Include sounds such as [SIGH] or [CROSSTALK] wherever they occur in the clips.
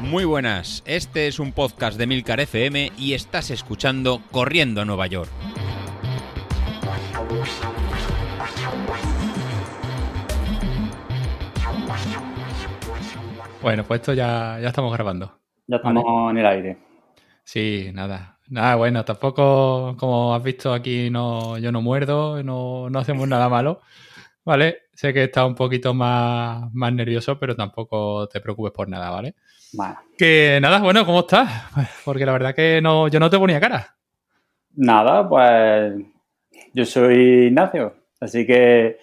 Muy buenas, este es un podcast de Milcar FM y estás escuchando Corriendo a Nueva York. Bueno, pues esto ya, ya estamos grabando. Ya estamos en el aire. Sí, nada. Nada, bueno, tampoco, como has visto aquí, no, yo no muerdo, no, no hacemos nada malo. ¿Vale? Sé que está un poquito más, más nervioso, pero tampoco te preocupes por nada, ¿vale? Que nada, bueno, ¿cómo estás? [LAUGHS] Porque la verdad que no, yo no te ponía cara. Nada, pues yo soy Ignacio, así que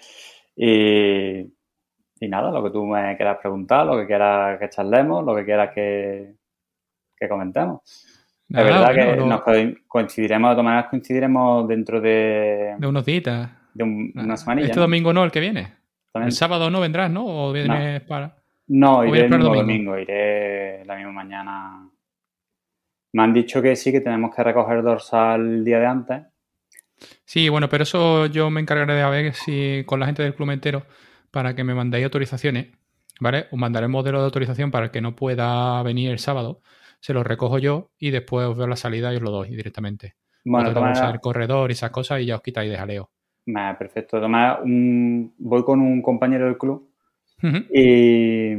y, y nada, lo que tú me quieras preguntar, lo que quieras que charlemos, lo que quieras que, que comentemos. Es verdad bueno, que nos co- coincidiremos, de todas maneras coincidiremos dentro de, De unos días. De un- una semanilla. Este ¿no? domingo no, el que viene. También. El sábado no vendrás, ¿no? O vienes para. No, ¿O iré el mismo domingo? domingo, iré la misma mañana. Me han dicho que sí, que tenemos que recoger dorsal el día de antes. Sí, bueno, pero eso yo me encargaré de ver si con la gente del club entero para que me mandéis autorizaciones, ¿vale? Os mandaré el modelo de autorización para el que no pueda venir el sábado. Se lo recojo yo y después os veo la salida y os lo doy directamente. Bueno, Vosotros el corredor y esas cosas y ya os quitáis de jaleo. Me- perfecto. Maneras, un- voy con un compañero del club y,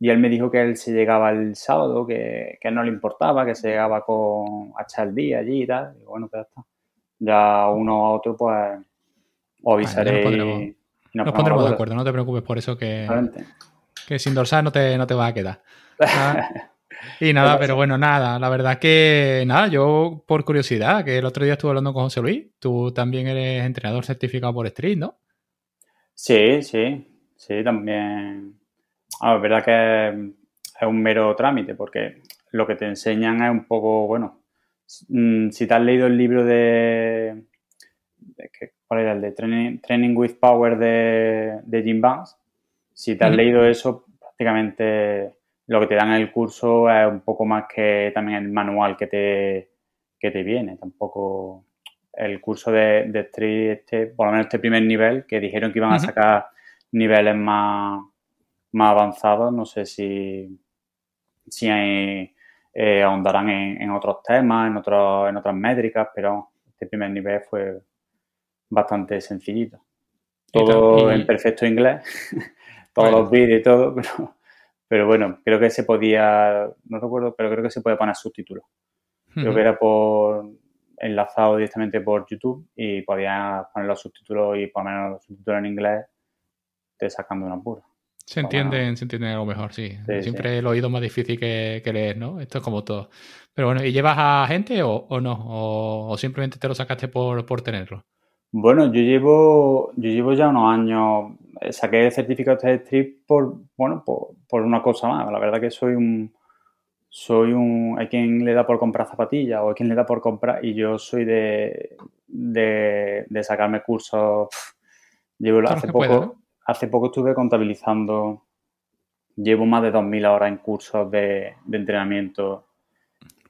y él me dijo que él se llegaba el sábado, que, que no le importaba, que se llegaba con a echar el día allí y tal. Y bueno, pues ya está. Ya uno a otro, pues os avisaré. nos pondremos- y Nos pondremos de acuerdo, no te preocupes por eso que, que sin dorsal no te, no te vas a quedar. [LAUGHS] Ah, Y nada, pero bueno, nada, la verdad que nada, yo por curiosidad, que el otro día estuve hablando con José Luis, tú también eres entrenador certificado por Street, ¿no? Sí, sí, sí, también. Ah, es verdad que es un mero trámite, porque lo que te enseñan es un poco, bueno, mm, si te has leído el libro de, de ¿cuál era el de Training, Training with Power de, de Jim Vance? Si te has leído eso, prácticamente lo que te dan en el curso es un poco más que también el manual que te, que te viene. Tampoco el curso de, de Street, este, por lo menos este primer nivel, que dijeron que iban a Ujú. sacar niveles más, más avanzados, no sé si, si hay- eh, ahondarán en, en otros temas, en, otros, en otras métricas, pero este primer nivel fue bastante sencillito. Todo y- en perfecto inglés, [LAUGHS] todos Bueno. los vídeos y todo, [LAUGHS] pero, pero bueno, creo que se podía, no recuerdo, pero creo que se puede poner subtítulos. Creo que era por enlazado directamente por YouTube y podías poner los subtítulos y poner los subtítulos en inglés te sacando una pura. Se entienden, se entienden algo mejor, sí. Sí, Siempre el oído es más difícil que, que leer, ¿no? Esto es como todo. Pero bueno, ¿y llevas a gente o, o no? O, o simplemente te lo sacaste por, por tenerlo? Bueno, yo llevo, yo llevo ya unos años, eh, saqué el certificado de Street por, bueno, por, por una cosa más. La verdad que soy un, soy un, hay quien le da por comprar zapatillas o hay quien le da por comprar y yo soy de, de, de sacarme cursos. Llevo, hace poco, hace poco estuve contabilizando, llevo más de 2.000 horas en cursos de, de entrenamiento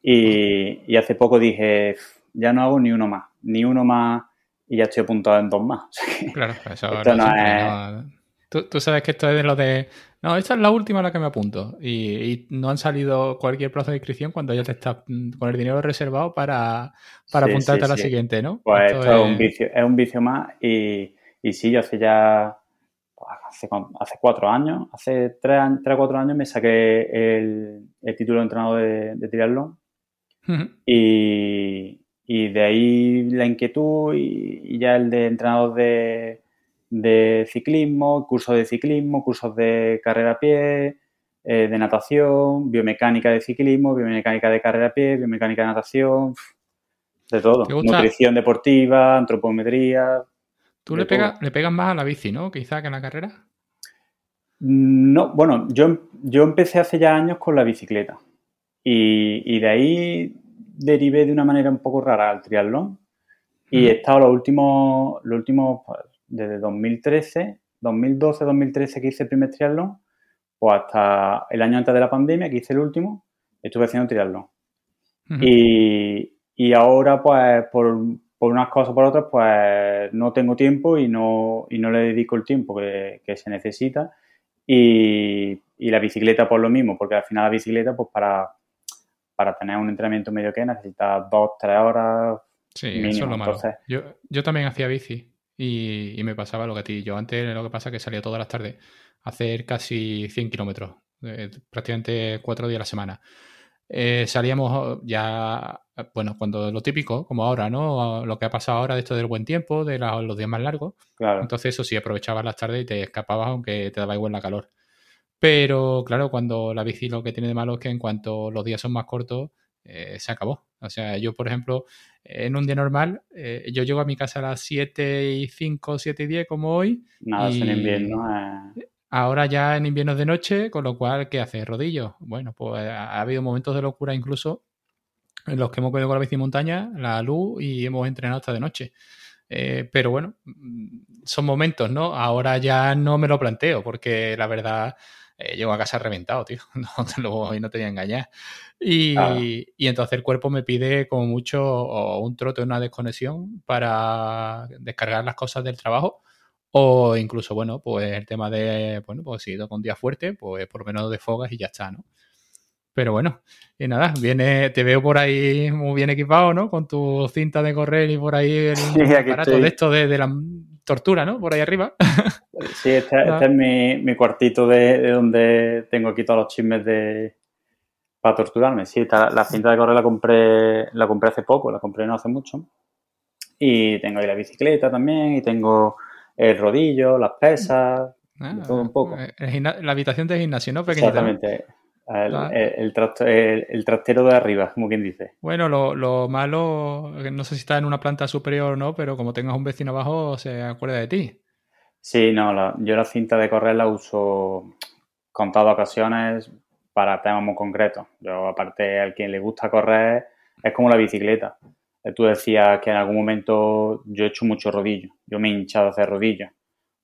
y, y hace poco dije, "Pf, ya no hago ni uno más, ni uno más y ya estoy apuntado en dos más. [LAUGHS] O sea que- Claro, pues eso Esto no es- ¿no? Tú, tú sabes que esto es de lo de. No, esta es la última a la que me apunto. Y, y no han salido cualquier plazo de inscripción cuando ya te estás con el dinero reservado para, para Sí, apuntarte sí, a la sí. siguiente, ¿no? Pues Esto esto es un vicio, es un vicio más y, y sí, yo hace ya, pues, hace, hace cuatro años, hace tres, tres o cuatro años me saqué el, el título de entrenador de, de triatlón y, y de ahí la inquietud y, y ya el de entrenador de, de ciclismo, cursos de ciclismo, cursos de carrera a pie, eh, de natación, biomecánica de ciclismo, biomecánica de carrera a pie, biomecánica de natación, de todo. Nutrición deportiva, antropometría. Tú le le pegas más a la bici, ¿no? Quizá que a la carrera. No, bueno, yo, yo empecé hace ya años con la bicicleta y, y de ahí derivé de una manera un poco rara al triatlón y he estado los últimos, los últimos, pues, desde 2013, 2012, 2013 que hice el primer triatlón, pues hasta el año antes de la pandemia que hice el último, estuve haciendo triatlón. Y, y ahora, pues, por, por unas cosas o por otras, pues no tengo tiempo y no, y no le dedico el tiempo que, que se necesita. Y, la bicicleta por lo mismo, porque al final la bicicleta, pues para, para tener un entrenamiento medio que necesitas dos, tres horas. Sí, eso es lo malo. Yo, yo también hacía bici y, me pasaba lo que a ti. Yo antes lo que pasa es que salía todas las tardes a hacer casi 100 kilómetros, eh, prácticamente cuatro días a la semana. Eh, salíamos ya, bueno, cuando lo típico, como ahora, ¿no? Lo que ha pasado ahora de esto del buen tiempo, de los días más largos. Claro. Entonces, eso sí, aprovechabas las tardes y te escapabas aunque te daba igual la calor. Pero, claro, cuando la bici lo que tiene de malo es que en cuanto los días son más cortos, eh, se acabó. O sea, yo, por ejemplo, en un día normal, eh, yo llego a mi casa a las 7 y 5, 7 y 10 como hoy. Nada, en invierno. Ahora ya en invierno de noche, con lo cual, ¿qué hace? ¿Rodillo? Bueno, pues ha habido momentos de locura incluso en los que hemos cogido con la bici montaña, la luz y hemos entrenado hasta de noche. Eh, pero bueno, mm, son momentos, ¿no? Ahora ya no me lo planteo porque la verdad eh, llego a casa reventado, tío. [LAUGHS] No te lo no te voy a engañar. Y, y, entonces el cuerpo me pide como mucho un trote, una desconexión para descargar las cosas del trabajo o incluso, bueno, pues el tema de, bueno, pues si con día fuerte, pues por lo menos de fogas y ya está, ¿no? Pero bueno, y nada, viene, te veo por ahí muy bien equipado, ¿no? Con tu cinta de correr y por ahí el aparato de esto de, la tortura, ¿no? Por ahí arriba. [LAUGHS] Sí, este, este es mi, cuartito de, donde tengo aquí todos los chismes de para torturarme. Sí, la cinta de correr la compré, la compré hace poco, la compré no hace mucho. Y tengo ahí la bicicleta también y tengo el rodillo, las pesas, ah, todo un poco. Eh, la habitación de gimnasio, ¿no? Exactamente. El, ah. el, trastero de arriba, como quien dice. Bueno, lo, malo, no sé si está en una planta superior o no, pero como tengas un vecino abajo, se acuerda de ti. Sí, no, yo la cinta de correr la uso contadas ocasiones para temas muy concretos. Yo, aparte, al quien le gusta correr, es como la bicicleta. Eh, tú decías que en algún momento yo he hecho mucho rodillo. Yo me he hinchado a hacer rodillo.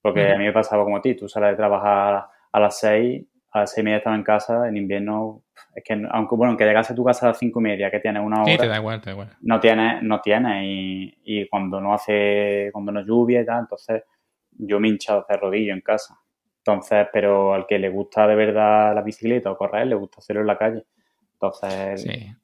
Porque a mí me pasaba como a ti. Tú sales de trabajar a las seis, a las seis y media estaba en casa. En invierno, es que aunque, bueno, aunque llegase a tu casa a las cinco y media, que tienes una hora. Sí, te da igual, te da igual. No tienes, no tienes. Y, y cuando no hace, cuando no lluvia y tal, entonces yo me he hinchado hacer rodillo en casa. Entonces, pero al que le gusta de verdad la bicicleta o correr, le gusta hacerlo en la calle. Entonces, sí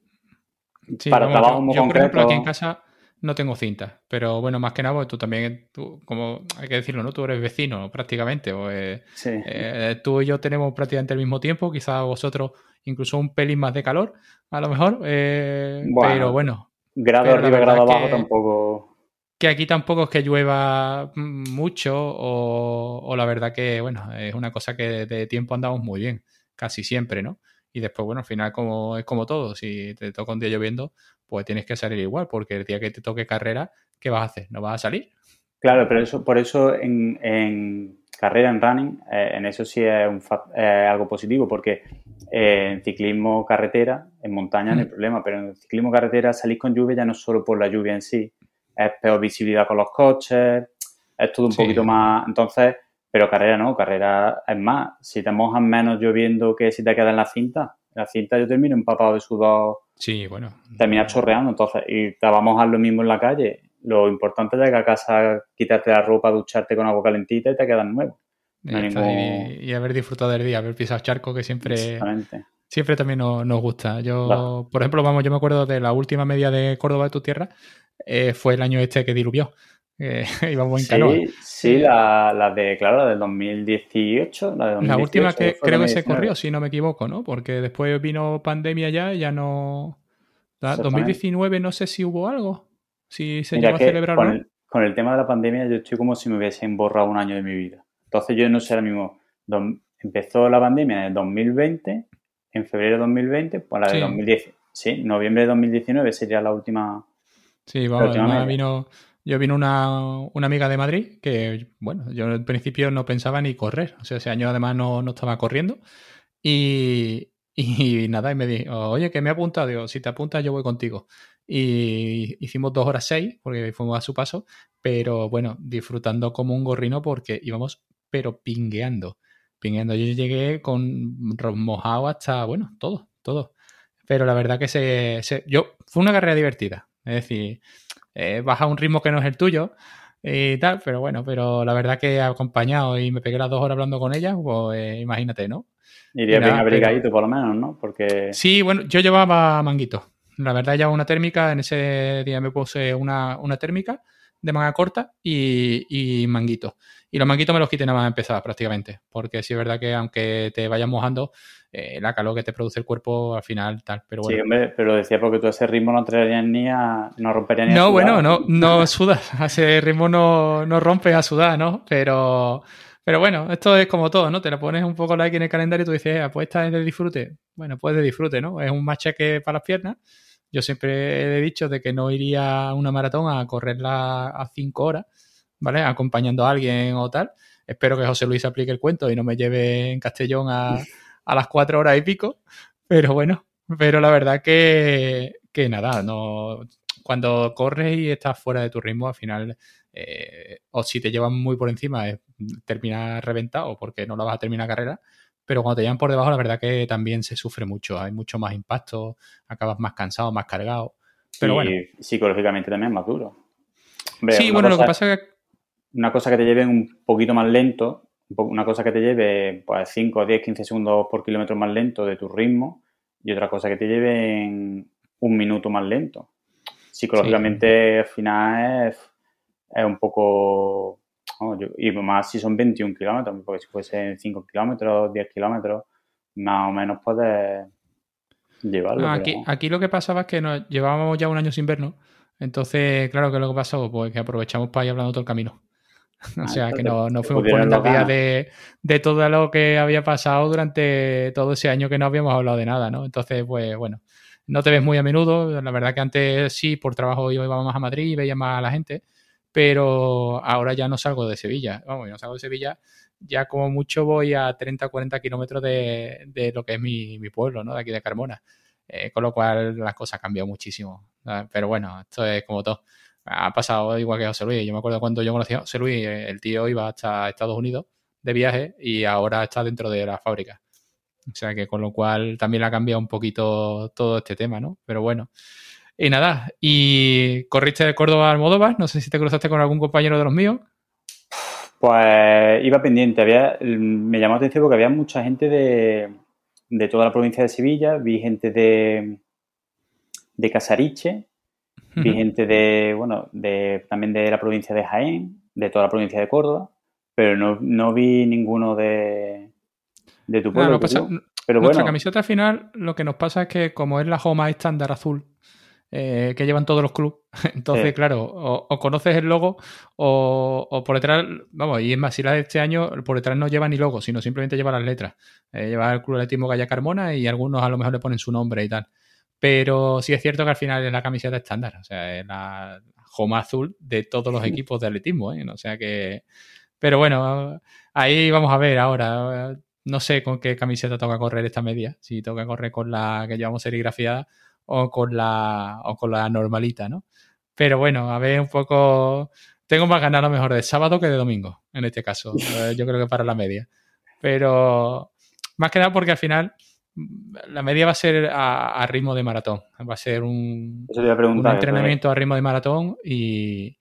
para trabajo yo, por ejemplo, aquí en casa no tengo cinta, pero bueno, más que nada, pues tú también, tú, como hay que decirlo, ¿no? Tú eres vecino prácticamente. Pues, eh, tú y yo tenemos prácticamente el mismo tiempo, quizás vosotros incluso un pelín más de calor, a lo mejor, eh, pero bueno. Grado arriba, grado abajo tampoco. Que aquí tampoco es que llueva mucho, o, o, la verdad que, bueno, es una cosa que de tiempo andamos muy bien, casi siempre, ¿no? Y después, bueno, al final como, es como todo, si te toca un día lloviendo, pues tienes que salir igual, porque el día que te toque carrera, ¿qué vas a hacer? ¿No vas a salir? Claro, pero eso, por eso en, carrera, en running, eh, en eso sí es un, algo positivo, porque eh, en ciclismo carretera, en montaña no hay mm. problema, pero en ciclismo carretera salir con lluvia ya no es solo por la lluvia en sí, es peor visibilidad con los coches, es todo un poquito más. Entonces, pero carrera no, carrera es más. Si te mojas menos lloviendo que si te quedas en la cinta. En la cinta yo termino empapado de sudor. Sí, bueno. Terminas chorreando, entonces. Y te vas a mojar lo mismo en la calle. Lo importante es llegar a casa, quitarte la ropa, ducharte con agua calentita y te quedas nuevo. y, haber disfrutado del día, haber pisado charco, que siempre, siempre también nos, gusta. Yo, por ejemplo, vamos, yo me acuerdo de la última media de Córdoba de tu tierra, eh, fue el año este que diluvió. [LAUGHS] íbamos en canoa. Sí, la, de, claro, la del 2018. La, de la última que creo que se corrió, si no me equivoco, ¿no? Porque después vino pandemia ya ya no. 2019 no sé si hubo algo. Si se llegó a celebrar. Con, el, con el tema de la pandemia, yo estoy como si me hubiesen borrado un año de mi vida. Entonces yo no sé ahora mismo. empezó la pandemia en el 2020, en febrero de 2020, pues la de 2010. Sí, noviembre de 2019 sería la última. Sí, vamos, vino yo vino una, una, amiga de Madrid que, bueno, yo al principio no pensaba ni correr. O sea, ese año además no, no estaba corriendo. Y, y, nada, y me dijo, oye, que me he apuntado. Digo, si te apuntas, yo voy contigo. Y hicimos dos horas seis, porque fuimos a su paso, pero bueno, disfrutando como un gorrino porque íbamos, pero pingueando. Pingueando. Yo llegué con mojado hasta, bueno, todo, todo. Pero la verdad que se, se yo, fue una carrera divertida. Es decir, eh, baja un ritmo que no es el tuyo. y tal, pero bueno, pero la verdad que acompañado y me pegué las dos horas hablando con ella, pues eh, imagínate, ¿no? Iría bien abrigadito por lo menos, ¿no? Porque... Sí, bueno, yo llevaba manguito. La verdad llevaba una térmica, en ese día me puse una, una térmica de manga corta y, y manguito. Y los manguitos me los quité nada más empezar prácticamente, porque sí es verdad que aunque te vayas mojando, eh, la calor que te produce el cuerpo al final tal. Pero bueno. Sí, hombre, pero decía porque tú a ese ritmo no entrarías ni a, no romperías ni no, a sudar. No, bueno, no, no sudas, [LAUGHS] a ese ritmo no, no rompes a sudar, ¿no? Pero... Pero bueno, esto es como todo, ¿no? Te lo pones un poco like en el calendario y tú dices, eh, pues esta es de disfrute. Bueno, pues de disfrute, ¿no? Es un machaque para las piernas. Yo siempre he dicho de que no iría a una maratón a correrla a cinco horas, ¿vale? Acompañando a alguien o tal. Espero que José Luis aplique el cuento y no me lleve en Castellón a, a las cuatro horas y pico. Pero bueno, pero la verdad que, que nada, no, cuando corres y estás fuera de tu ritmo, al final, eh, o si te llevan muy por encima, es, terminas reventado porque no la vas a terminar carrera. Pero cuando te llevan por debajo, la verdad que también se sufre mucho. Hay mucho más impacto, acabas más cansado, más cargado. Pero bueno. psicológicamente también es más duro. sí, bueno, lo que pasa es que una cosa que te lleve un poquito más lento, una cosa que te lleve pues 5, 10, 15 segundos por kilómetro más lento de tu ritmo y otra cosa que te lleve en un minuto más lento. Psicológicamente al final es, es un poco... y más si son 21 kilómetros, porque si fuesen 5 kilómetros, 10 kilómetros, más o menos puedes llevarlo. aquí, aquí lo que pasaba es que nos llevábamos ya un año sin vernos. Entonces, claro que lo que pasó, pues que aprovechamos para ir hablando todo el camino. [LAUGHS] O ah, sea, que no, no fuimos poniendo día de, de, todo lo que había pasado durante todo ese año que no habíamos hablado de nada, ¿no? Entonces, pues bueno, no te ves muy a menudo. La verdad que antes sí, por trabajo yo iba más a Madrid y veía más a la gente, pero ahora ya no salgo de Sevilla. Vamos, no salgo de Sevilla, ya como mucho voy a 30 o 40 kilómetros de, de, lo que es mi, mi, pueblo, ¿no? De aquí de Carmona. Eh, con lo cual las cosas han cambiado muchísimo. Pero bueno, esto es como todo ha pasado igual que José Luis. Yo me acuerdo cuando yo conocí a José Luis, eh, el tío iba hasta Estados Unidos de viaje y ahora está dentro de la fábrica. O sea que con lo cual también ha cambiado un poquito todo este tema, ¿no? Pero bueno. Y nada, y corriste de Córdoba a Almodóvar, no sé si te cruzaste con algún compañero de los míos. Pues iba pendiente, me llamó la atención porque había mucha gente de, de toda la provincia de Sevilla, vi gente de, de Casariche, Vi gente de, bueno, de, también de la provincia de Jaén, de toda la provincia de Córdoba, pero no, no vi ninguno de, de tu pueblo. pero nuestra camiseta al final lo que nos pasa es que como es la Homa estándar azul, eh, que llevan todos los clubes. [LAUGHS] Entonces, claro, o, conoces el logo o, por detrás, vamos, y es más, si la de este año, por detrás no lleva ni logo, sino simplemente lleva las letras. Eh, lleva el Club Atletismo Gaya Carmona y algunos a lo mejor le ponen su nombre y tal. Pero sí es cierto que al final es la camiseta estándar, o sea, es la home azul de todos los equipos de atletismo, ¿eh? O sea que... Pero bueno, ahí vamos a ver ahora. No sé con qué camiseta toca correr esta media, si toca correr con la que llevamos serigrafiada o con la, o con la normalita, ¿no? Pero bueno, a ver un poco... Tengo más ganas a lo mejor de sábado que de domingo, en este caso. Eh, yo creo que para la media. Pero más que nada porque al final la media va a ser a, ritmo de maratón. Va a ser un, entrenamiento a ritmo de maratón y,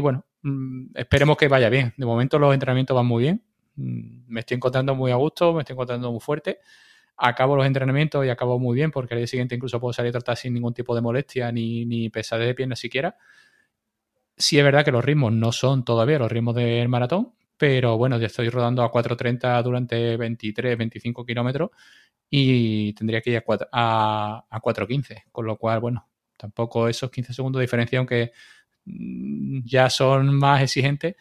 bueno, mm, esperemos que vaya bien. De momento los entrenamientos van muy bien. Mm, me estoy encontrando muy a gusto, me estoy encontrando muy fuerte. Acabo los entrenamientos y acabo muy bien porque al día siguiente incluso puedo salir a tratar sin ningún tipo de molestia ni, ni pesadez de piernas siquiera. Sí es verdad que los ritmos no son todavía los ritmos del maratón, pero bueno, ya estoy rodando a 4.30 durante 23, 25 kilómetros y tendría que ir a, a, 4.15, con lo cual, bueno, tampoco esos 15 segundos de diferencia, aunque mm, ya son más exigentes,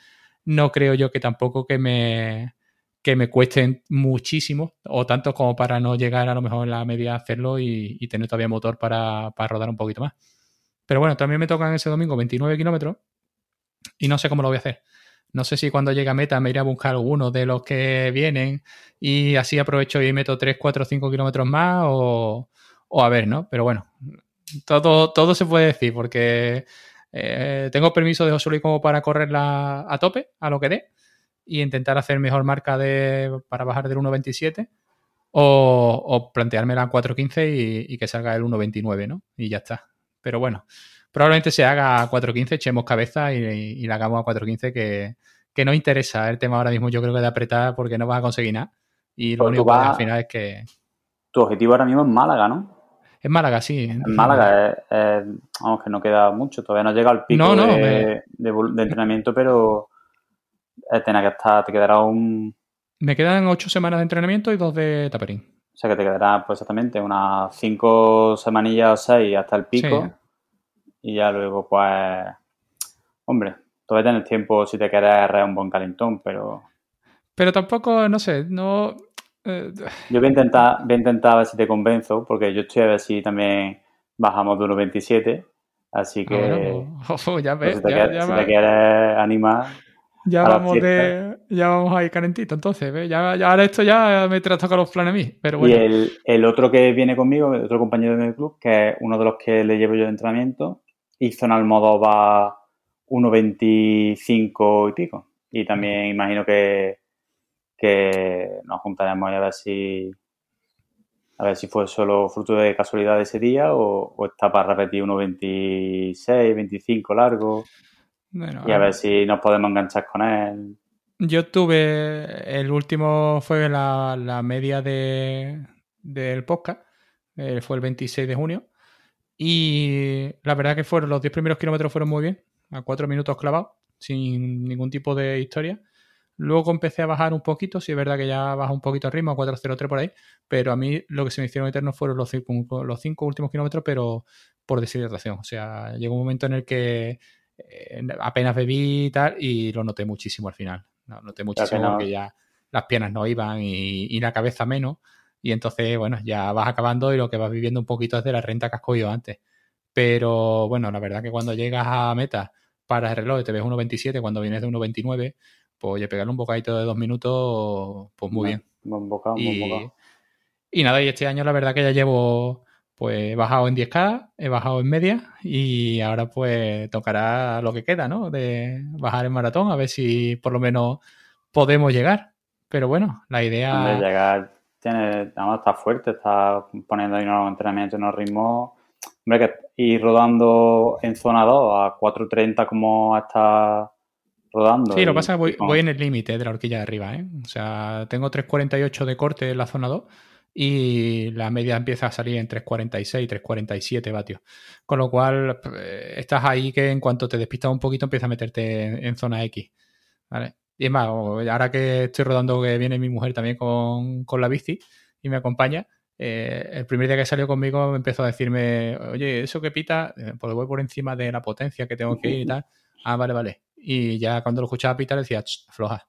no creo yo que tampoco que me, que me cuesten muchísimo o tanto como para no llegar a lo mejor en la media a hacerlo y, y tener todavía motor para, para, rodar un poquito más. Pero bueno, también me tocan ese domingo 29 kilómetros y no sé cómo lo voy a hacer. No sé si cuando llegue a meta me iré a buscar alguno de los que vienen y así aprovecho y meto 3, 4, 5 kilómetros más o, a ver, ¿no? Pero bueno, todo, todo se puede decir porque eh, tengo permiso de José como para correrla a tope, a lo que dé, y intentar hacer mejor marca de, para bajar del 1.27 o, plantearme la 4.15 y, y que salga el 1.29, ¿no? Y ya está. Pero bueno, probablemente se haga a 4.15, echemos cabeza y, y, la hagamos a 4.15 que, que no interesa el tema ahora mismo, yo creo que de apretar porque no vas a conseguir nada. Y lo único que al final es que... Tu objetivo ahora mismo es Málaga, ¿no? En Málaga, sí. En Málaga, es, vamos, que no queda mucho. Todavía no llega al pico de, entrenamiento, pero eh, que estar, te quedará un... Me quedan ocho semanas de entrenamiento y dos de taperín. O sea que te quedará, pues exactamente, unas cinco semanillas o seis hasta el pico. Y ya luego, pues, hombre, todavía tienes tiempo si te quieres agarrar un buen calentón, pero... Pero tampoco, no sé, no... Eh, yo voy a, intentar, voy a intentar ver si te convenzo, porque yo estoy a ver si también bajamos de 1.27, así que... Oh, [LAUGHS] ya ves, si, te, quieres, animar... Ya vamos, de, ya vamos ahí calentito, entonces, ¿ves? Ya, ya ahora esto ya me trastoca los planes a mí, pero bueno. Y el, el, otro que viene conmigo, otro compañero de mi club, que es uno de los que le llevo yo de entrenamiento, hizo en Almodóvar 1.25 y pico. Y también imagino que, que nos juntaremos a ver si a ver si fue solo fruto de casualidad de ese día o, está para repetir 1.26, 25 largo. y a, ver si nos podemos enganchar con él. Yo tuve, el último fue la, la media de, del podcast, eh, fue el 26 de junio. Y la verdad que fueron los 10 primeros kilómetros fueron muy bien a cuatro minutos clavados, sin ningún tipo de historia. Luego empecé a bajar un poquito, si es verdad que ya baja un poquito el ritmo, a 4.03 por ahí, pero a mí lo que se me hicieron eternos fueron los cinco, los cinco últimos kilómetros, pero por deshidratación. O sea, llegó un momento en el que eh, apenas bebí y tal, y lo noté muchísimo al final. No, noté muchísimo porque ya las piernas no iban y, la cabeza menos. Y entonces, bueno, ya vas acabando y lo que vas viviendo un poquito es de la renta que has cogido antes. Pero bueno, la verdad que cuando llegas a meta para el reloj y te ves 1.27 cuando vienes de 1.29, pues oye, pegarle un bocadito de dos minutos, pues muy bien. Buen bocado, y, bocado. y nada, y este año la verdad que ya llevo, pues he bajado en 10K, he bajado en media y ahora pues tocará lo que queda, ¿no? De bajar en maratón, a ver si por lo menos podemos llegar. Pero bueno, la idea... De llegar, tiene, además está fuerte, está poniendo ahí unos entrenamientos, unos ritmos Hombre, que ir rodando en zona 2 a 4.30 como está rodando. Sí, lo que pasa es que voy, en el límite de la horquilla de arriba, ¿eh? O sea, tengo 3.48 de corte en la zona 2 y la media empieza a salir en 3.46, 3.47 vatios. Con lo cual, eh, estás ahí que en cuanto te despistas un poquito empieza a meterte en, zona X. ¿vale? Y es más, ahora que estoy rodando, que viene mi mujer también con, con la bici y me acompaña, eh, el primer día que salió conmigo empezó a decirme, oye, eso que pita, eh, pues voy por encima de la potencia que tengo que ir y tal. Ah, vale, vale. Y ya cuando lo escuchaba pitar decía, floja,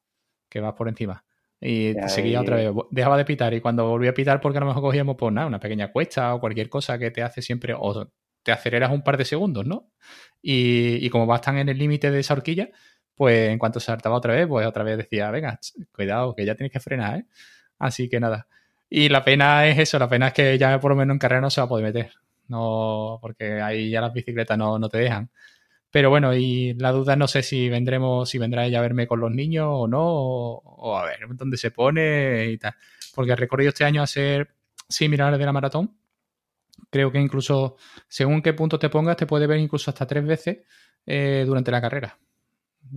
que vas por encima. Y seguía otra vez, dejaba de pitar y cuando volví a pitar porque a lo mejor cogíamos pues nada, una pequeña cuesta o cualquier cosa que te hace siempre, o te aceleras un par de segundos, ¿no? Y, y como vas tan en el límite de esa horquilla, pues en cuanto saltaba otra vez, pues otra vez decía, venga, cuidado, que ya tienes que frenar, ¿eh? Así que nada, y la pena es eso, la pena es que ya por lo menos en carrera no se va a poder meter. No, porque ahí ya las bicicletas no, no te dejan. Pero bueno, y la duda no sé si vendremos, si vendrá ella a verme con los niños o no, o, a ver dónde se pone y tal. Porque el recorrido este año va a ser similar de la maratón. Creo que incluso, según qué punto te pongas, te puede ver incluso hasta tres veces eh, durante la carrera.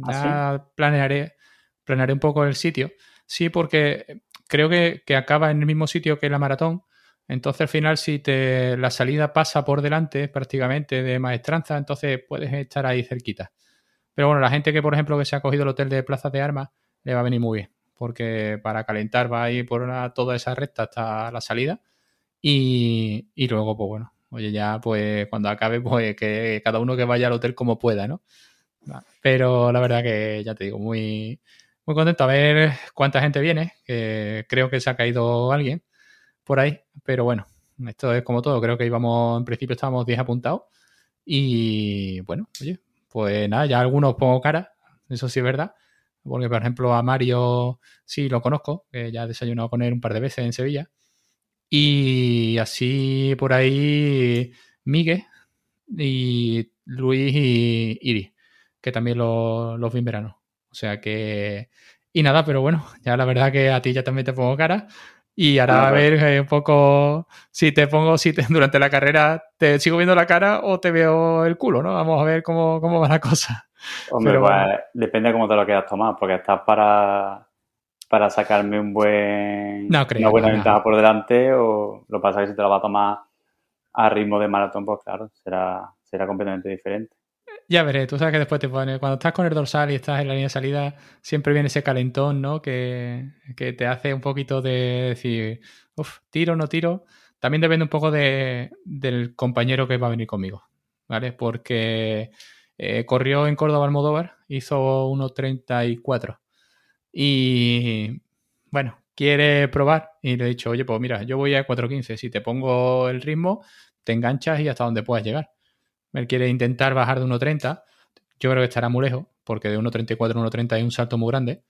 ¿Ah, planearé, planearé un poco el sitio. Sí, porque creo que, acaba en el mismo sitio que la maratón. Entonces, al final, si te, la salida pasa por delante prácticamente de maestranza, entonces puedes estar ahí cerquita. Pero bueno, la gente que, por ejemplo, que se ha cogido el hotel de Plaza de Armas, le va a venir muy bien. Porque para calentar va a ir por toda esa recta hasta la salida. Y, y, luego, pues bueno, oye, ya pues cuando acabe, pues que cada uno que vaya al hotel como pueda, ¿no? Pero la verdad que ya te digo, muy, muy contento. A ver cuánta gente viene, que creo que se ha caído alguien por ahí, pero bueno, esto es como todo, creo que íbamos, en principio estábamos 10 apuntados. Y bueno, oye, pues nada, ya algunos pongo cara, eso sí es verdad, porque por ejemplo a Mario sí lo conozco, que ya he desayunado con él un par de veces en Sevilla, y así por ahí Miguel y Luis y Iri, que también los vi en verano. O sea que. Y nada, pero bueno, ya la verdad que a ti ya también te pongo cara. Y ahora Ah, a vale. ver eh, un poco si te pongo, si te- [LAUGHS] durante la carrera te sigo viendo la cara o te veo el culo, ¿no? Vamos a ver cómo, cómo va la cosa. Hombre, Pero pues bueno. depende de cómo te lo quieras tomar, porque estás para, para sacarme un buen, No creo, una buena no, no. ventaja por delante, o lo que pasa es que si te lo vas a tomar a ritmo de maratón, pues claro, será, será completamente diferente. Ya veré, tú sabes que después te pone, cuando estás con el dorsal y estás en la línea de salida, siempre viene ese calentón, ¿no? Que, que te hace un poquito de decir, uff, tiro, no tiro. También depende un poco de, del compañero que va a venir conmigo, ¿vale? Porque eh, corrió en Córdoba Almodóvar, hizo 1.34 y bueno, quiere probar y le he dicho, oye, pues mira, yo voy a 4.15, si te pongo el ritmo, te enganchas y hasta donde puedas llegar. Él quiere intentar bajar de 1.30. Yo creo que estará muy lejos, porque de 1.34 a 1.30 hay un salto muy grande.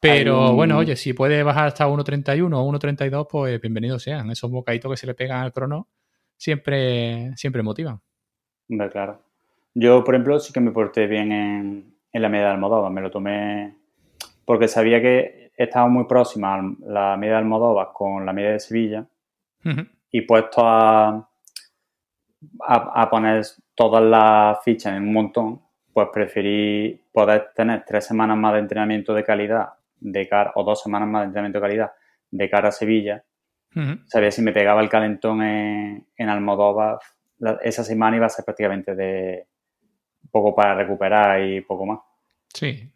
Pero bueno, oye, si puede bajar hasta 1.31 o 1.32, pues bienvenidos sean. Esos bocaditos que se le pegan al crono siempre, siempre motivan. Hombre, claro. Yo, por ejemplo, sí que me porté bien en, en la media de Almodóvar. Me lo tomé porque sabía que estaba muy próxima al- la media de Almodóvar con la media de Sevilla y puesto a, a, a poner todas las fichas en un montón, pues preferí poder tener tres semanas más de entrenamiento de calidad de cara, o dos semanas más de entrenamiento de calidad de cara a Sevilla. Ujú. Sabía si me pegaba el calentón en, en Almodóvar, la- esa semana iba a ser prácticamente de poco para recuperar y poco más. Sí.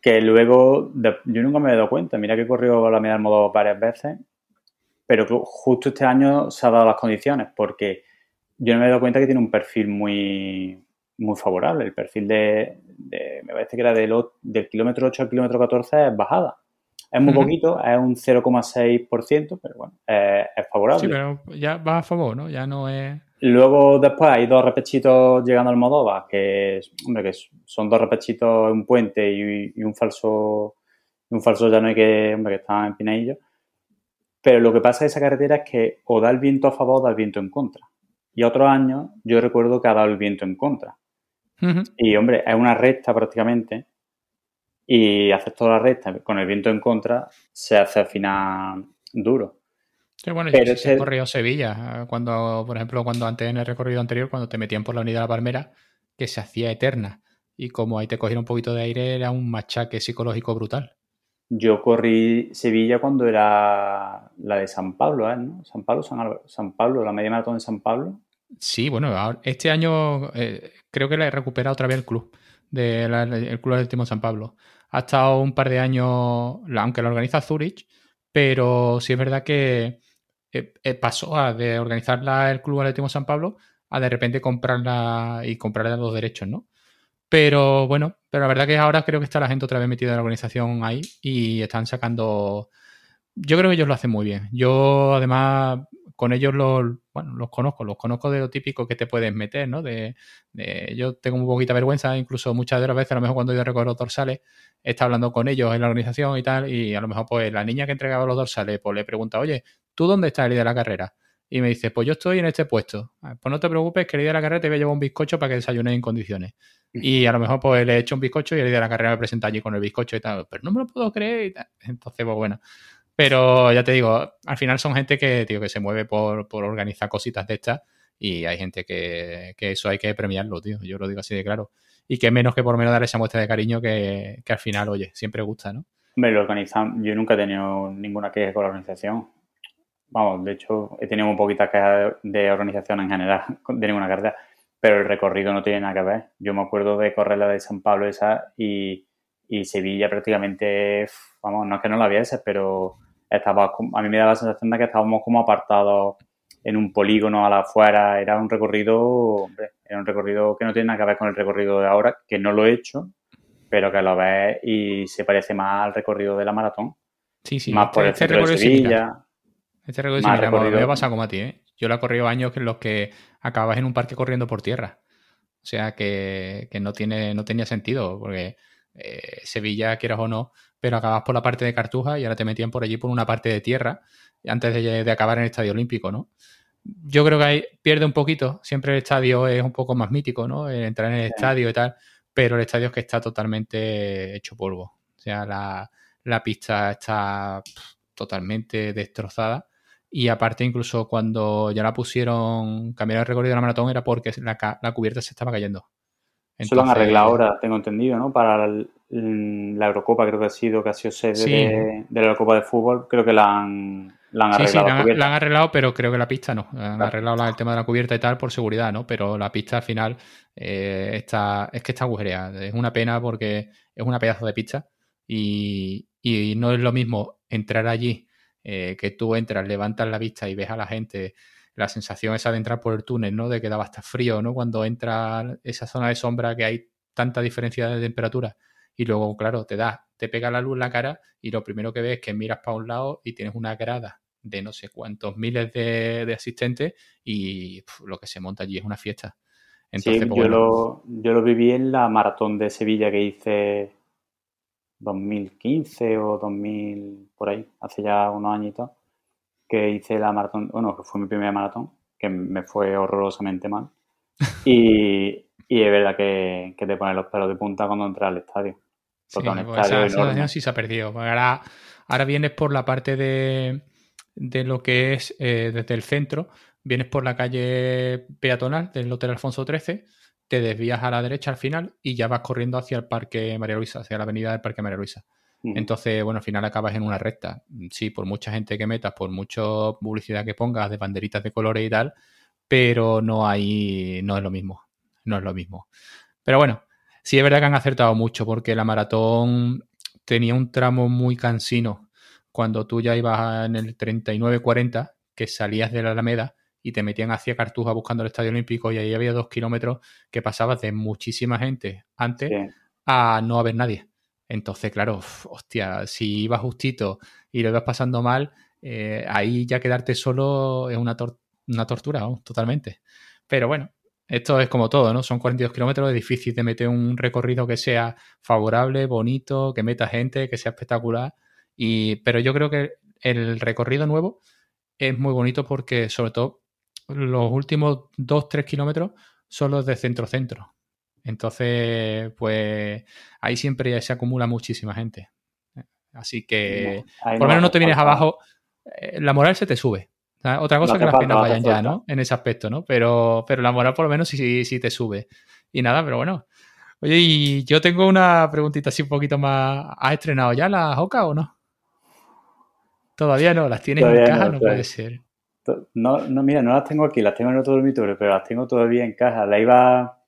Que luego, de- yo nunca me he dado cuenta, mira que he corrido la media Almodóvar varias veces, pero justo este año se ha dado las condiciones, porque yo no me he dado cuenta que tiene un perfil muy, muy favorable. El perfil de, de- me parece que era del, del kilómetro 8 al kilómetro 14 es bajada. Es muy poquito, es un 0,6%, pero bueno, es, es favorable. Sí, pero ya va a favor, ¿no? Ya no es. Luego después hay dos repechitos llegando al Modova, que, hombre, que son dos repechitos un puente y, y un falso un falso llano y que, hombre, que está en Pineillo. Pero lo que pasa en esa carretera es que o da el viento a favor o da el viento en contra. Y otros años yo recuerdo que ha dado el viento en contra. Y hombre, es una recta prácticamente. Y haces toda la recta con el viento en contra, se hace al final duro. Sí, bueno, Pero yo sí he este- corrido Sevilla, cuando, por ejemplo, cuando antes en el recorrido anterior, cuando te metían por la unidad de la Palmera, que se hacía eterna. Y como ahí te cogieron un poquito de aire, era un machaque psicológico brutal. Yo corrí Sevilla cuando era la de San Pablo, ¿eh? ¿no? San Pablo, San, San Pablo, la media maratón de San Pablo. Sí, bueno, este año eh, creo que la he recuperado otra vez el club, de la- el club del Timo San Pablo. Ha estado un par de años, la- aunque lo organiza Zurich, pero sí es verdad que eh, pasó a de organizarla el club Atlético San Pablo a de repente comprarla y comprarle los derechos, ¿no? Pero bueno, pero la verdad que ahora creo que está la gente otra vez metida en la organización ahí y están sacando. Yo creo que ellos lo hacen muy bien. Yo además con ellos los, bueno, los conozco, los conozco de lo típico que te puedes meter, ¿no? De, yo tengo un poquita vergüenza, incluso muchas de las veces, a lo mejor cuando yo recorro dorsales, he estado hablando con ellos en la organización y tal, y a lo mejor pues la niña que entregaba los dorsales, pues le pregunta, oye, ¿tú dónde estás el de la carrera? Y me dice, pues yo estoy en este puesto. Ah, Pues no te preocupes, que el de la carrera te voy a llevar un bizcocho para que desayunes en condiciones. Y a lo mejor pues le he hecho un bizcocho y el día de la carrera me presenta allí con el bizcocho y tal. Pero no me lo puedo creer y tal. Entonces, pues bueno. Pero ya te digo, al final son gente que, tío, que se mueve por, por organizar cositas de estas y hay gente que, que eso hay que premiarlo, tío. Yo lo digo así de claro. Y que menos que por menos dar esa muestra de cariño que, que al final, oye, siempre gusta, ¿no? Hombre, lo organizan, yo nunca he tenido ninguna queja con la organización. Vamos, de hecho, he tenido muy poquitas quejas de, de organización en general, [LAUGHS] de ninguna carrera, pero el recorrido no tiene nada que ver. Yo me acuerdo de correr la de San Pablo esa y, y Sevilla prácticamente, vamos, no es que no la viese, pero estaba, a mí me daba la sensación de que estábamos como apartados en un polígono a la afuera. Era un recorrido, hombre, era un recorrido que no tiene nada que ver con el recorrido de ahora, que no lo he hecho, pero que lo ves y se parece más al recorrido de la maratón. Sí, sí. más por el este centro de recorrido similar. Sevilla. Este recorrido Más recorrido. me ha pasado como a ti, ¿eh? Yo lo he corrido años en los que acabas en un parque corriendo por tierra. O sea que, que no, tiene, no tenía sentido, porque eh, Sevilla, quieras o no, pero acabas por la parte de Cartuja y ahora te metían por allí por una parte de tierra antes de, de acabar en el Estadio Olímpico, ¿no? Yo creo que ahí pierde un poquito. Siempre el estadio es un poco más mítico, ¿no? El entrar en el Sí. estadio y tal, pero el estadio es que está totalmente hecho polvo. O sea, la, la pista está pff, totalmente destrozada. Y aparte, incluso cuando ya la pusieron, cambiar el recorrido de la maratón era porque la, cubierta se estaba cayendo. Eso lo han arreglado ahora, tengo entendido, ¿no? Para la Eurocopa, creo que ha sido, que ha sido sede de, la Eurocopa de fútbol, creo que la han, la han arreglado. Sí, sí, la, han arreglado, pero creo que la pista no. Han arreglado el tema de la cubierta y tal por seguridad, ¿no? Pero la pista al final eh, está, es que está agujereada. Es una pena porque es una pedazo de pista y, y no es lo mismo entrar allí eh, que tú entras, levantas la vista y ves a la gente, la sensación esa de entrar por el túnel, ¿no? De que daba hasta frío, ¿no? Cuando entra esa zona de sombra que hay tanta diferencia de temperatura y luego, claro, te da, te pega la luz en la cara y lo primero que ves es que miras para un lado y tienes una grada de no sé cuántos miles de, asistentes y lo que se monta allí es una fiesta. Entonces, pues yo, lo, yo lo viví en la maratón de Sevilla que hice 2015 o 2000, por ahí, hace ya unos añitos, que hice la maratón, bueno, que fue mi primera maratón, que me fue horrorosamente mal. [LAUGHS] Y, y es verdad que, te ponen los pelos de punta cuando entras al estadio. Porque sí, pues esa situación sí se ha perdido. Ahora, ahora vienes por la parte de, de lo que es eh, desde el centro, vienes por la calle peatonal del Hotel Alfonso XIII te desvías a la derecha al final y ya vas corriendo hacia el Parque María Luisa, hacia la avenida del Parque María Luisa. Entonces, bueno, al final acabas en una recta. Sí, por mucha gente que metas, por mucha publicidad que pongas de banderitas de colores y tal, pero no hay, no es lo mismo. No es lo mismo. Pero bueno, sí es verdad que han acertado mucho porque la maratón tenía un tramo muy cansino cuando tú ya ibas en el 39-40, que salías de la Alameda y te metían hacia Cartuja buscando el Estadio Olímpico y ahí había dos kilómetros que pasabas de muchísima gente antes a no haber nadie. Entonces, claro, hostia, si ibas justito y lo ibas pasando mal, eh, ahí ya quedarte solo es una, una tortura, totalmente. Pero bueno, esto es como todo, ¿no? Son 42 kilómetros, es difícil de meter un recorrido que sea favorable, bonito, que meta gente, que sea espectacular. Y, pero yo creo que el recorrido nuevo es muy bonito porque, sobre todo, los últimos 2-3 kilómetros son los de centro-centro. Entonces, pues ahí siempre se acumula muchísima gente. Así que, por lo menos no te vienes abajo, eh, la moral se te sube. Otra cosa que las piernas vayan ya, ¿no? En ese aspecto, ¿no? Pero, pero la moral por lo menos sí, sí, te sube. Y nada, pero bueno. Oye, y yo tengo una preguntita así un poquito más. ¿Has estrenado ya las OCA o no? Todavía no, las tienes en caja, no puede ser. No, no, mira, no las tengo aquí, las tengo en otro dormitorio, pero las tengo todavía en casa. La iba,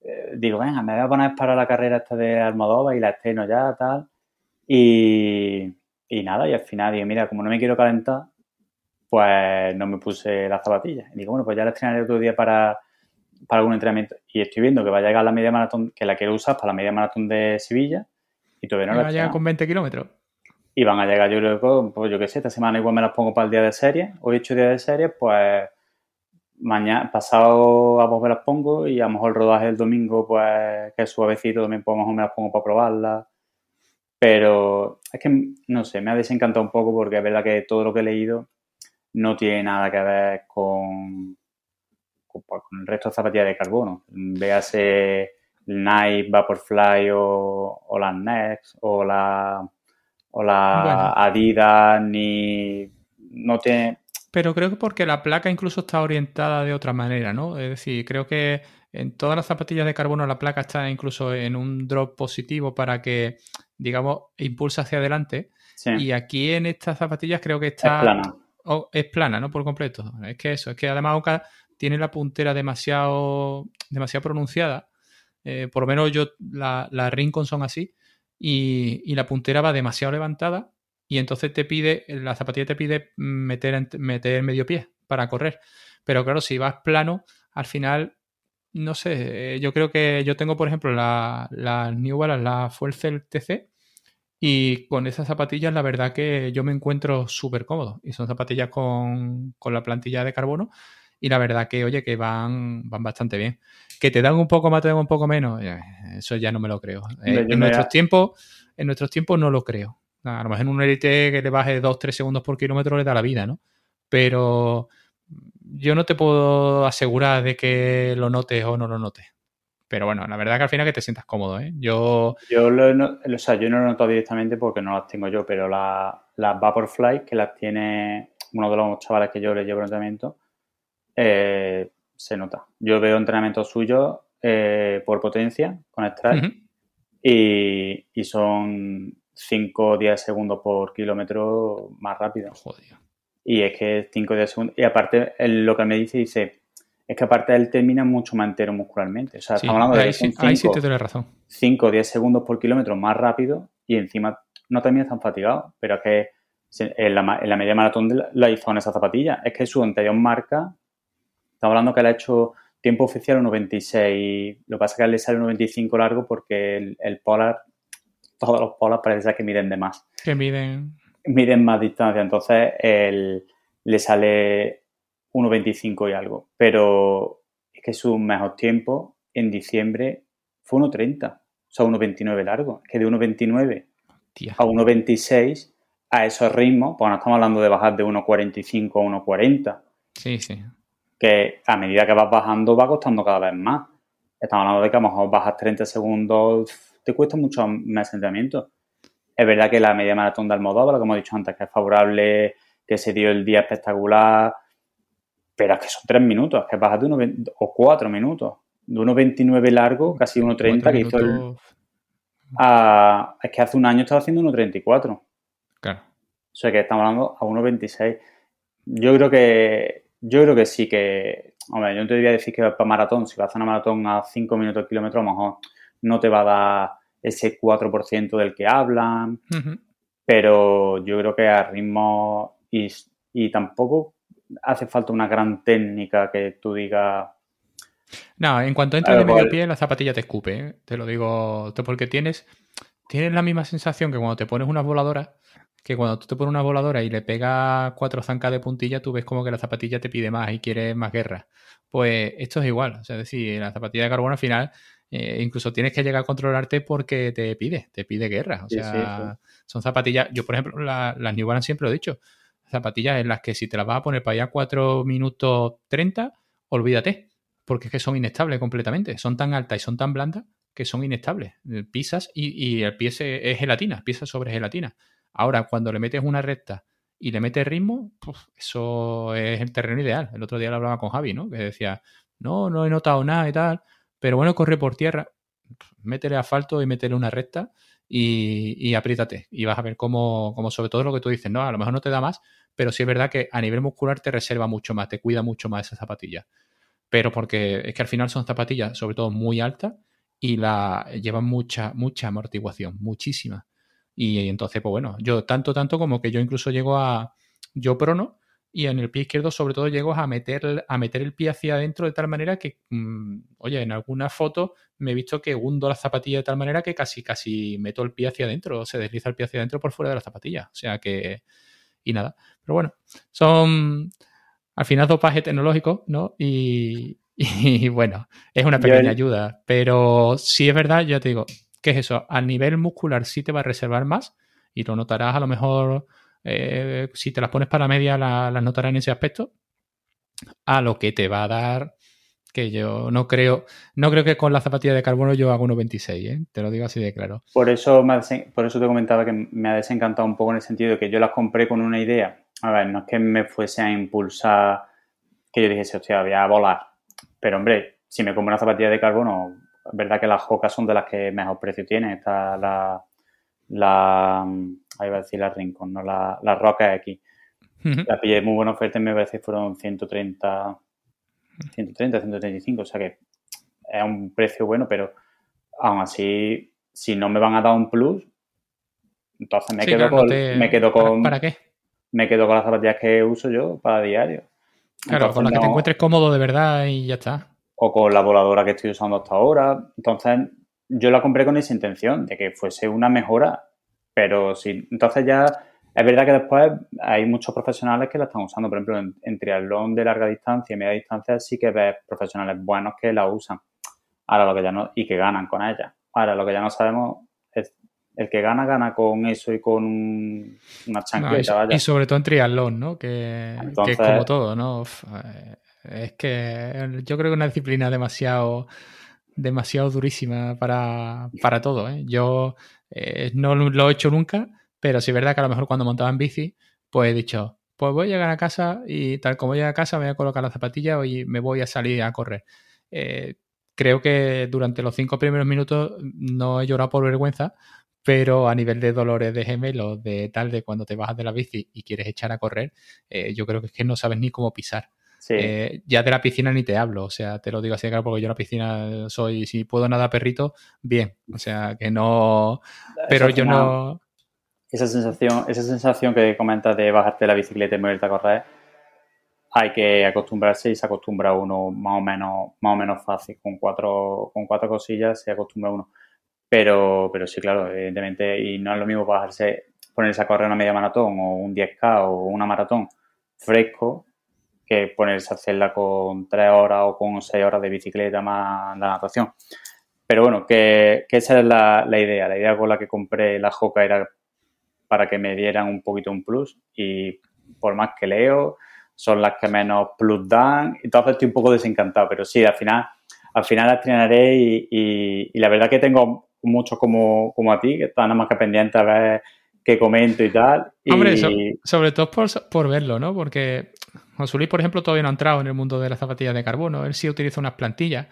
eh, digo, venga, me voy a poner para la carrera esta de Almodóvar y la estreno ya, tal. Y, y nada, y al final digo, mira, como no me quiero calentar, pues no me puse las zapatillas. Y digo, bueno, pues ya la estrenaré otro día para, para algún entrenamiento. Y estoy viendo que va a llegar la media maratón, que la quiero usar para la media maratón de Sevilla, y todavía no la Va a llegar con 20 kilómetros. Y van a llegar, yo creo, pues yo qué sé, esta semana igual me las pongo para el día de serie. Hoy he hecho día de serie, pues mañana, pasado a vos me las pongo y a lo mejor el rodaje el domingo, pues que es suavecito, también pues mejor me las pongo para probarlas. Pero es que, no sé, me ha desencantado un poco porque es verdad que todo lo que he leído no tiene nada que ver con, con, pues, el resto de zapatillas de carbono. Véase Nike, Vaporfly o, o las Next o la o la Adidas, ni no tiene... Pero creo que porque la placa incluso está orientada de otra manera, ¿no? Es decir, creo que en todas las zapatillas de carbono la placa está incluso en un drop positivo para que, digamos, impulse hacia adelante. Y aquí en estas zapatillas creo que está... Es plana. es plana, ¿no? Por completo. Es que eso, es que además Oka tiene la puntera demasiado, demasiado pronunciada. Eh, por lo menos yo, la, la Rincon son así y, la puntera va demasiado levantada y entonces te pide, la zapatilla te pide meter, meter medio pie para correr. Pero claro, si vas plano, al final, no sé, eh, yo creo que yo tengo, por ejemplo, la, New Balance, la Fuel TC, y con esas zapatillas la verdad que yo me encuentro súper cómodo. Y son zapatillas con, con la plantilla de carbono y la verdad que, oye, que van, van bastante bien. Que te dan un poco más, te dan un poco menos, eso ya no me lo creo. Eh, en, nuestros tiempos, en nuestros tiempos no lo creo. A lo mejor en un Elite que le baje 2-3 segundos por kilómetro le da la vida, ¿no? Pero yo no te puedo asegurar de que lo notes o no lo notes. Pero bueno, la verdad que al final que te sientas cómodo, ¿eh? Yo... Yo, lo, o sea, yo no lo noto directamente porque no las tengo yo, pero la, las Vaporfly, que las tiene uno de los chavales que yo le llevo entrenamiento, eh, se nota. Yo veo entrenamientos suyos eh, por potencia con Strike y, y, son 5 o 10 segundos por kilómetro más rápido. Joder. Y es que 5 o 10 segundos. Y aparte, lo que me dice, dice, es que aparte él termina mucho más entero muscularmente. O sea, estamos hablando de ahí, sí te doy razón. 5 o 10 segundos por kilómetro más rápido y encima no termina tan fatigado. Pero es que en la, en la media maratón la hizo en esa zapatilla. Es que su anterior marca, estamos hablando que él ha hecho tiempo oficial 1.26. Lo que pasa es que a él le sale 1.25 largo porque el, el, Polar, todos los Polar parece que miden de más. Que miden. Miden más distancia. Entonces, él, le sale 1.25 y algo. Pero es que su mejor tiempo en diciembre fue 1.30. O sea, 1.29 largo. Es que de 1.29 a 1.26 a esos ritmos, pues no estamos hablando de bajar de 1.45 a 1.40. Sí, sí. Que a medida que vas bajando va costando cada vez más. Estamos hablando de que a lo mejor bajas 30 segundos, te cuesta mucho más entrenamiento. Es verdad que la media maratón de Almodóvar, como he dicho antes, que es favorable, que se dio el día espectacular, pero es que son 3 minutos, es que bajas de 1, o 4 minutos. De 1.29 largo, casi 1.30 que hizo el... es que hace un año estaba haciendo 1.34. Claro. O sea que estamos hablando a 1.26. Yo creo que yo creo que sí que, hombre, yo no te voy a decir que para maratón, si vas a hacer una maratón a 5 minutos de kilómetro, a lo mejor no te va a dar ese 4% del que hablan, pero yo creo que a ritmo y, y, tampoco hace falta una gran técnica que tú digas... No, en cuanto entras de medio pie, la zapatilla te escupe, ¿eh? te lo digo, porque tienes, tienes la misma sensación que cuando te pones unas voladoras, que cuando tú te pones una voladora y le pegas cuatro zancas de puntilla, tú ves como que la zapatilla te pide más y quiere más guerra. Pues esto es igual. O sea, es decir, la zapatilla de carbono al final eh, incluso tienes que llegar a controlarte porque te pide, te pide guerra. O sea, son zapatillas. Yo, por ejemplo, las New Balance siempre lo he dicho. Zapatillas en las que si te las vas a poner para allá 4 minutos 30, olvídate. Porque es que son inestables completamente. Son tan altas y son tan blandas que son inestables. Pisas y, y el pie es gelatina, pisas sobre gelatina. Ahora, cuando le metes una recta y le metes ritmo, eso es el terreno ideal. El otro día lo hablaba con Javi, ¿no? Que decía, no, no he notado nada y tal, pero bueno, corre por tierra, métele asfalto y métele una recta y, y apriétate. Y vas a ver cómo, cómo, sobre todo lo que tú dices, no, a lo mejor no te da más, pero sí es verdad que a nivel muscular te reserva mucho más, te cuida mucho más esa zapatilla. Pero porque es que al final son zapatillas, sobre todo muy altas, y la llevan mucha, mucha amortiguación, muchísima. Y entonces, pues bueno, yo tanto, tanto como que yo incluso llego a, yo prono, y en el pie izquierdo sobre todo llego a meter, a meter el pie hacia adentro de tal manera que, mm, oye, en alguna foto me he visto que hundo la zapatilla de tal manera que casi, casi meto el pie hacia adentro, se desliza el pie hacia adentro por fuera de la zapatilla. O sea que, y nada. Pero bueno, son al final dopaje tecnológico, ¿no? Y, [LAUGHS] y bueno, es una pequeña ayuda, pero sí es verdad, ya te digo, ¿Qué es eso? A nivel muscular sí te va a reservar más y lo notarás a lo mejor, eh, si te las pones para la media, las notarás en ese aspecto. A lo que te va a dar, que yo no creo, no creo que con la zapatilla de carbono yo haga 1,26, ¿eh? te lo digo así de claro. Por eso, por eso te comentaba que me ha desencantado un poco en el sentido de que yo las compré con una idea. A ver, no es que me fuese a impulsar, que yo dijese, hostia, voy a volar. Pero hombre, si me compro una zapatilla de carbono, es verdad que las Jocas son de las que mejor precio tienen. Está la, la ahí va a decir la Rincon, no la, la Roca X. La pillé muy buena oferta y me parece que fueron 130, 130, 135, o sea que es un precio bueno, pero aún así, si no me van a dar un plus, entonces me, quedo, con, me quedo con... ¿Para qué? Me quedo con las zapatillas que uso yo para diario. Claro, con las que te encuentres cómodo de verdad y ya está o con la voladora que estoy usando hasta ahora. Entonces, yo la compré con esa intención de que fuese una mejora, pero sí, entonces ya es verdad que después hay muchos profesionales que la están usando, por ejemplo, en, triatlón de larga distancia y media distancia sí que ves profesionales buenos que la usan. Ahora lo que ya no, y que ganan con ella. Ahora lo que ya no sabemos es el que gana, gana con eso y con una chancleta. y, sobre todo en triatlón, ¿no? Que, que es como todo, ¿no? Es que yo creo que una disciplina demasiado, demasiado durísima para, para todo. ¿eh? Yo eh, no lo he hecho nunca, pero sí es verdad que a lo mejor cuando montaba en bici, pues he dicho, pues voy a llegar a casa y tal como llegue a casa me voy a colocar las zapatillas y me voy a salir a correr. Eh, creo que durante los cinco primeros minutos no he llorado por vergüenza, pero a nivel de dolores de gemelos, de tal, de cuando te bajas de la bici y quieres echar a correr, eh, yo creo que es que no sabes ni cómo pisar. Eh, ya de la piscina ni te hablo, o sea, te lo digo así claro, porque yo en la piscina soy, si puedo nada perrito, bien, o sea, que no, pero yo no... Esa sensación, esa sensación que comentas de bajarte de la bicicleta y moverte a correr, hay que acostumbrarse y se acostumbra uno más o menos, más o menos fácil, con cuatro, con cuatro cosillas se acostumbra uno. Pero, pero sí, claro, evidentemente, y no es lo mismo bajarse, ponerse a correr una media maratón o un 10K o una maratón fresco que ponerse a hacerla con tres horas o con seis horas de bicicleta más la natación. Pero bueno, que, esa es la, idea. La idea con la que compré la Joca era para que me dieran un poquito un plus y por más que leo, son las que menos plus dan. Entonces estoy un poco desencantado, pero sí, al final, al final la estrenaré y, y la verdad que tengo mucho como, como a ti, que está nada más que pendiente a ver qué comento y tal. Hombre, sobre todo por, por, verlo, ¿no? Porque José por ejemplo, todavía no ha entrado en el mundo de las zapatillas de carbono. Él sí utiliza unas plantillas,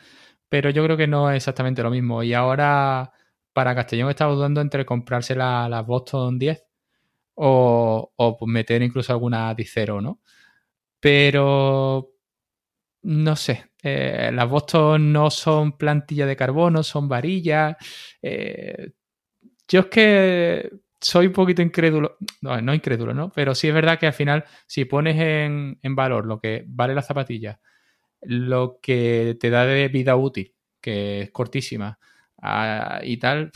pero yo creo que no es exactamente lo mismo. Y ahora, para Castellón, está dudando entre comprarse las la Boston 10 o, o meter incluso alguna Dicero, ¿no? Pero no sé, eh, las Boston no son plantillas de carbono, son varillas. Eh, yo es que soy un poquito incrédulo, no, no incrédulo, ¿no? Pero sí es verdad que al final, si pones en, valor lo que vale la zapatilla, lo que te da de vida útil, que es cortísima, ah, y tal,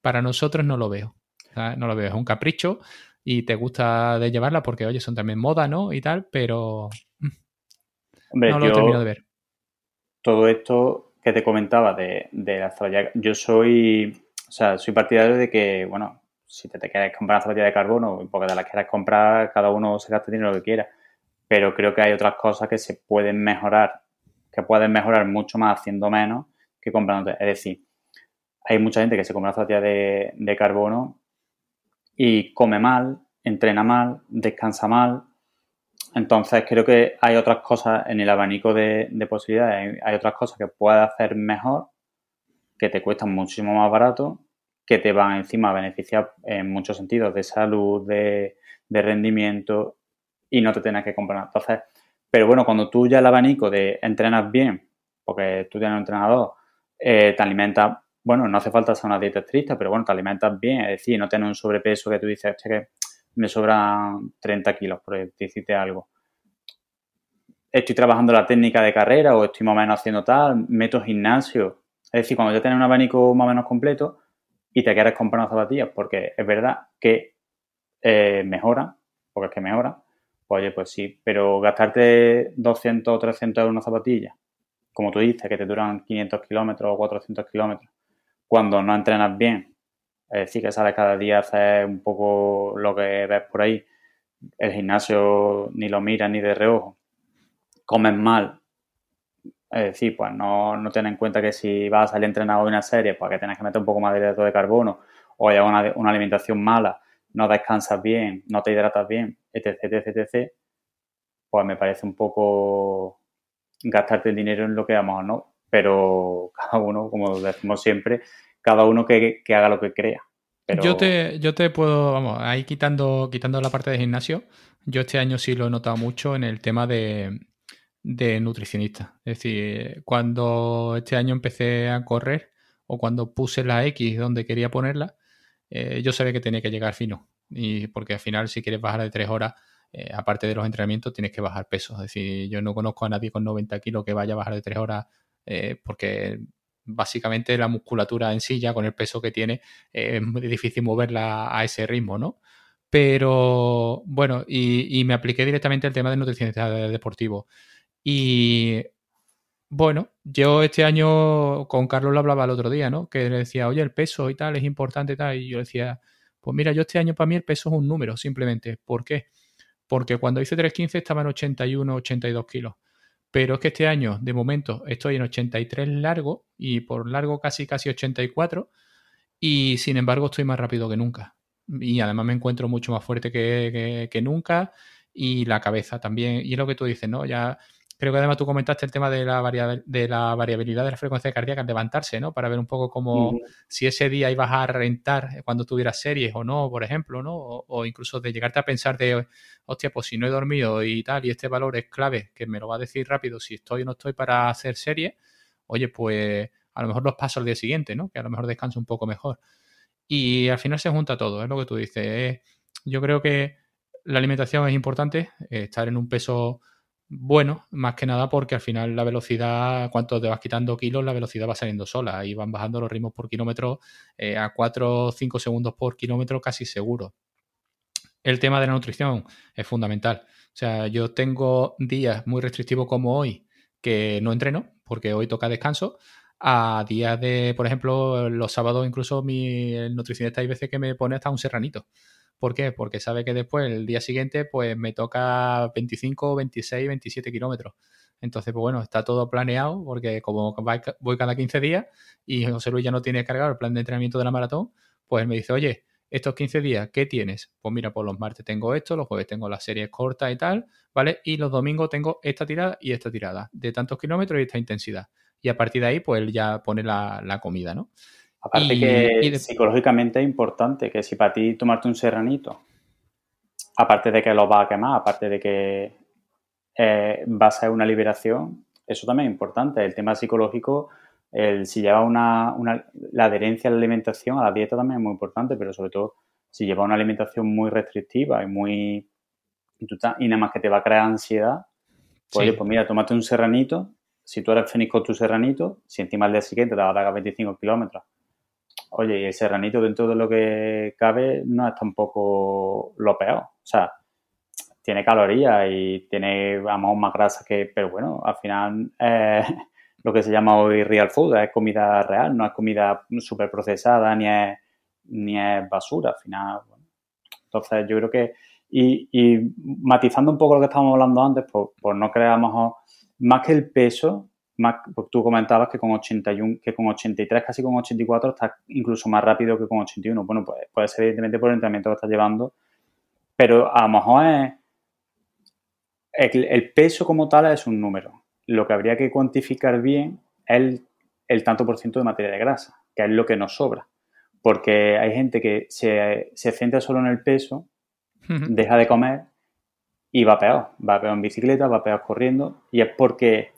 para nosotros no lo veo. No lo veo, es un capricho y te gusta de llevarla porque, oye, son también moda, ¿no? Y tal, pero no lo termino de ver todo esto que te comentaba de, de la zapatilla, yo soy, o sea, soy partidario de que, bueno, si te, te quieres comprar una zapatilla de carbono, porque de las quieras comprar, cada uno se gasta dinero lo que quiera. Pero creo que hay otras cosas que se pueden mejorar, que pueden mejorar mucho más haciendo menos que comprando. Es decir, hay mucha gente que se compra una zapatilla de, de carbono y come mal, entrena mal, descansa mal, entonces creo que hay otras cosas en el abanico de, posibilidades, hay otras cosas que puedes hacer mejor, que te cuestan muchísimo más barato, que te van encima a beneficiar en muchos sentidos, de salud, de, rendimiento, y no te tienes que comprar. Entonces, pero bueno, cuando tú ya el abanico de entrenas bien, porque tú tienes un entrenador, eh, te alimentas, bueno, no hace falta hacer una dieta estricta, pero bueno, te alimentas bien, es decir, no tienes un sobrepeso que tú dices, que me sobran 30 kilos, por decirte algo. Estoy trabajando la técnica de carrera o estoy más o menos haciendo tal, meto gimnasio. Es decir, cuando ya tienes un abanico más o menos completo y te quieres comprar unas zapatillas, porque es verdad que eh, mejora, porque es que mejora, pues oye, pues sí, pero gastarte 200 o 300 euros una zapatilla, como tú dices, que te duran 500 kilómetros o 400 kilómetros, cuando no entrenas bien es decir, que sales cada día a hacer un poco lo que ves por ahí. El gimnasio ni lo miras ni de reojo. Comes mal. Es decir, pues no, no ten en cuenta que si vas a salir entrenado en una serie, pues que tienes que meter un poco más de hidrato de carbono o hay una, una alimentación mala, no descansas bien, no te hidratas bien, etc, etc, etc, pues me parece un poco gastarte el dinero en lo que vamos, ¿no? Pero cada uno, como decimos siempre, cada uno que, haga lo que crea. Yo, te, yo te puedo, vamos, ahí quitando, quitando la parte de gimnasio, yo este año sí lo he notado mucho en el tema de, nutricionista. Es decir, cuando este año empecé a correr o cuando puse la X donde quería ponerla, eh, yo sabía que tenía que llegar fino. Y porque al final, si quieres bajar de tres horas, eh, aparte de los entrenamientos, tienes que bajar peso. Es decir, yo no conozco a nadie con 90 kilos que vaya a bajar de tres horas eh, porque básicamente la musculatura en sí, ya con el peso que tiene, es muy difícil moverla a ese ritmo, ¿no? Pero bueno, y, me apliqué directamente al tema de nutrición deportivo. Y bueno, yo este año con Carlos lo hablaba el otro día, ¿no? Que le decía, oye, el peso y tal es importante y tal. Y yo decía, pues mira, yo este año para mí el peso es un número, simplemente. ¿Por qué? Porque cuando hice 315 estaba en 81, 82 kilos. Pero es que este año, de momento, estoy en 83 largo y por largo casi casi 84 y sin embargo estoy más rápido que nunca. y además me encuentro mucho más fuerte que, que nunca y la cabeza también. Y es lo que tú dices, ¿no? Ya Creo que además tú comentaste el tema de la, de la variabilidad de la frecuencia cardíaca al levantarse, ¿no? Para ver un poco cómo, si ese día ibas a rentar cuando tuvieras series o no, por ejemplo, ¿no? O, incluso de llegarte a pensar de, hostia, pues si no he dormido y tal, y este valor es clave, que me lo va a decir rápido si estoy o no estoy para hacer series, oye, pues a lo mejor los paso al día siguiente, ¿no? Que a lo mejor descanso un poco mejor. Y al final se junta todo, es lo que tú dices. yo creo que la alimentación es importante, estar en un peso bueno, más que nada porque al final la velocidad, cuanto te vas quitando kilos, la velocidad va saliendo sola y van bajando los ritmos por kilómetro eh, a 4 o 5 segundos por kilómetro casi seguro. El tema de la nutrición es fundamental. O sea, yo tengo días muy restrictivos como hoy que no entreno porque hoy toca descanso. A días de, por ejemplo, los sábados incluso mi nutricionista hay veces que me pone hasta un serranito. ¿Por qué? Porque sabe que después, el día siguiente, pues me toca 25, 26, 27 kilómetros. Entonces, pues bueno, está todo planeado porque como voy cada 15 días y José Luis ya no tiene cargado el plan de entrenamiento de la maratón, pues él me dice, oye, estos 15 días, ¿qué tienes? Pues mira, pues los martes tengo esto, los jueves tengo las series cortas y tal, ¿vale? Y los domingos tengo esta tirada y esta tirada, de tantos kilómetros y esta intensidad. Y a partir de ahí, pues él ya pone la comida, ¿no? Aparte que psicológicamente es importante que si para ti tomarte un serranito, aparte de que lo va a quemar, aparte de que eh, va a ser una liberación, eso también es importante. El tema psicológico, el, si lleva una, la adherencia a la alimentación, a la dieta también es muy importante, pero sobre todo si lleva una alimentación muy restrictiva y muy... Y, nada más que te va a crear ansiedad, pues, pues mira, tómate un serranito, si tú eres feliz con tu serranito, si encima el día siguiente te va a dar 25 kilómetros Oye, y el serranito dentro de lo que cabe no es tampoco lo peor. O sea, tiene calorías y tiene, vamos, más grasa que... Pero bueno, al final es [LAUGHS] lo que se llama hoy real food, es comida real, no es comida súper procesada ni es, ni es basura. Al final, bueno. Entonces yo creo que... Y, matizando un poco lo que estábamos hablando antes, por no crear más que el peso, pues tú comentabas que con 81, que con 83, casi con 84 estás incluso más rápido que con 81. Bueno, pues puede ser evidentemente por el entrenamiento que estás llevando, pero a lo mejor es el, peso como tal es un número. Lo que habría que cuantificar bien es el, tanto por ciento de materia de grasa, que es lo que nos sobra. Porque hay gente que se, se centra solo en el peso, deja de comer y va peor. Va peor en bicicleta, va peor corriendo. Y es porque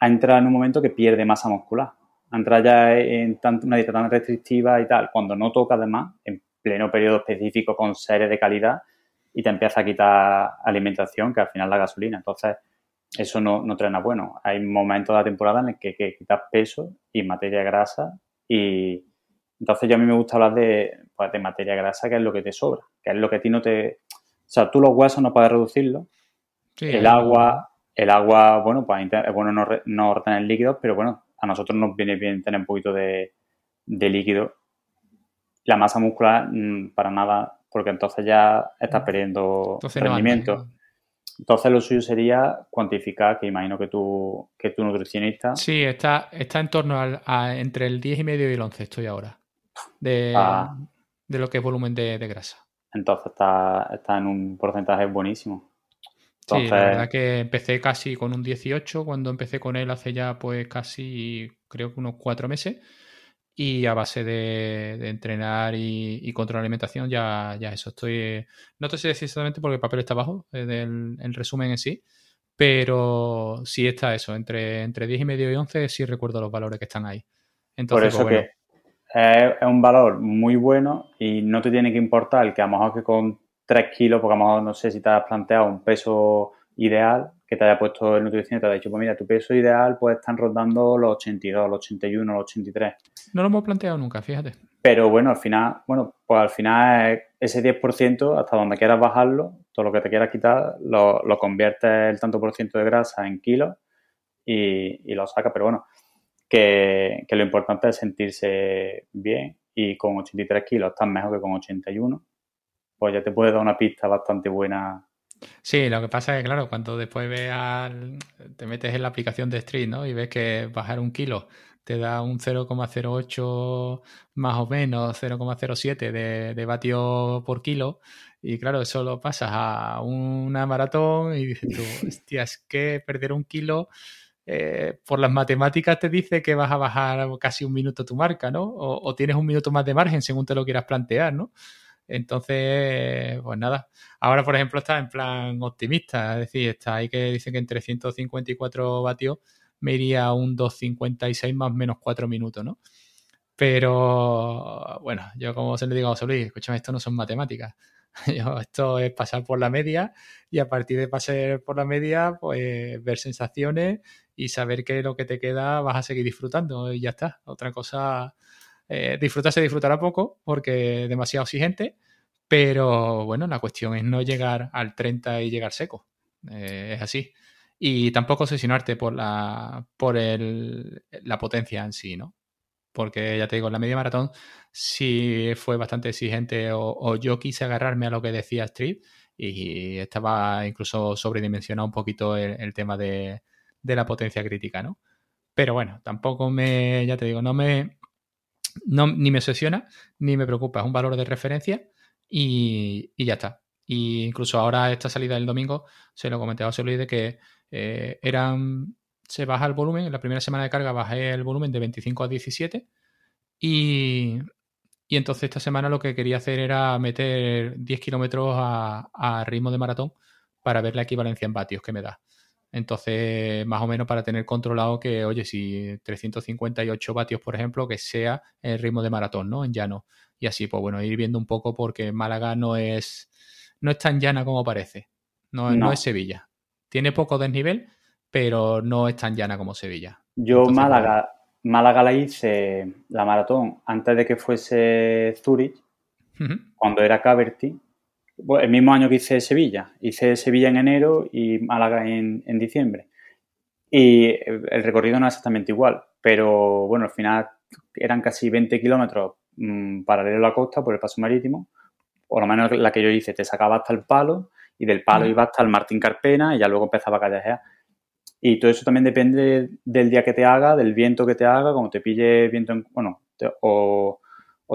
ha entrado en un momento que pierde masa muscular. Ha entrado ya en una dieta tan restrictiva y tal, cuando no toca además, en pleno periodo específico con seres de calidad, y te empieza a quitar alimentación, que al final la gasolina. Entonces, eso no, no trae nada bueno. Hay momentos de la temporada en el que, que quitas peso y materia grasa y entonces yo a mí me gusta hablar de, pues, de materia grasa, que es lo que te sobra, que es lo que a ti no te... O sea, tú los huesos no puedes reducirlo, el agua, el agua, bueno, pues es bueno no, no retener líquidos, pero bueno, a nosotros nos viene bien tener un poquito de, líquido. La masa muscular, mm, para nada, porque entonces ya estás perdiendo rendimiento. entonces lo suyo sería cuantificar, que imagino que tú, que tu nutricionista. Sí, está, está en torno al, a, entre el 10 y medio y el 11 estoy ahora. De, ah. de lo que es volumen de, grasa. Entonces está, está en un porcentaje buenísimo. Sí, la verdad que empecé casi con un 18 cuando empecé con él hace ya pues casi creo que unos cuatro meses. Y a base de, entrenar y, controlar la alimentación ya, ya eso estoy no te sé decir exactamente porque el papel está abajo eh, del el resumen en sí pero sí está eso entre, entre 10 y medio y 11 sí recuerdo los valores que están ahí. Entonces, por eso pues, que es, un valor muy bueno y no te tiene que importar que a lo mejor que con 3 kilos, porque a lo mejor no sé si te has planteado un peso ideal que te haya puesto el nutricionista, te ha dicho, pues mira, tu peso ideal puede estar rondando los 82, los 81, los 83. No lo hemos planteado nunca, fíjate. Pero bueno, al final, bueno, pues al final ese 10%, hasta donde quieras bajarlo, todo lo que te quieras quitar, lo, lo conviertes el tanto por ciento de grasa en kilos y, lo sacas. Pero bueno, que, que, lo importante es sentirse bien y con 83 kilos estás mejor que con 81 pues ya te puede dar una pista bastante buena. Sí, lo que pasa es que, claro, cuando después veas, te metes en la aplicación de Street, ¿no? Y ves que bajar un kilo te da un 0,08 más o menos, 0,07 de, de vatios por kilo. Y claro, eso lo pasas a una maratón y dices tú, [LAUGHS] hostia, es que perder un kilo eh, por las matemáticas te dice que vas a bajar casi un minuto tu marca, ¿no? O, tienes un minuto más de margen según te lo quieras plantear, ¿no? Entonces, pues nada. Ahora, por ejemplo, está en plan optimista, es decir, está ahí que dice que en 354 vatios me iría a un 256 más menos 4 minutos, ¿no? Pero, bueno, yo como se le digo a José Luis, escúchame, esto no son matemáticas. [LAUGHS] esto es pasar por la media y a partir de pasar por la media, pues ver sensaciones y saber que lo que te queda vas a seguir disfrutando y ya está. Otra cosa, eh, disfrutar se disfrutará poco porque es demasiado exigente, pero bueno, la cuestión es no llegar al 30 y llegar seco. Eh, es así. Y tampoco obsesionarte por la, por el, la potencia en sí, ¿no? porque ya te digo, la media maratón sí fue bastante exigente o, yo quise agarrarme a lo que decía Street y estaba incluso sobredimensionado un poquito el, tema de, la potencia crítica, ¿no? Pero bueno, tampoco me, ya te digo, no me, ni me obsesiona ni me preocupa, es un valor de referencia y, ya está. Y incluso ahora esta salida del domingo, se lo comenté a José de que eh, eran se baja el volumen. En la primera semana de carga bajé el volumen de 25 a 17. Y, entonces esta semana lo que quería hacer era meter 10 kilómetros a, ritmo de maratón para ver la equivalencia en vatios que me da. Entonces, más o menos para tener controlado que, oye, si 358 vatios, por ejemplo, que sea el ritmo de maratón, ¿no? En llano. Y así, pues bueno, ir viendo un poco porque Málaga no es, no es tan llana como parece. No, no es Sevilla. Tiene poco desnivel, pero no es tan llana como Sevilla. Yo Málaga, Málaga la hice la maratón antes de que fuese Zurich, cuando era El mismo año que hice Sevilla. Hice Sevilla en enero y Málaga en, diciembre. Y el recorrido no es exactamente igual, pero bueno, al final eran casi 20 kilómetros mm, paralelo a la costa por el paso marítimo. Por lo menos la que yo hice, te sacaba hasta el palo y del palo iba hasta el Martín Carpena y ya luego empezaba a callejear. Y todo eso también depende del día que te haga, del viento que te haga, como te pille viento en, bueno, o,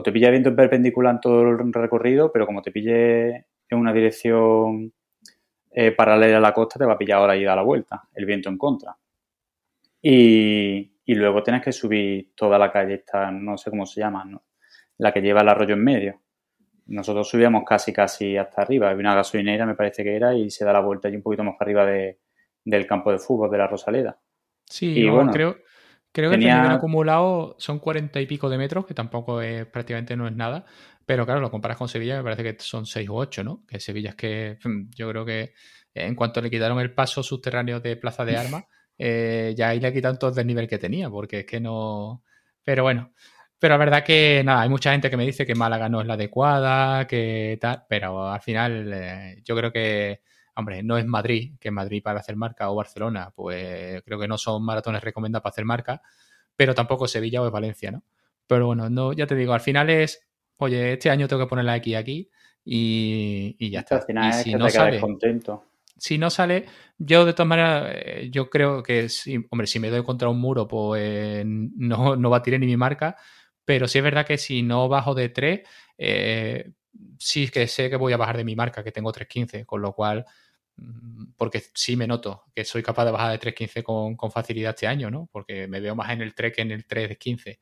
te pille viento en perpendicular en todo el recorrido, pero como te pille en una dirección eh, paralela a la costa, te va a pillar ahora y da la vuelta, el viento en contra. Y, luego tienes que subir toda la calle, esta, no sé cómo se llama, la que lleva el arroyo en medio. Nosotros subíamos casi, casi hasta arriba. Había una gasolinera, me parece que era, y se da la vuelta y un poquito más arriba de, del campo de fútbol de la Rosaleda. Sí, bueno, creo, creo que el nivel acumulado son cuarenta y pico de metros, que tampoco es prácticamente no es nada. Pero claro, lo comparas con Sevilla, me parece que son seis u ocho, ¿no? Que Sevilla es que hmm, yo creo que en cuanto le quitaron el paso subterráneo de Plaza de Armas, [LAUGHS] eh, ya ahí le quitan todo el nivel que tenía, porque es que no. Pero bueno, pero la verdad que nada, hay mucha gente que me dice que Málaga no es la adecuada, que tal, pero al final eh, yo creo que Hombre, no es Madrid, que Madrid para hacer marca o Barcelona, pues creo que no son maratones recomendados para hacer marca, pero tampoco Sevilla o Valencia, ¿no? Pero bueno, no, ya te digo, al final es, oye, este año tengo que poner la X aquí y, ya está. Al final es si que no sale, contento. Si no sale, yo de todas maneras, eh, yo creo que, si, hombre, si me doy contra un muro, pues no, no batiré ni mi marca, pero sí es verdad que si no bajo de 3, eh, sí que sé que voy a bajar de mi marca, que tengo 3.15, con lo cual Mm, porque sí me noto que soy capaz de bajar de 3.15 con, con facilidad este año, ¿no? Porque me veo más en el 3 que en el 3.15.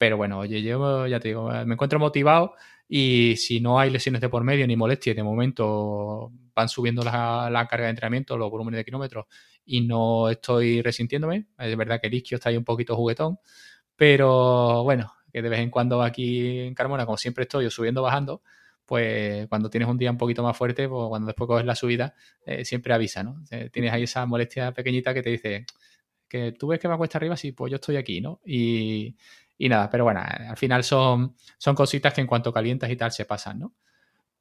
Pero bueno, oye, yo ya te digo, me encuentro motivado y si no hay lesiones de por medio ni molestias, de momento van subiendo la, carga de entrenamiento, los volúmenes de kilómetros y no estoy resintiéndome. Es verdad que el isquio está ahí un poquito juguetón, pero bueno, que de vez en cuando aquí en Carmona, como siempre estoy subiendo, bajando, pues cuando tienes un día un poquito más fuerte, pues cuando después coges la subida, eh, siempre avisa, ¿no? tienes ahí esa molestia pequeñita que te dice que tú ves que va cuesta arriba, sí, pues yo estoy aquí, ¿no? Y, nada, pero bueno, al final son, son cositas que en cuanto calientas y tal se pasan, ¿no?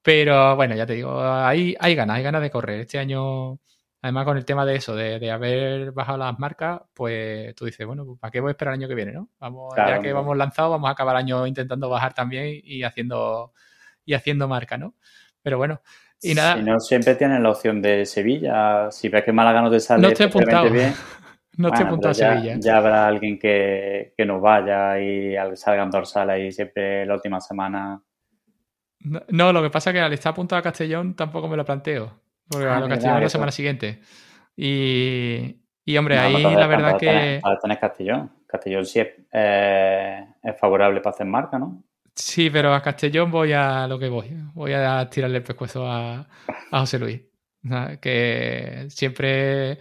Pero bueno, ya te digo, hay, hay ganas, hay ganas de correr. Este año, además con el tema de eso, de, haber bajado las marcas, pues tú dices, bueno, pues, ¿para qué voy a esperar el año que viene, no? Vamos, ya que vamos lanzados, vamos a acabar el año intentando bajar también y haciendo y haciendo marca, ¿no? Pero bueno, y nada. Si no, siempre tienen la opción de Sevilla. Si ves que Málaga no te sale no apuntado. bien. [LAUGHS] No estoy apuntado a Sevilla. Ya habrá alguien que, que nos vaya y salgan dorsales y siempre la última semana. No, lo que pasa es que al estar apuntado a Castellón tampoco me lo planteo. Porque a ah, Castellón es la semana siguiente. Y, y hombre, ahí la verdad que. Ahora tenés Castellón. Castellón sí es, eh, es favorable para hacer marca, ¿no? Sí, pero a Castellón voy a lo que voy. Voy a tirarle el pescuezo a, a José Luis. que siempre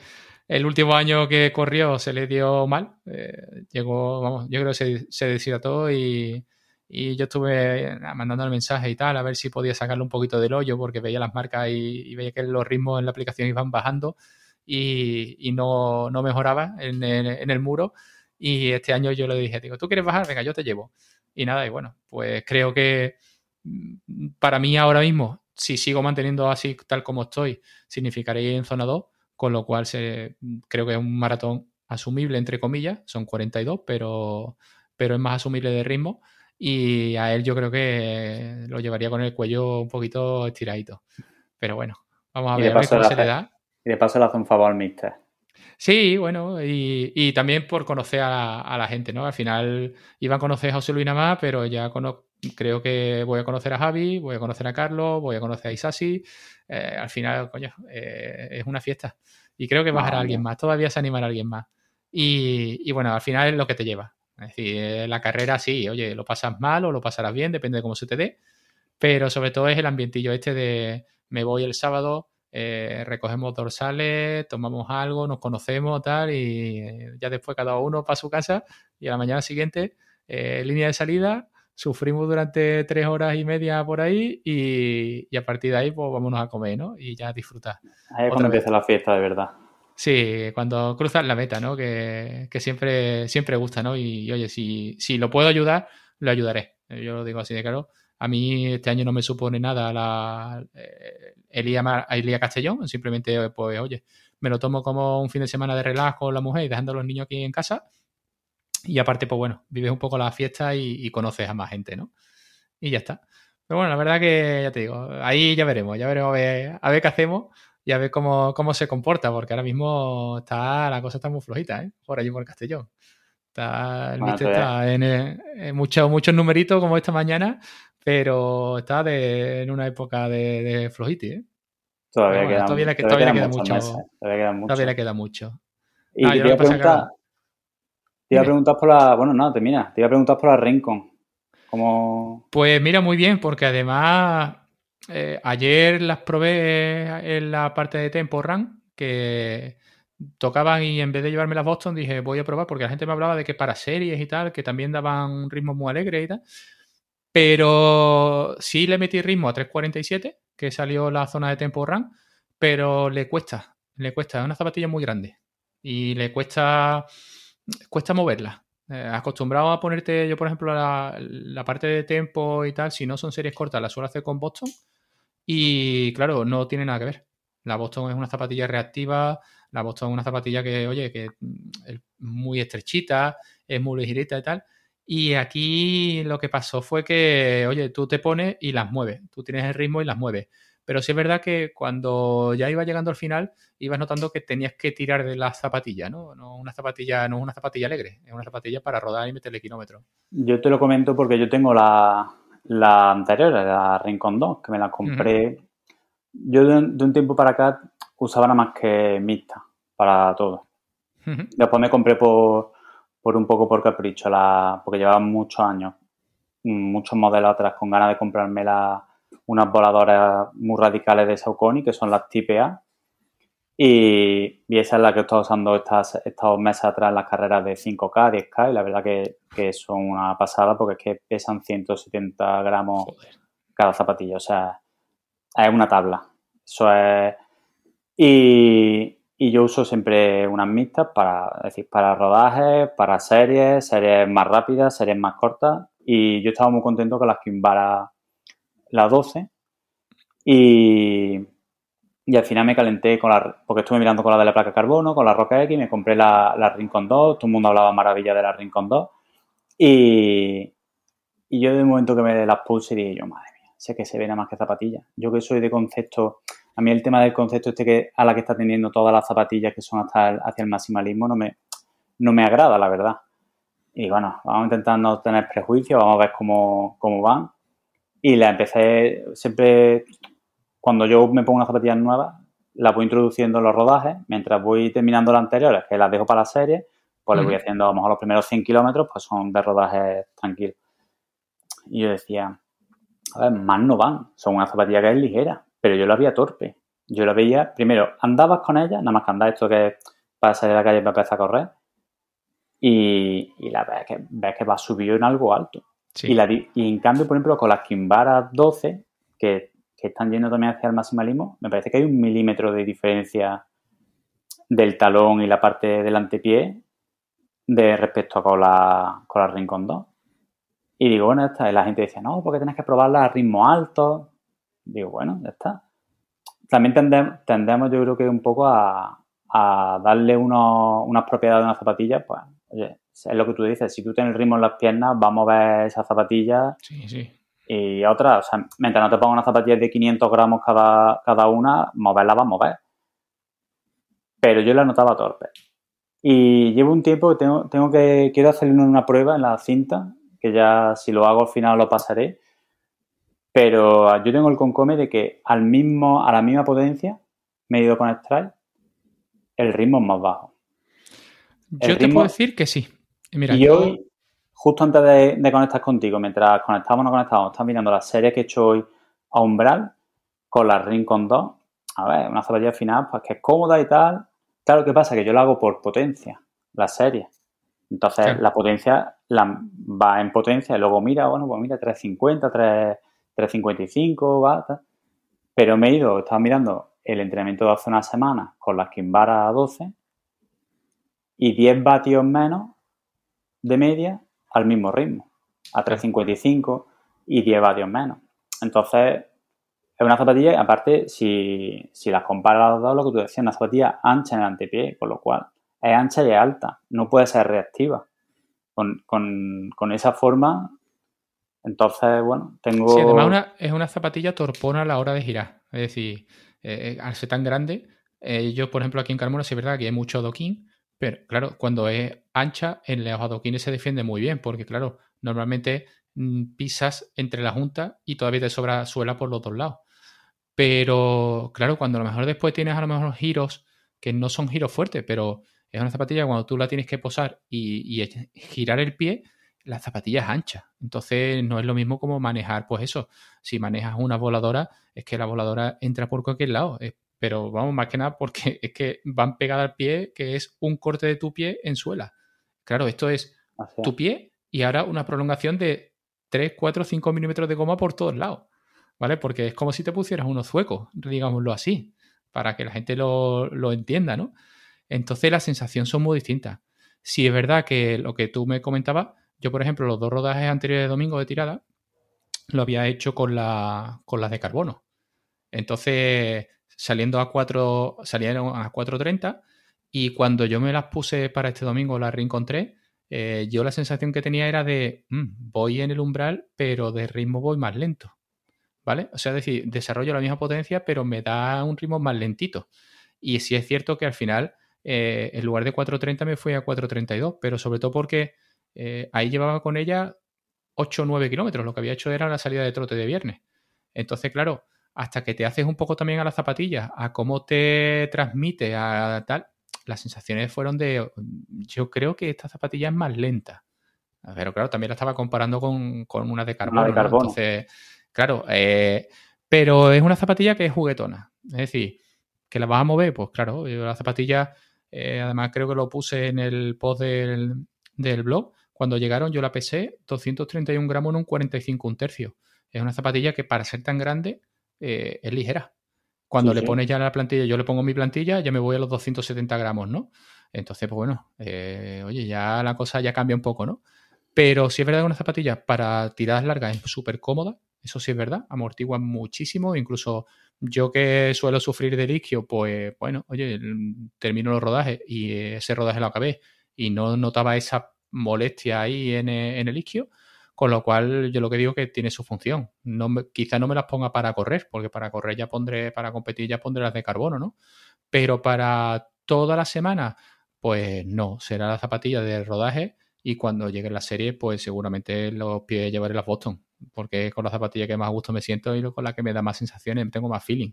el último año que corrió se le dio mal. Eh, llegó, vamos, yo creo que se, se deshidrató y, y yo estuve mandando el mensaje y tal, a ver si podía sacarle un poquito del hoyo, porque veía las marcas y, veía que los ritmos en la aplicación iban bajando y, y no, no, mejoraba en el, muro. Y este año yo le dije, digo, ¿tú quieres bajar? Venga, yo te llevo. Y nada, y bueno, pues creo que mm, para mí ahora mismo, si sigo manteniendo así tal como estoy, significaría en zona 2 con lo cual se, creo que es un maratón asumible, entre comillas, son 42, pero, pero es más asumible de ritmo y a él yo creo que lo llevaría con el cuello un poquito estiradito. Pero bueno, vamos a ver, cómo se le da. Y de paso le hace un favor al mister. Sí, bueno, y, también por conocer a, la gente, ¿no? Al final iba a conocer a José Luis más, pero ya creo que voy a conocer a Javi, voy a conocer a Carlos, voy a conocer a Isasi. Eh, al final, coño, eh, es una fiesta. Y creo que bajará a alguien más, todavía se animará a alguien más. Y, bueno, al final es lo que te lleva. Es decir, eh, la carrera sí, oye, lo pasas mal o lo pasarás bien, depende de cómo se te dé. Pero sobre todo es el ambientillo este de me voy el sábado, eh, recogemos dorsales, tomamos algo, nos conocemos, tal, y ya después cada uno para su casa y a la mañana siguiente, eh, línea de salida, sufrimos durante tres horas y media por ahí y, a partir de ahí pues vámonos a comer, ¿no? Y ya disfrutar. Ahí es cuando empieza la fiesta de verdad. Sí, cuando cruzas la meta, ¿no? Que, siempre, siempre gusta, ¿no? Y, oye, si, si lo puedo ayudar, lo ayudaré. Yo lo digo así de claro. A mí este año no me supone nada la, Elía, Castellón, simplemente, pues, oye, me lo tomo como un fin de semana de relajo con la mujer y dejando a los niños aquí en casa. Y aparte, pues bueno, vives un poco la fiesta y, conoces a más gente, ¿no? Y ya está. Pero bueno, la verdad que ya te digo, ahí ya veremos, ya veremos a ver, qué hacemos y a ver cómo, cómo, se comporta, porque ahora mismo está la cosa está muy flojita, ¿eh? Por allí por Castellón. Está, el está en, muchos, muchos numeritos como esta mañana, pero está en una época de, de flojiti, ¿eh? Todavía, queda, todavía, le, queda mucho. Todavía, le queda mucho. Y ah, te, preguntar, te iba a preguntar por la. Bueno, no, termina. Te iba a preguntar por la Rincon. ¿Cómo... Pues mira, muy bien, porque además eh, ayer las probé en la parte de Tempo Run, que tocaban y en vez de llevarme las Boston dije voy a probar porque la gente me hablaba de que para series y tal, que también daban un ritmo muy alegre y tal. Pero sí le metí ritmo a 3.47, que salió la zona de Tempo Run, pero le cuesta, le cuesta, es una zapatilla muy grande y le cuesta, cuesta moverla. Eh, acostumbrado a ponerte, yo por ejemplo, la, la, parte de tempo y tal, si no son series cortas, la suelo hacer con Boston y claro, no tiene nada que ver. La Boston es una zapatilla reactiva, la Boston es una zapatilla que, oye, que es muy estrechita, es muy ligerita y tal, y aquí lo que pasó fue que, oye, tú te pones y las mueves, tú tienes el ritmo y las mueves. Pero sí es verdad que cuando ya iba llegando al final, ibas notando que tenías que tirar de la zapatilla, ¿no? No una zapatilla, no es una zapatilla alegre, es una zapatilla para rodar y meterle kilómetros. Yo te lo comento porque yo tengo la, la anterior, la Rincon 2, que me la compré. Yo de, un tiempo para acá usaba nada más que mixta para todo. Después me compré por por un poco por capricho, la, porque llevaba muchos años, muchos modelos atrás con ganas de comprarme la, unas voladoras muy radicales de Saucony, que son las Type A. Y, esa es la que he estado usando estas, estos meses atrás en las carreras de 5K, 10K, y la verdad que, que son una pasada porque es que pesan 170 gramos cada zapatilla. O sea, es una tabla. Eso es. Y, y yo uso siempre unas mixtas para, decir, para rodajes, para series, series más rápidas, series más cortas. Y yo estaba muy contento con las Kimbara la 12. Y, y al final me calenté con la, porque estuve mirando con la de la placa carbono, con la Roca X, me compré la, la Rincon 2, todo el mundo hablaba maravilla de la Rincon 2. Y, y yo de momento que me las puse dije yo, madre mía, sé que se ve nada más que zapatilla. Yo que soy de concepto a mí el tema del concepto este que a la que está teniendo todas las zapatillas que son hasta hacia el maximalismo no me, no me agrada, la verdad. Y bueno, vamos a intentar no tener prejuicios, vamos a ver cómo, cómo van. Y la empecé siempre, cuando yo me pongo una zapatilla nueva, la voy introduciendo en los rodajes, mientras voy terminando las anteriores, que las dejo para la serie, pues le voy haciendo, a lo mejor los primeros 100 kilómetros, pues son de rodajes tranquilos. Y yo decía, a ver, más no van, son una zapatilla que es ligera, pero yo la veía torpe. Yo la veía, primero, andabas con ella, nada más que andar esto que para salir a la calle para empezar a correr, y, la ves que, ves que va subido en algo alto. Y, y en cambio, por ejemplo, con las Kimbara 12, que, están yendo también hacia el maximalismo, me parece que hay un milímetro de diferencia del talón y la parte del antepié de respecto a con la, con la Rincon 2. Y digo, bueno, esta, la gente decía, no, porque tienes que probarla a ritmo alto. Digo, bueno, ya está. También tendemos, yo creo que un poco a, darle unas propiedades a una zapatilla, pues, oye, es lo que tú dices, si tú tienes el ritmo en las piernas, vamos a ver esa zapatilla. Sí, sí. Y otra, o sea, mientras no te pongas una zapatilla de 500 gramos cada, cada una, moverla va a mover. Pero yo la notaba torpe. Y llevo un tiempo que tengo, tengo que, quiero hacerle una prueba en la cinta, que ya si lo hago al final lo pasaré. Pero yo tengo el concome de que al mismo, a la misma potencia, medido con Strike, el ritmo es más bajo. yo te puedo decir que sí y hoy, justo antes de, conectar contigo, mientras conectamos o no conectamos, estás mirando la serie que he hecho hoy a Umbral con la Rincon 2. A ver, una zapatilla final, pues que es cómoda y tal. Claro, ¿qué pasa? Que yo la hago por potencia, la serie. Entonces, la potencia la, va en potencia y luego mira, bueno, pues mira, 350, 3, 355, va, Pero me he ido, estaba mirando el entrenamiento de hace una semana con la Kimbara 12 y 10 vatios menos de media al mismo ritmo, a 3.55 y 10 vatios menos. Entonces, es una zapatilla, aparte, si, si las comparas las dos, lo que tú decías, una zapatilla ancha en el antepié, con lo cual es ancha y es alta, no puede ser reactiva. Con, esa forma, entonces, bueno, tengo... Sí, además es una zapatilla torpona a la hora de girar. Es decir, eh, eh, al ser tan grande, eh, yo, por ejemplo, aquí en Carmona, sí es verdad que hay mucho doquín, pero claro, cuando es ancha, en los adoquines se defiende muy bien, porque claro, normalmente mm, pisas entre la junta y todavía te sobra suela por los dos lados. Pero claro, cuando a lo mejor después tienes a lo mejor giros que no son giros fuertes, pero es una zapatilla cuando tú la tienes que posar y, girar el pie, la zapatilla es ancha. Entonces no es lo mismo como manejar, pues eso. Si manejas una voladora, es que la voladora entra por cualquier lado pero vamos, más que nada porque [LAUGHS] es que van pegadas al pie, que es un corte de tu pie en suela. Claro, esto es tu pie y ahora una prolongación de 3, 4, 5 milímetros de goma por todos lados, ¿vale? Porque es como si te pusieras unos zuecos, digámoslo así, para que la gente lo, lo entienda, ¿no? Entonces las sensaciones son muy distintas. Si es verdad que lo que tú me comentabas, yo por ejemplo los dos rodajes anteriores de domingo de tirada lo había hecho con, la, con las de carbono. Entonces saliendo a 4, salieron a 4.30 y cuando yo me las puse para este domingo, las reencontré, eh, yo la sensación que tenía era de, mm, voy en el umbral, pero de ritmo voy más lento. ¿Vale? O sea, es decir, desarrollo la misma potencia, pero me da un ritmo más lentito. Y sí es cierto que al final, eh, en lugar de 4.30 me fui a 4.32, pero sobre todo porque eh, ahí llevaba con ella 8 o 9 kilómetros. Lo que había hecho era la salida de trote de viernes. Entonces, claro, hasta que te haces un poco también a las zapatillas, a cómo te transmite, a tal, las sensaciones fueron de, yo creo que esta zapatilla es más lenta. Pero claro, también la estaba comparando con, una de carbono. Entonces, claro, eh, pero es una zapatilla que es juguetona. Es decir, que la vas a mover, pues claro, yo la zapatilla, eh, además creo que lo puse en el post del, del blog, cuando llegaron yo la pesé 231 gramos en un 45 un tercio. Es una zapatilla que para ser tan grande eh, es ligera. Cuando le pones ya la plantilla, yo le pongo mi plantilla, ya me voy a los 270 gramos, ¿no? Entonces, pues bueno, eh, oye, ya la cosa ya cambia un poco, ¿no? Pero si es verdad que una zapatilla para tiradas largas es súper cómoda, eso sí es verdad, amortigua muchísimo, incluso yo que suelo sufrir de isquio, pues bueno, oye, termino los rodajes y ese rodaje lo acabé y no notaba esa molestia ahí en, en el isquio, con lo cual, yo lo que digo que tiene su función. No quizá no me las ponga para correr, porque para correr ya pondré, para competir ya pondré las de carbono, ¿no? Pero para toda la semana, pues no, será la zapatilla de rodaje y cuando llegue la serie, pues seguramente los pies llevaré las Boston, porque es con la zapatilla que más gusto me siento y con la que me da más sensaciones, tengo más feeling,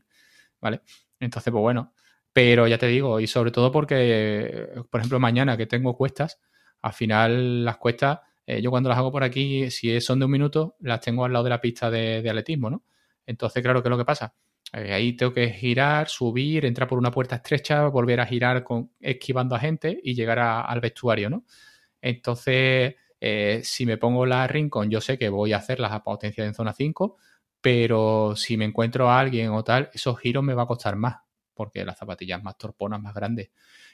¿vale? Entonces, pues bueno, pero ya te digo, y sobre todo porque, por ejemplo, mañana que tengo cuestas, al final las cuestas, eh, yo cuando las hago por aquí, si son de un minuto, las tengo al lado de la pista de, atletismo, ¿no? Entonces, claro, ¿qué es lo que pasa? Eh, ahí tengo que girar, subir, entrar por una puerta estrecha, volver a girar con, esquivando a gente y llegar al vestuario, ¿no? Entonces, eh, si me pongo la Rincon, yo sé que voy a hacer las potencias en zona 5, pero si me encuentro a alguien o tal, esos giros me va a costar más, porque las zapatillas más torponas, más grandes.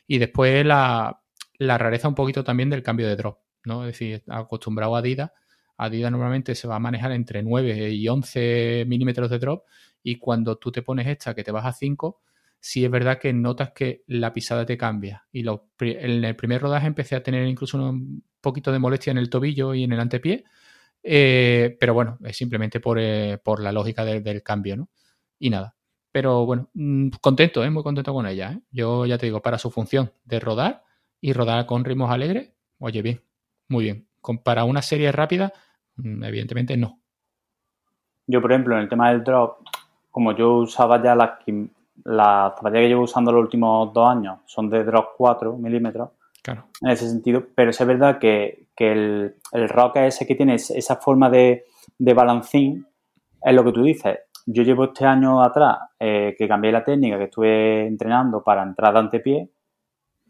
Y después la, la rareza un poquito también del cambio de drop, ¿no? Es decir, acostumbrado a Adidas, Adidas normalmente se va a manejar entre 9 y 11 milímetros de drop y cuando tú te pones esta que te vas a 5, sí es verdad que notas que la pisada te cambia. Y en el primer rodaje empecé a tener incluso un poquito de molestia en el tobillo y en el antepié, eh, pero bueno, es simplemente por, eh, la lógica del cambio, ¿no? Y nada. Pero bueno, mm, contento, ¿eh? muy contento con ella. Yo ya te digo, para su función de rodar y rodar con ritmos alegres, oye, bien, muy bien. para una serie rápida, mm, evidentemente no. Yo, por ejemplo, en el tema del drop, como yo usaba ya las, las zapatillas que llevo usando los últimos dos años, son de drop 4 milímetros, claro. en ese sentido, pero es verdad que, el, el rock ese que tiene esa forma de, de balancín, es lo que tú dices. Yo llevo este año atrás eh, que cambié la técnica, que estuve entrenando para entrar de antepié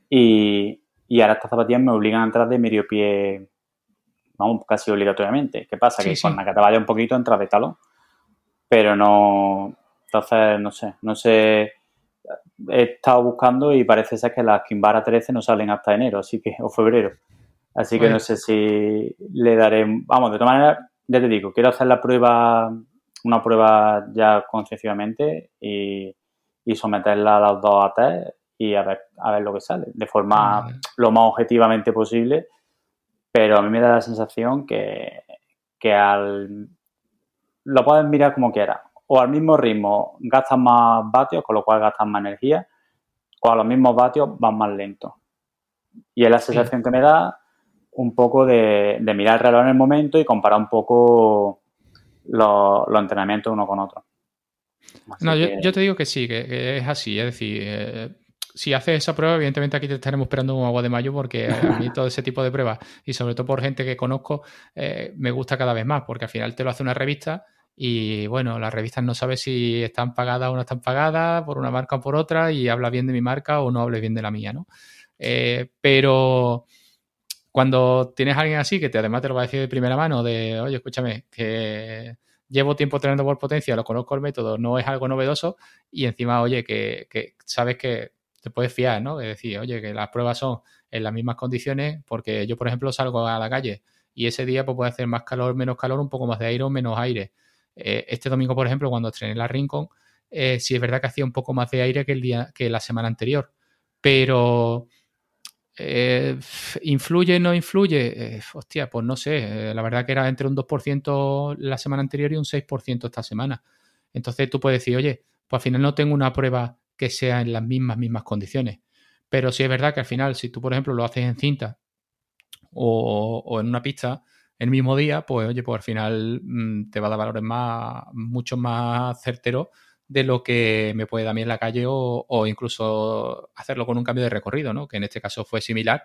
y, y ahora estas zapatillas me obligan a entrar de medio pie, vamos, casi obligatoriamente. ¿Qué pasa? que cuando te vaya un poquito entras de talón pero no. Entonces, no sé, no sé. He estado buscando y parece ser que las Kimbara 13 no salen hasta enero, así que, o febrero. Así que no sé si le daré. Vamos, de todas maneras, ya te digo, quiero hacer la prueba, una prueba ya concienciamente y, someterla a las dos a test y a ver, a ver lo que sale, de forma lo más objetivamente posible. Pero a mí me da la sensación que, que al lo puedes mirar como quieras. O al mismo ritmo gastas más vatios, con lo cual gastas más energía, o a los mismos vatios vas más lento. Y es la sensación que me da un poco de, mirar el reloj en el momento y comparar un poco los, entrenamientos uno con otro. no, yo, te digo que sí, que, es así. Es decir, eh, si haces esa prueba, evidentemente aquí te estaremos esperando un agua de mayo porque a mí [LAUGHS] todo ese tipo de pruebas y sobre todo por gente que conozco eh, me gusta cada vez más porque al final te lo hace una revista y bueno, las revistas no sabes si están pagadas o no están pagadas por una marca o por otra y habla bien de mi marca o no hables bien de la mía, ¿no? Eh, pero cuando tienes a alguien así que te, además te lo va a decir de primera mano de, oye, escúchame, que llevo tiempo entrenando por potencia, lo conozco el método, no es algo novedoso y encima, oye, que, que sabes que te puedes fiar, ¿no? Es decir, oye, que las pruebas son en las mismas condiciones, porque yo, por ejemplo, salgo a la calle y ese día pues, puede hacer más calor, menos calor, un poco más de aire o menos aire. Eh, este domingo, por ejemplo, cuando estrené la Rincon, eh, sí es verdad que hacía un poco más de aire que el día, que la semana anterior. Pero eh, ¿influye o no influye? Eh, hostia, pues no sé. la verdad que era entre un 2% la semana anterior y un 6% esta semana. Entonces tú puedes decir, oye, pues al final no tengo una prueba que sea en las mismas, mismas condiciones. Pero sí es verdad que al final, si tú, por ejemplo, lo haces en cinta o, en una pista el mismo día, pues oye, pues al final mm, te va a dar valores más, mucho más certeros de lo que me puede dar a mí en la calle o, incluso hacerlo con un cambio de recorrido, ¿no? Que en este caso fue similar,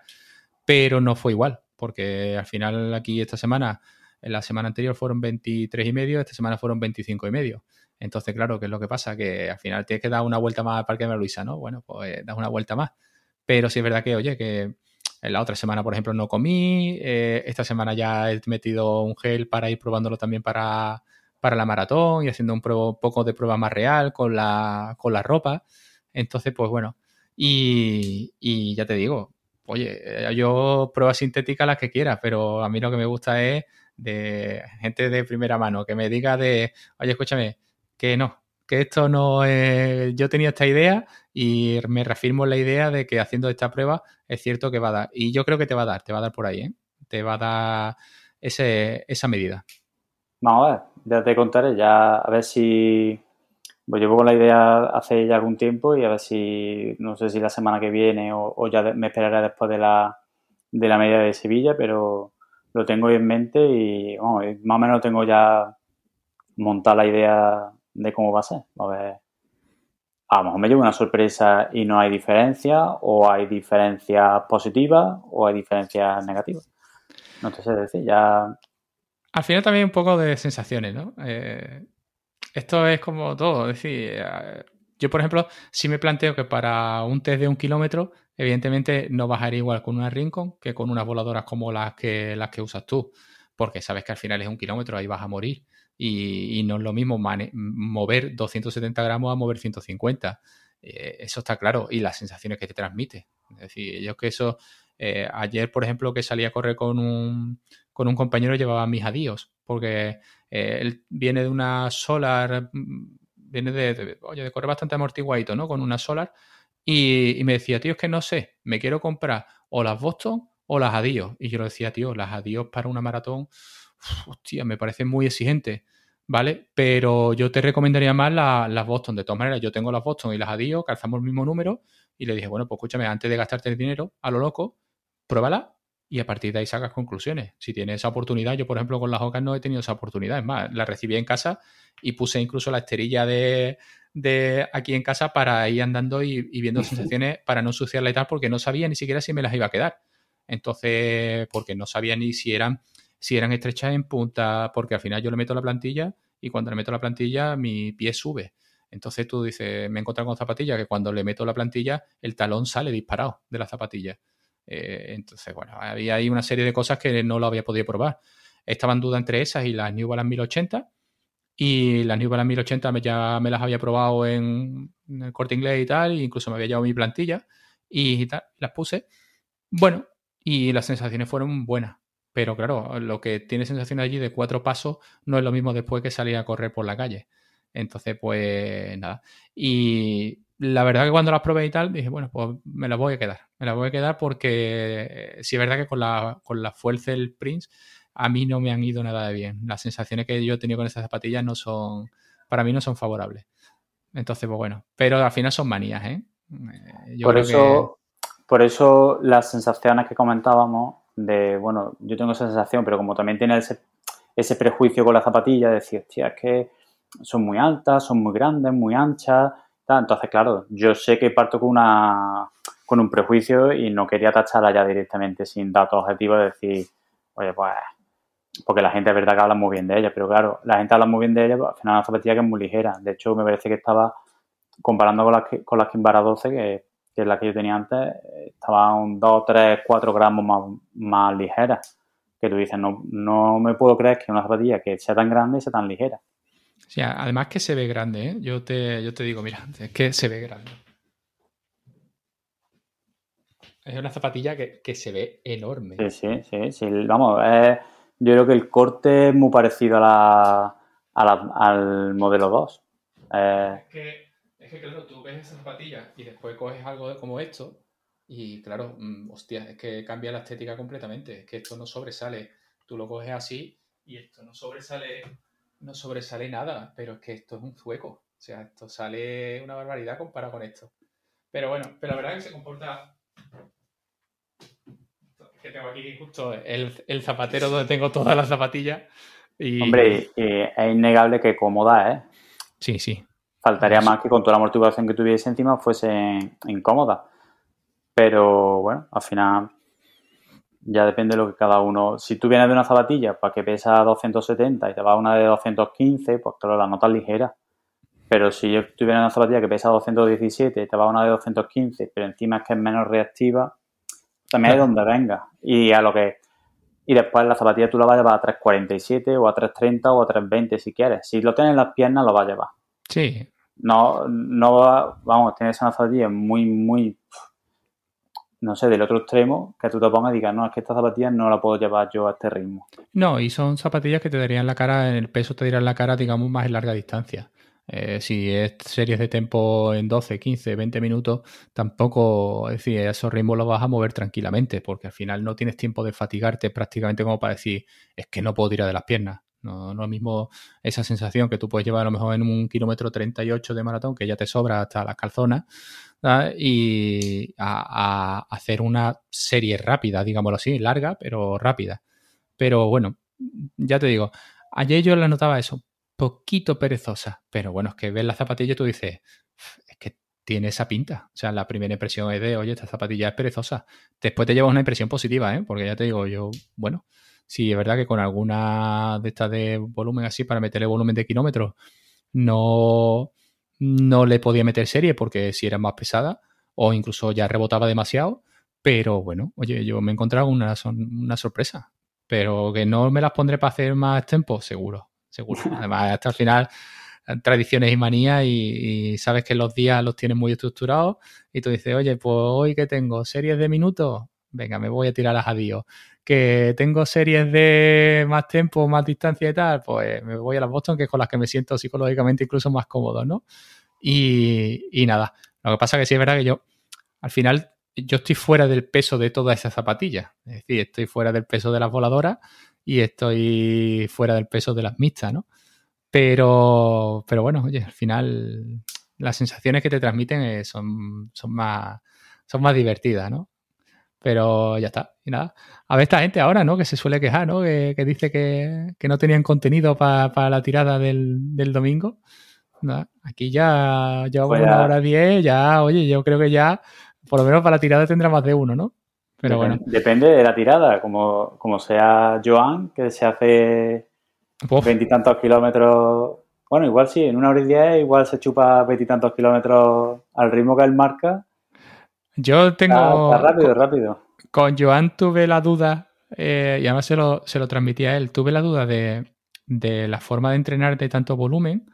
pero no fue igual, porque al final aquí esta semana, en la semana anterior fueron 23 y medio, esta semana fueron 25 y medio. Entonces, claro, ¿qué es lo que pasa? Que al final tienes que dar una vuelta más al Parque de Luisa, ¿no? Bueno, pues das una vuelta más. Pero sí es verdad que, oye, que en la otra semana, por ejemplo, no comí. Eh, esta semana ya he metido un gel para ir probándolo también para, para la maratón y haciendo un, poco de prueba más real con la, con la ropa. Entonces, pues bueno. Y, y ya te digo, oye, yo pruebas sintéticas las que quieras, pero a mí lo que me gusta es de gente de primera mano, que me diga de, oye, escúchame, que no, que esto no es... Yo tenía esta idea y me reafirmo en la idea de que haciendo esta prueba es cierto que va a dar. Y yo creo que te va a dar, te va a dar por ahí, ¿eh? Te va a dar ese, esa medida. Vamos a ver, ya te contaré, ya a ver si, pues llevo con la idea hace ya algún tiempo y a ver si, no sé si la semana que viene o, ya me esperaré después de la, de la media de Sevilla, pero lo tengo en mente y más o menos tengo ya montada la idea de cómo va a ser. A ver, a lo mejor me llevo una sorpresa y no hay diferencia, o hay diferencias positivas, o hay diferencias negativas. No te sé decir, ya... Al final también un poco de sensaciones, ¿no? Eh, esto es como todo, es decir, eh, yo por ejemplo, si me planteo que para un test de un kilómetro, evidentemente no bajaría igual con una Rincon que con unas voladoras como las que, las que usas tú, porque sabes que al final es un kilómetro, ahí vas a morir. Y, no es lo mismo mover 270 gramos a mover 150. Eh, eso está claro. Y las sensaciones que te transmite. Es decir, yo que eso, eh, ayer, por ejemplo, que salí a correr con un, con un compañero, llevaba mis adiós, porque eh, él viene de una Solar, mm, viene de, correr bastante amortiguadito, ¿no? Con una Solar. Y, me decía, tío, es que no sé, me quiero comprar o las Boston o las Adios. Y yo le decía, tío, las Adios para una maratón, hostia, me parece muy exigente, ¿vale? Pero yo te recomendaría más las Boston. De todas maneras, yo tengo las Boston y las Adios, calzamos el mismo número. Y le dije, bueno, pues escúchame, antes de gastarte el dinero a lo loco, pruébala y a partir de ahí sacas conclusiones. Si tienes esa oportunidad, yo por ejemplo con las Ocas no he tenido esa oportunidad, es más, la recibí en casa y puse incluso la esterilla de, aquí en casa para ir andando y, viendo sensaciones para no ensuciarla y tal, porque no sabía ni siquiera si me las iba a quedar. Entonces, porque no sabía ni si eran, si eran estrechas en punta, porque al final yo le meto la plantilla y cuando le meto la plantilla mi pie sube. Entonces tú dices, me he encontrado con zapatillas que cuando le meto la plantilla el talón sale disparado de la zapatilla. Eh, entonces, bueno, había ahí una serie de cosas que no lo había podido probar. Estaba en duda entre esas y las New Balance 1080. Y las New Balance 1080 ya me las había probado en, el corte inglés y tal, e incluso me había llevado mi plantilla y tal, las puse. Bueno, y las sensaciones fueron buenas. Pero claro, lo que tiene sensaciones allí de cuatro pasos no es lo mismo después que salir a correr por la calle. Entonces, pues nada. Y la verdad que cuando las probé y tal, dije, bueno, pues me las voy a quedar. Me las voy a quedar porque sí es verdad que con la, con la del Prince a mí no me han ido nada de bien. Las sensaciones que yo he tenido con esas zapatillas no son, para mí no son favorables. Entonces, pues bueno, pero al final son manías, ¿eh? eh por eso, por eso las sensaciones que comentábamos de, bueno, yo tengo esa sensación, pero como también tiene ese, prejuicio con la zapatilla, de decir, hostia, es que son muy altas, son muy grandes, muy anchas, entonces, claro, yo sé que parto con una con un prejuicio y no quería tacharla ya directamente sin datos objetivos, decir, oye, pues, porque la gente es verdad que habla muy bien de ella, pero claro, la gente habla muy bien de ella, pues, al final una zapatilla que es muy ligera. De hecho, me parece que estaba, comparando con las, con las Kimbara 12, que, que, es la que yo tenía antes, estaba un 2, 3, 4 gramos más, más ligera. Que tú dices, no, no me puedo creer que una zapatilla que sea tan grande sea tan ligera. Sí, además que se ve grande, ¿eh? Yo te, yo te digo, mira, es que se ve grande. Es una zapatilla que, se ve enorme. Sí, sí, sí. sí. Vamos, yo creo que el corte es muy parecido a la, al modelo 2. Es, que, es que, claro, tú ves esa zapatilla y después coges algo como esto y, claro, mm, hostia, es que cambia la estética completamente. Es que esto no sobresale. Tú lo coges así y esto no sobresale no sobresale nada, pero es que esto es un zueco. O sea, esto sale una barbaridad comparado con esto. Pero bueno, pero la verdad es que se comporta. que tengo aquí justo el, zapatero donde tengo todas las zapatillas. Y... Hombre, es innegable que cómoda, ¿eh? Sí, sí. Faltaría más que con toda la amortiguación que tuviese encima fuese incómoda. Pero bueno, al final ya depende de lo que cada uno. Si tú vienes de una zapatilla para que pesa 270 y te va una de 215, pues claro, la nota es ligera. Pero si yo tuviera una zapatilla que pesa 217 y te va una de 215, pero encima es que es menos reactiva, también es donde venga. Y a lo que. Y después la zapatilla tú la vas a llevar a 347 o a 330 o a 320 si quieres. Si lo tienes en las piernas, lo vas a llevar. Sí. No, no, vamos, tienes una zapatilla muy, muy no sé, del otro extremo, que tú te pongas y digas, no, es que esta zapatilla no la puedo llevar yo a este ritmo. No, y son zapatillas que te darían la cara, en el peso te darían la cara, digamos, más en larga distancia. Eh, si es series de tiempo en 12, 15, 20 minutos, tampoco, es decir, esos ritmos los vas a mover tranquilamente, porque al final no tienes tiempo de fatigarte prácticamente como para decir, es que no puedo tirar de las piernas. No, es lo mismo esa sensación que tú puedes llevar a lo mejor en un kilómetro 38 de maratón, que ya te sobra hasta las calzonas, y a, hacer una serie rápida, digámoslo así, larga, pero rápida. Pero bueno, ya te digo, ayer yo la notaba eso, poquito perezosa, pero bueno, es que ves la zapatilla y tú dices, es que tiene esa pinta. O sea, la primera impresión es de, oye, esta zapatilla es perezosa. Después te llevas una impresión positiva, ¿eh? Porque ya te digo, yo, bueno, sí, es verdad que con alguna de estas de volumen así, para meterle volumen de kilómetros, no, no le podía meter serie porque si era más pesada o incluso ya rebotaba demasiado. Pero bueno, oye, yo me he encontrado una, una sorpresa. Pero que no me las pondré para hacer más tiempo, seguro, seguro. [LAUGHS] Además, hasta el final, tradiciones y manías y, sabes que los días los tienes muy estructurados y tú dices, oye, pues hoy que tengo series de minutos, venga, me voy a tirar las adiós. Que tengo series de más tiempo, más distancia y tal, pues me voy a las Boston, que es con las que me siento psicológicamente incluso más cómodo, ¿no? Y, nada, lo que pasa es que sí es verdad que yo, al final, yo estoy fuera del peso de todas esas zapatillas. Es decir, estoy fuera del peso de las voladoras y estoy fuera del peso de las mixtas, ¿no? Pero, pero bueno, oye, al final las sensaciones que te transmiten eh, son, son, más, son más divertidas, ¿no? Pero ya está. Y nada. A ver esta gente ahora, ¿no? Que se suele quejar, ¿no? Que, dice que, no tenían contenido para la tirada del, domingo. Aquí ya llevamos pues una hora diez, ya, oye, yo creo que ya, por lo menos para la tirada tendrá más de uno, ¿no? Pero bueno. Depende de la tirada, como, como sea Joan, que se hace veintitantos kilómetros. Bueno, igual sí, en una hora y diez igual se chupa veintitantos kilómetros al ritmo que él marca. Yo tengo. rápido, rápido. Con Joan tuve la duda, eh, y además se lo, se lo transmití a él, tuve la duda de, de la forma de entrenar de tanto volumen.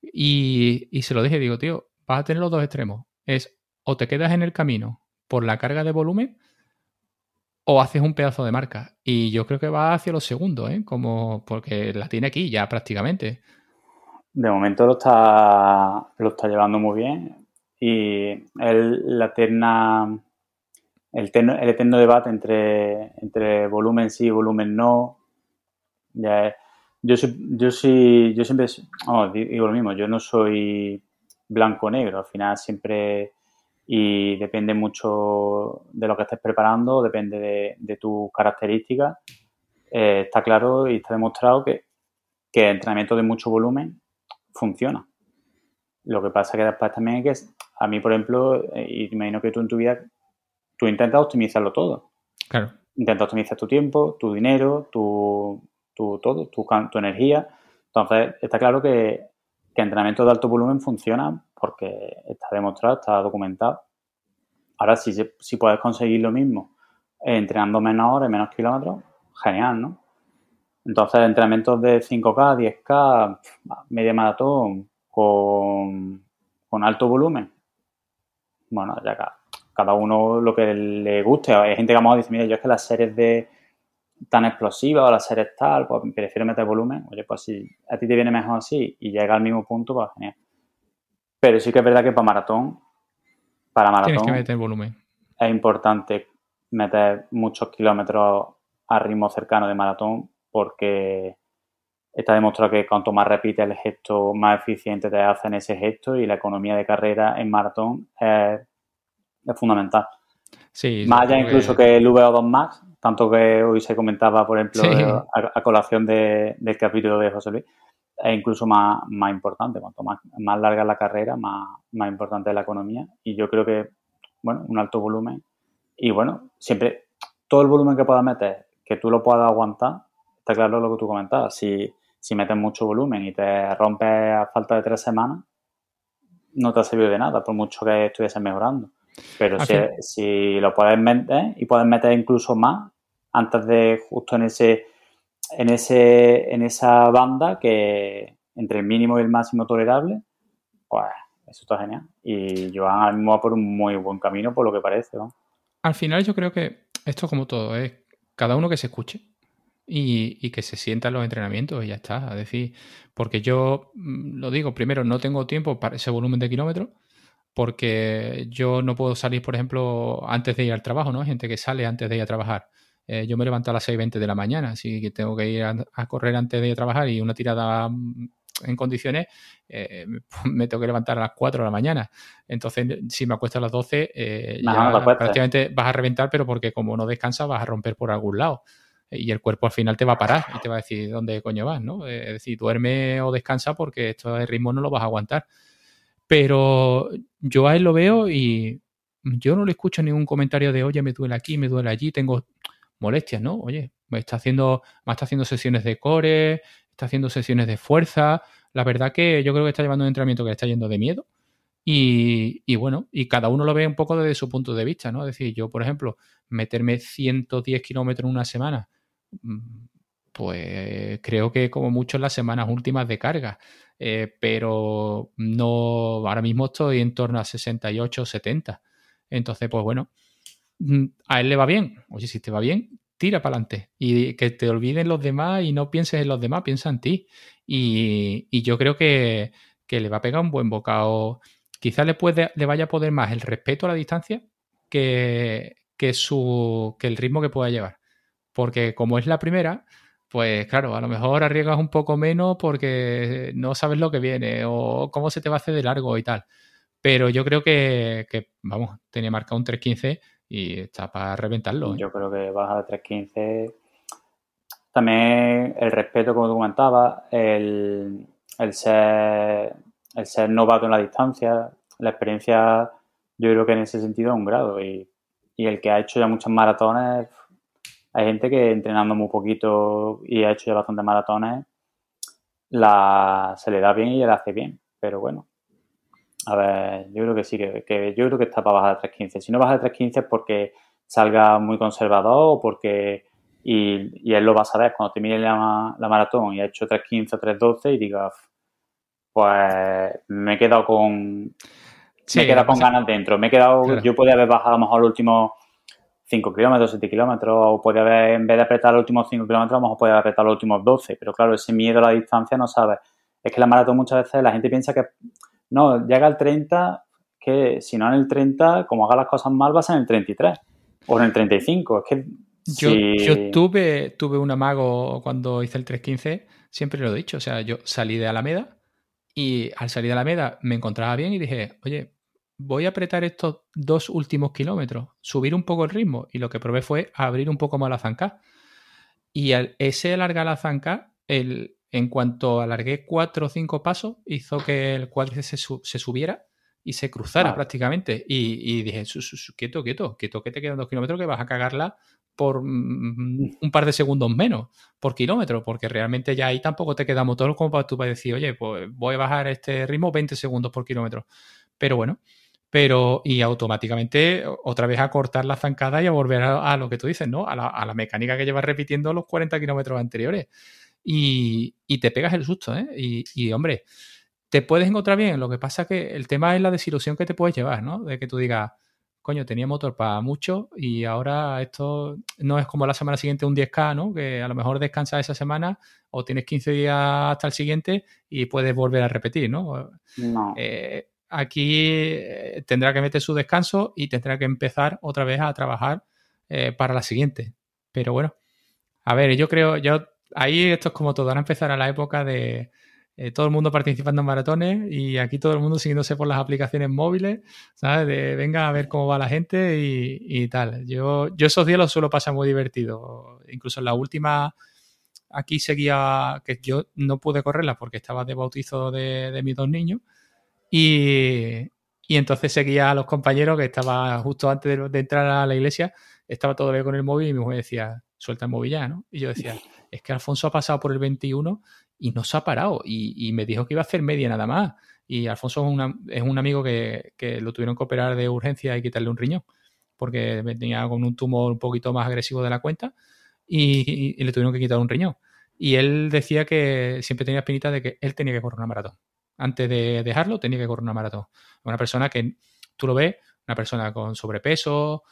Y, y se lo dije, digo, tío, vas a tener los dos extremos. Es o te quedas en el camino por la carga de volumen o haces un pedazo de marca. Y yo creo que va hacia los segundos, ¿eh? Como porque la tiene aquí ya prácticamente. De momento lo está, lo está llevando muy bien. Y el, la eterna, el, el eterno debate entre, entre volumen sí y volumen no. Ya yo, yo, sí, yo siempre digo lo mismo, yo no soy blanco-negro, al final siempre y depende mucho de lo que estés preparando, depende de, tus características. Eh, está claro y está demostrado que, que el entrenamiento de mucho volumen funciona. Lo que pasa que después también es que a mí, por ejemplo, eh, y imagino que tú en tu vida, tú intentas optimizarlo todo. Claro. Intentas optimizar tu tiempo, tu dinero, tu, tu todo, tu, tu energía. Entonces, está claro que, que entrenamiento de alto volumen funciona porque está demostrado, está documentado. Ahora, si, si puedes conseguir lo mismo eh, entrenando menos horas, menos kilómetros, genial, ¿no? Entonces, entrenamientos de 5K, 10K, media maratón, con, con alto volumen, bueno, ya cada, cada, uno lo que le guste. Hay gente que a lo dice, mira, yo es que las series de tan explosivas o las series tal, pues prefiero meter volumen. Oye, pues si a ti te viene mejor así y llega al mismo punto, pues genial. Pero sí que es verdad que para maratón, para maratón, que meter volumen. es importante meter muchos kilómetros a ritmo cercano de maratón porque está demostrado que cuanto más repites el gesto, más eficiente te hacen ese gesto y la economía de carrera en maratón es, fundamental. Sí, más allá incluso que... el VO2 Max, tanto que hoy se comentaba, por ejemplo, a, colación del capítulo de José Luis, es incluso más, más importante. Cuanto más, más larga la carrera, más, más importante es la economía. Y yo creo que, bueno, un alto volumen. Y bueno, siempre, todo el volumen que puedas meter, que tú lo puedas aguantar, está claro lo que tú comentabas. Si, si metes mucho volumen y te rompes a falta de tres semanas, no te ha servido de nada, por mucho que estuviese mejorando. Pero si, si, lo puedes meter y puedes meter incluso más antes de justo en ese en, ese, en esa banda que entre el mínimo y el máximo tolerable, pues eso está genial. Y Joan ahora mismo va por un muy buen camino, por lo que parece. Al final yo creo que esto como todo es cada uno que se escuche y, que se sienta en los entrenamientos y ya está. Es decir, porque yo mm, lo digo, primero, no tengo tiempo para ese volumen de kilómetros porque yo no puedo salir, por ejemplo, antes de ir al trabajo, ¿no? Hay gente que sale antes de ir a trabajar eh, yo me levanto a las 6.20 de la mañana, así que tengo que ir a, correr antes de trabajar y una tirada mm, en condiciones, eh, me [LAUGHS] tengo que levantar a las 4 de la mañana. Entonces, si me acuesto a las 12, eh, ya prácticamente vas a reventar, pero porque como no descansas, vas a romper por algún lado. Y el cuerpo al final te va a parar y te va a decir dónde coño vas, ¿no? Es decir, duerme o descansa porque esto de ritmo no lo vas a aguantar. Pero yo a él lo veo y yo no le escucho ningún comentario de, oye, me duele aquí, me duele allí, tengo molestias, ¿no? Oye, me está haciendo, me está haciendo sesiones de core, está haciendo sesiones de fuerza. La verdad que yo creo que está llevando un entrenamiento que le está yendo de miedo. Y, y, bueno, y cada uno lo ve un poco desde su punto de vista, ¿no? Es decir, yo, por ejemplo, meterme 110 kilómetros en una semana, pues creo que como mucho en las semanas últimas de carga, eh, pero no, ahora mismo estoy en torno a 68, 70. Entonces, pues bueno, mm, a él le va bien. Oye, si te va bien, tira para adelante y que te olviden los demás y no pienses en los demás, piensa en ti. Y, yo creo que, le va a pegar un buen bocado. Quizás le, le vaya a poder más el respeto a la distancia que, que, su, que el ritmo que pueda llevar. Porque como es la primera, pues claro, a lo mejor arriesgas un poco menos porque no sabes lo que viene o cómo se te va a hacer de largo y tal. Pero yo creo que, vamos, tenía marcado un 3.15 y está para reventarlo. ¿eh? Yo creo que baja de 3.15. También el respeto, como tú comentabas, el, el, ser, el ser novato en la distancia, la experiencia, yo creo que en ese sentido es un grado. Y, y el que ha hecho ya muchas maratones, hay gente que entrenando muy poquito y ha hecho ya bastantes maratones, la, se le da bien y le hace bien. Pero bueno, a ver, yo creo que sí, que, yo creo que está para bajar de 3.15. Si no baja de 3.15 es porque salga muy conservador o porque... Y, él lo va a saber cuando te mire la, maratón y ha hecho 3.15 o 3.12 y digas, pues me he quedado con... me he quedado con ganas dentro. Me he quedado... Yo podía haber bajado a lo mejor los últimos 5 kilómetros, 7 kilómetros, o podía haber, en vez de apretar los últimos 5 kilómetros, a lo mejor haber apretado los últimos 12. Pero claro, ese miedo a la distancia no sabes. Es que la maratón muchas veces la gente piensa que no, llega al 30, que si no en el 30, como haga las cosas mal, vas en el 33 o en el 35. Es que yo, tuve, tuve un amago cuando hice el 315, siempre lo he dicho, o sea, yo salí de Alameda y al salir de Alameda me encontraba bien y dije, oye, voy a apretar estos dos últimos kilómetros, subir un poco el ritmo y lo que probé fue abrir un poco más la zanca. Y al, ese alargar la zanca, el, en cuanto alargué cuatro o cinco pasos, hizo que el cuádriceps se, subiera y se cruzara prácticamente. Y, dije, quieto, quieto, quieto, que te quedan dos kilómetros que vas a cagarla por mm, un par de segundos menos por kilómetro, porque realmente ya ahí tampoco te queda motor como para tú para decir, oye, pues voy a bajar este ritmo 20 segundos por kilómetro. Pero bueno, pero y automáticamente otra vez a cortar la zancada y a volver a, lo que tú dices, ¿no? A la, a la, mecánica que llevas repitiendo los 40 kilómetros anteriores y, te pegas el susto, ¿eh? Y, hombre, te puedes encontrar bien, lo que pasa que el tema es la desilusión que te puedes llevar, ¿no? De que tú digas, coño, tenía motor para mucho y ahora esto no es como la semana siguiente un 10K, ¿no? Que a lo mejor descansas esa semana o tienes 15 días hasta el siguiente y puedes volver a repetir, ¿no? No. Eh, aquí eh, tendrá que meter su descanso y tendrá que empezar otra vez a trabajar eh, para la siguiente. Pero bueno, a ver, yo creo, yo ahí esto es como todo, van a empezar a la época de eh, todo el mundo participando en maratones y aquí todo el mundo siguiéndose por las aplicaciones móviles, ¿sabes? De venga a ver cómo va la gente y, tal. Yo, yo esos días los suelo pasar muy divertido. Incluso en la última, aquí seguía, que yo no pude correrla porque estaba de bautizo de, mis dos niños y, entonces seguía a los compañeros que estaba justo antes de, de entrar a la iglesia, estaba todavía con el móvil y mi mujer decía, suelta el móvil ya, ¿no? Y yo decía, [LAUGHS] es que Alfonso ha pasado por el 21 y no se ha parado y, me dijo que iba a hacer media nada más. Y Alfonso es, un amigo que, lo tuvieron que operar de urgencia y quitarle un riñón porque venía con un tumor un poquito más agresivo de la cuenta y, le tuvieron que quitar un riñón. Y él decía que siempre tenía espinita de que él tenía que correr una maratón. Antes de dejarlo, tenía que correr una maratón. Una persona que tú lo ves, una persona con sobrepeso,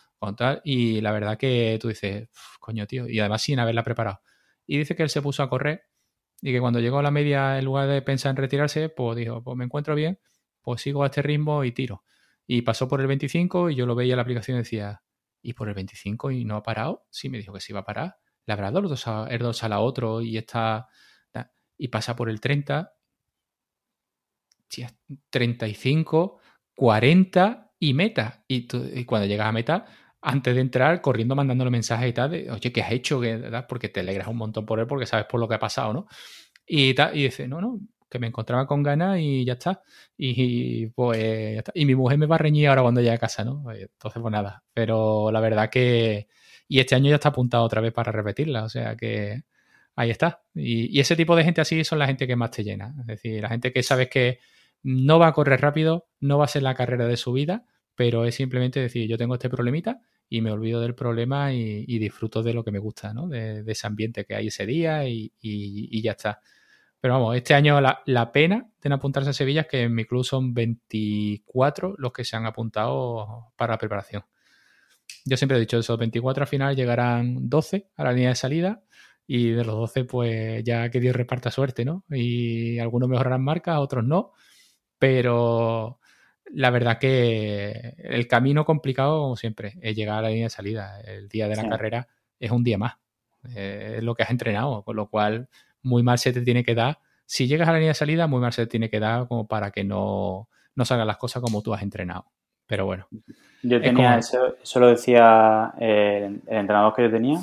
y la verdad que tú dices, coño, tío, y además sin haberla preparado. Y dice que él se puso a correr y que cuando llegó a la media, en lugar de pensar en retirarse, pues dijo, pues me encuentro bien, pues sigo a este ritmo y tiro. Y pasó por el 25 y yo lo veía en la aplicación y decía, y por el 25 y no ha parado. Sí, me dijo que se iba a parar. Le habrá a, el dos a la otro y está y pasa por el 30, 35, 40 y meta. Y, cuando llegas a meta, antes de entrar, corriendo mandándole mensajes y tal, de, oye, ¿qué has hecho? Porque te alegras un montón por él, porque sabes por lo que ha pasado, ¿no? Y, tal, y dice, no, no, que me encontraba con ganas y ya está. Y, pues ya está. Y mi mujer me va a reñir ahora cuando llegue a casa, ¿no? Entonces, pues nada. Pero la verdad que. Y este año ya está apuntado otra vez para repetirla. O sea que ahí está. Y, ese tipo de gente así son la gente que más te llena. Es decir, la gente que sabes que no va a correr rápido, no va a ser la carrera de su vida, pero es simplemente decir, yo tengo este problemita y me olvido del problema y, disfruto de lo que me gusta, ¿no? De, ese ambiente que hay ese día y, ya está. Pero vamos, este año la, la, pena de apuntarse a Sevilla es que en mi club son 24 los que se han apuntado para la preparación. Yo siempre he dicho eso, 24 al final llegarán 12 a la línea de salida y de los 12 pues ya que Dios reparta suerte, ¿no? Y algunos mejorarán marcas, otros no, pero la verdad que el camino complicado, como siempre, es llegar a la línea de salida. El día de la carrera es un día más, eh, es lo que has entrenado, con lo cual muy mal se te tiene que dar. Si llegas a la línea de salida, muy mal se te tiene que dar como para que no, no salgan las cosas como tú has entrenado. Pero bueno. Yo tenía eso, eso lo decía el entrenador que yo tenía,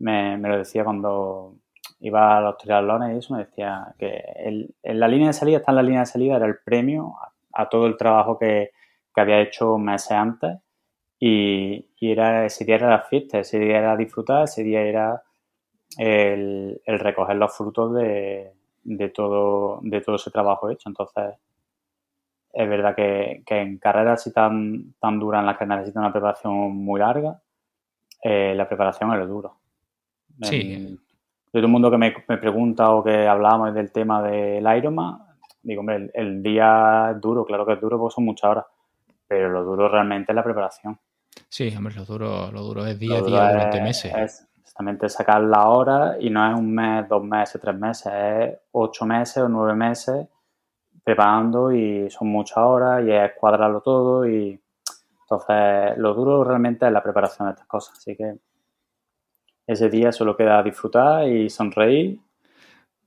me, lo decía cuando iba a los triatlones y eso, me decía que en la línea de salida, está en la línea de salida, era el premio a, todo el trabajo que, había hecho meses antes y, era, ese día era la fiesta, ese día era disfrutar, ese día era el, recoger los frutos de, todo, de todo ese trabajo hecho. Entonces, es verdad que, en carreras así tan, tan duras en las que necesita una preparación muy larga, eh, la preparación es lo duro. Sí. Todo el mundo que me, pregunta o que hablamos del tema del Ironman, digo, hombre, el, día es duro, claro que es duro porque son muchas horas, pero lo duro realmente es la preparación. Sí, hombre, lo duro, lo duro es día a día durante meses. Es exactamente sacar la hora y no es un mes, dos meses, tres meses, es ocho meses o nueve meses preparando y son muchas horas y es cuadrarlo todo y entonces lo duro realmente es la preparación de estas cosas, así que ese día solo queda disfrutar y sonreír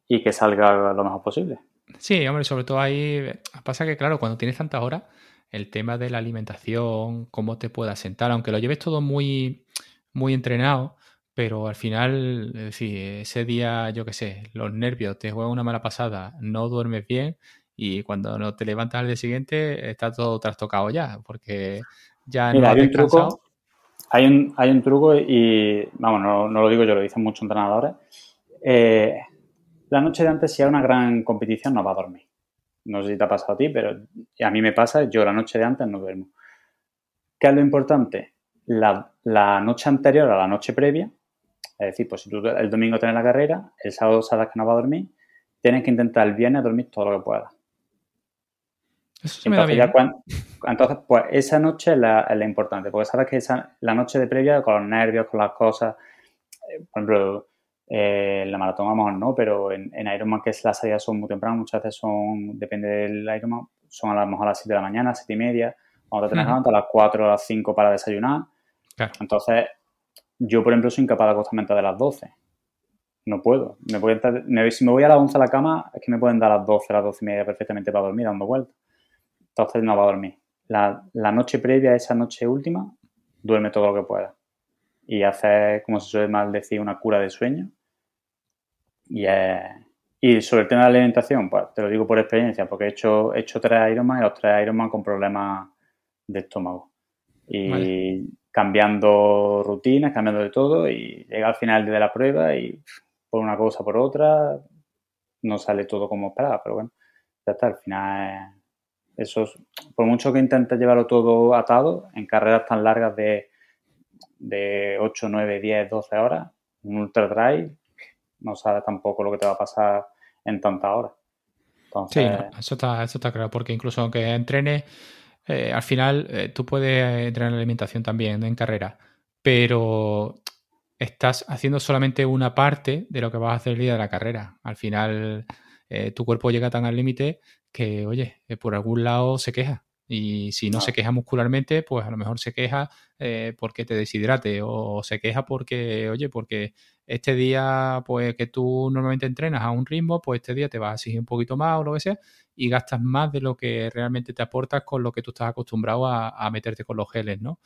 y que salga lo mejor posible. Sí, hombre, sobre todo ahí pasa que, claro, cuando tienes tantas horas, el tema de la alimentación, cómo te puedas sentar, aunque lo lleves todo muy, muy entrenado, pero al final, es decir, ese día, yo qué sé, los nervios, te juegan una mala pasada, no duermes bien y cuando no te levantas al día siguiente está todo trastocado ya, porque ya no has descansado. Hay un, hay un truco y, vamos, no, lo digo yo, lo dicen muchos entrenadores. Eh, la noche de antes, si hay una gran competición, no va a dormir. No sé si te ha pasado a ti, pero a mí me pasa, yo la noche de antes no duermo. ¿Qué es lo importante? La, noche anterior a la noche previa, es decir, pues si tú el domingo tienes la carrera, el sábado sabes que no va a dormir, tienes que intentar el viernes dormir todo lo que puedas. Eso me da bien. entonces, pues esa noche es la, importante, porque sabes que esa, la noche de previa, con los nervios, con las cosas, eh, por ejemplo, eh, la maratón a lo mejor no, pero en, en, Ironman, que es la salida son muy temprano, muchas veces son, depende del Ironman, son a lo mejor a las 7 de la mañana, 7 y media, cuando te tienes uh a las 4 o a las 5 para desayunar. Entonces, yo, por ejemplo, soy incapaz de acostarme de las 12. No puedo. Me si me voy a las 11 a la cama, es que me pueden dar las 12, a las 12 y media perfectamente para dormir dando vueltas entonces no va a dormir. La, noche previa a esa noche última, duerme todo lo que pueda. Y hace, como se suele mal decir, una cura de sueño. Y, y sobre el tema de la alimentación, pues te lo digo por experiencia, porque he hecho, he hecho tres Ironman y los tres Ironman con problemas de estómago. Y cambiando rutinas, cambiando de todo, y llega al final de la prueba y por una cosa por otra no sale todo como esperaba, pero bueno, ya está, al final eso, por mucho que intentes llevarlo todo atado, en carreras tan largas de, de 8, 9, 10, 12 horas, un ultra dry, no sabes tampoco lo que te va a pasar en tantas horas. Sí, eso está, eso está claro, porque incluso aunque entrenes, eh, al final eh, tú puedes entrenar la alimentación también en carrera, pero estás haciendo solamente una parte de lo que vas a hacer el día de la carrera. Al final, eh, tu cuerpo llega tan al límite que, oye, por algún lado se queja. Y si no se queja muscularmente, pues a lo mejor se queja eh, porque te deshidrate o se queja porque, oye, porque este día, pues que tú normalmente entrenas a un ritmo, pues este día te vas a exigir un poquito más o lo que sea y gastas más de lo que realmente te aportas con lo que tú estás acostumbrado a, meterte con los geles, ¿no?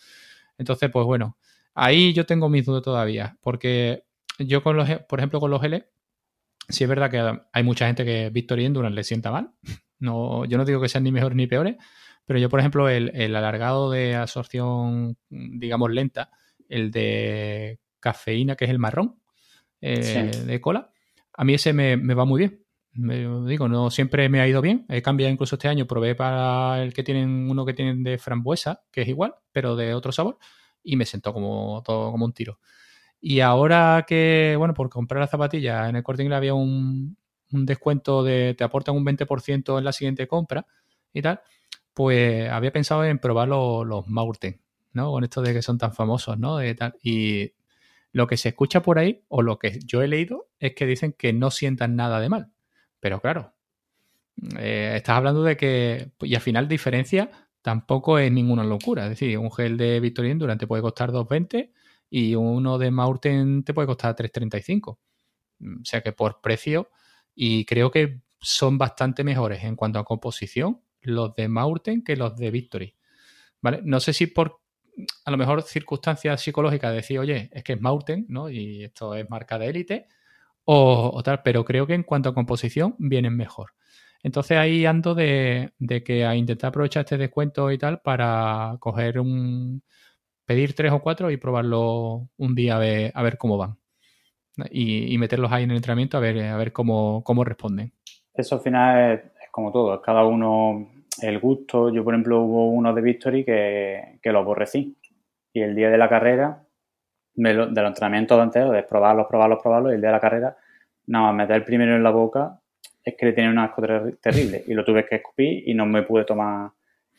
Entonces, pues bueno, ahí yo tengo mis dudas todavía, porque yo con los, por ejemplo, con los geles, sí es verdad que hay mucha gente que Victory Endurance le sienta mal. No, yo no digo que sean ni mejores ni peores, pero yo, por ejemplo, el, alargado de absorción, digamos, lenta, el de cafeína, que es el marrón eh, de cola, a mí ese me, me va muy bien me, digo, no siempre me ha ido bien. He cambiado incluso este año, probé para el que tienen uno que tienen de frambuesa, que es igual, pero de otro sabor, y me sentó como todo como un tiro. Y ahora que, bueno, por comprar las zapatillas en el corte inglés había un, descuento de te aportan un 20% en la siguiente compra y tal, pues había pensado en probar los, los Maurten, ¿no? Con esto de que son tan famosos, ¿no? De tal. Y lo que se escucha por ahí, o lo que yo he leído, es que dicen que no sientan nada de mal. Pero claro, eh, estás hablando de que, y al final diferencia tampoco es ninguna locura. Es decir, un gel de Victoria Endurance te puede costar 2.20 y uno de Maurten te puede costar 3.35. O sea que por precio, y creo que son bastante mejores en cuanto a composición los de Maurten que los de Victory. ¿Vale? No sé si por a lo mejor circunstancias psicológicas de decir, oye, es que es Maurten, ¿no? Y esto es marca de élite, o, tal, pero creo que en cuanto a composición vienen mejor. Entonces ahí ando de, que a intentar aprovechar este descuento y tal para coger un, pedir tres o cuatro y probarlo un día a ver, a ver cómo van. Y, meterlos ahí en el entrenamiento a ver, a ver cómo, cómo responden. Eso al final es, como todo, es cada uno el gusto. Yo, por ejemplo, hubo uno de Victory que, que lo aborrecí. Y el día de la carrera de los entrenamientos enteros, de probarlos, probarlos, probarlos, y el día de la carrera, nada más meter el primero en la boca, es que le tenía un asco terrible y lo tuve que escupir y no me pude tomar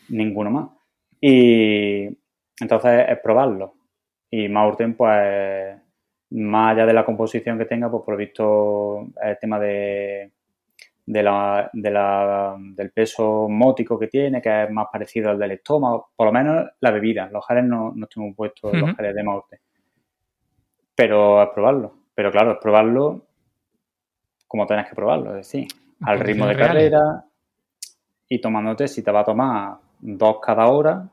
ninguno más. Y entonces es probarlo. Y Maurten, pues, más allá de la composición que tenga, pues por lo visto el tema de, de la, de la, del peso mótico que tiene, que es más parecido al del estómago, por lo menos la bebida. Los geles no, no tengo puestos los geles de Maurten pero es probarlo. Pero claro, es probarlo como tenés que probarlo, es decir, al ritmo de carrera y tomándote, si te va a tomar dos cada hora,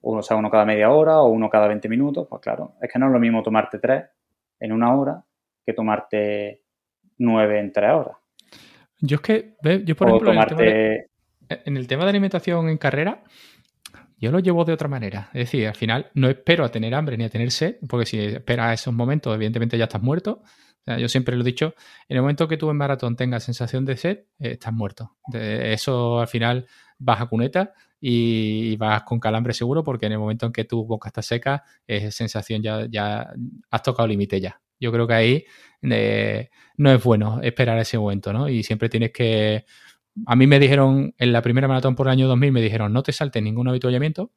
o sea, uno cada media hora o uno cada 20 minutos, pues claro, es que no es lo mismo tomarte tres en una hora que tomarte nueve en tres horas. Yo es que, yo por ejemplo, en el tema de alimentación en carrera, yo lo llevo de otra manera. Es decir, al final no espero a tener hambre ni a tener sed, porque si esperas a esos momentos, evidentemente ya estás muerto. yo siempre lo he dicho, en el momento que tú en maratón tengas sensación de sed, eh, estás muerto. eso al final vas a cuneta y, vas con calambre seguro, porque en el momento en que tu boca está seca, es sensación ya, ya has tocado límite ya. Yo creo que ahí eh, no es bueno esperar ese momento, ¿no? Y siempre tienes que a mí me dijeron, en la primera maratón por el año 2000, me dijeron, no te saltes ningún habituallamiento.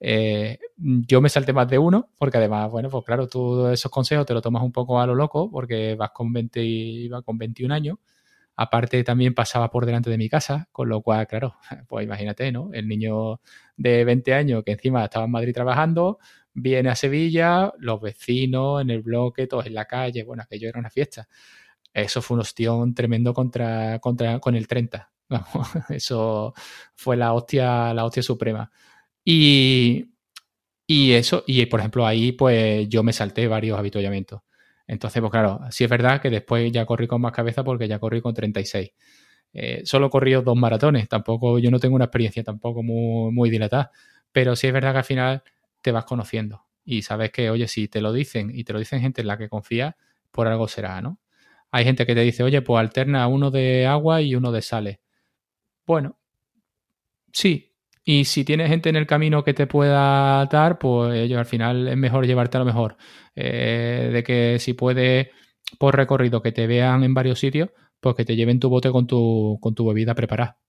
Eh, yo me salté más de uno, porque además, bueno, pues claro, tú esos consejos te los tomas un poco a lo loco, porque vas con 20 y iba con 21 años. Aparte, también pasaba por delante de mi casa, con lo cual, claro, [LAUGHS] pues imagínate, ¿no? El niño de 20 años que encima estaba en Madrid trabajando, viene a Sevilla, los vecinos en el bloque, todos en la calle, bueno, aquello era una fiesta eso fue un ostión tremendo contra, contra, con el 30. [LAUGHS] eso fue la hostia, la hostia suprema. Y, y eso, y por ejemplo, ahí pues yo me salté varios habituallamientos. Entonces, pues claro, sí es verdad que después ya corrí con más cabeza porque ya corrí con 36. Eh, solo corrí dos maratones, tampoco, yo no tengo una experiencia tampoco muy, muy dilatada, pero sí es verdad que al final te vas conociendo y sabes que, oye, si te lo dicen y te lo dicen gente en la que confías, por algo será, ¿no? Hay gente que te dice, oye, pues alterna uno de agua y uno de sales. Bueno, sí. Y si tienes gente en el camino que te pueda dar, pues ellos al final es mejor llevarte a lo mejor. Eh, de que si puede por recorrido que te vean en varios sitios, pues que te lleven tu bote con tu, con tu bebida preparada.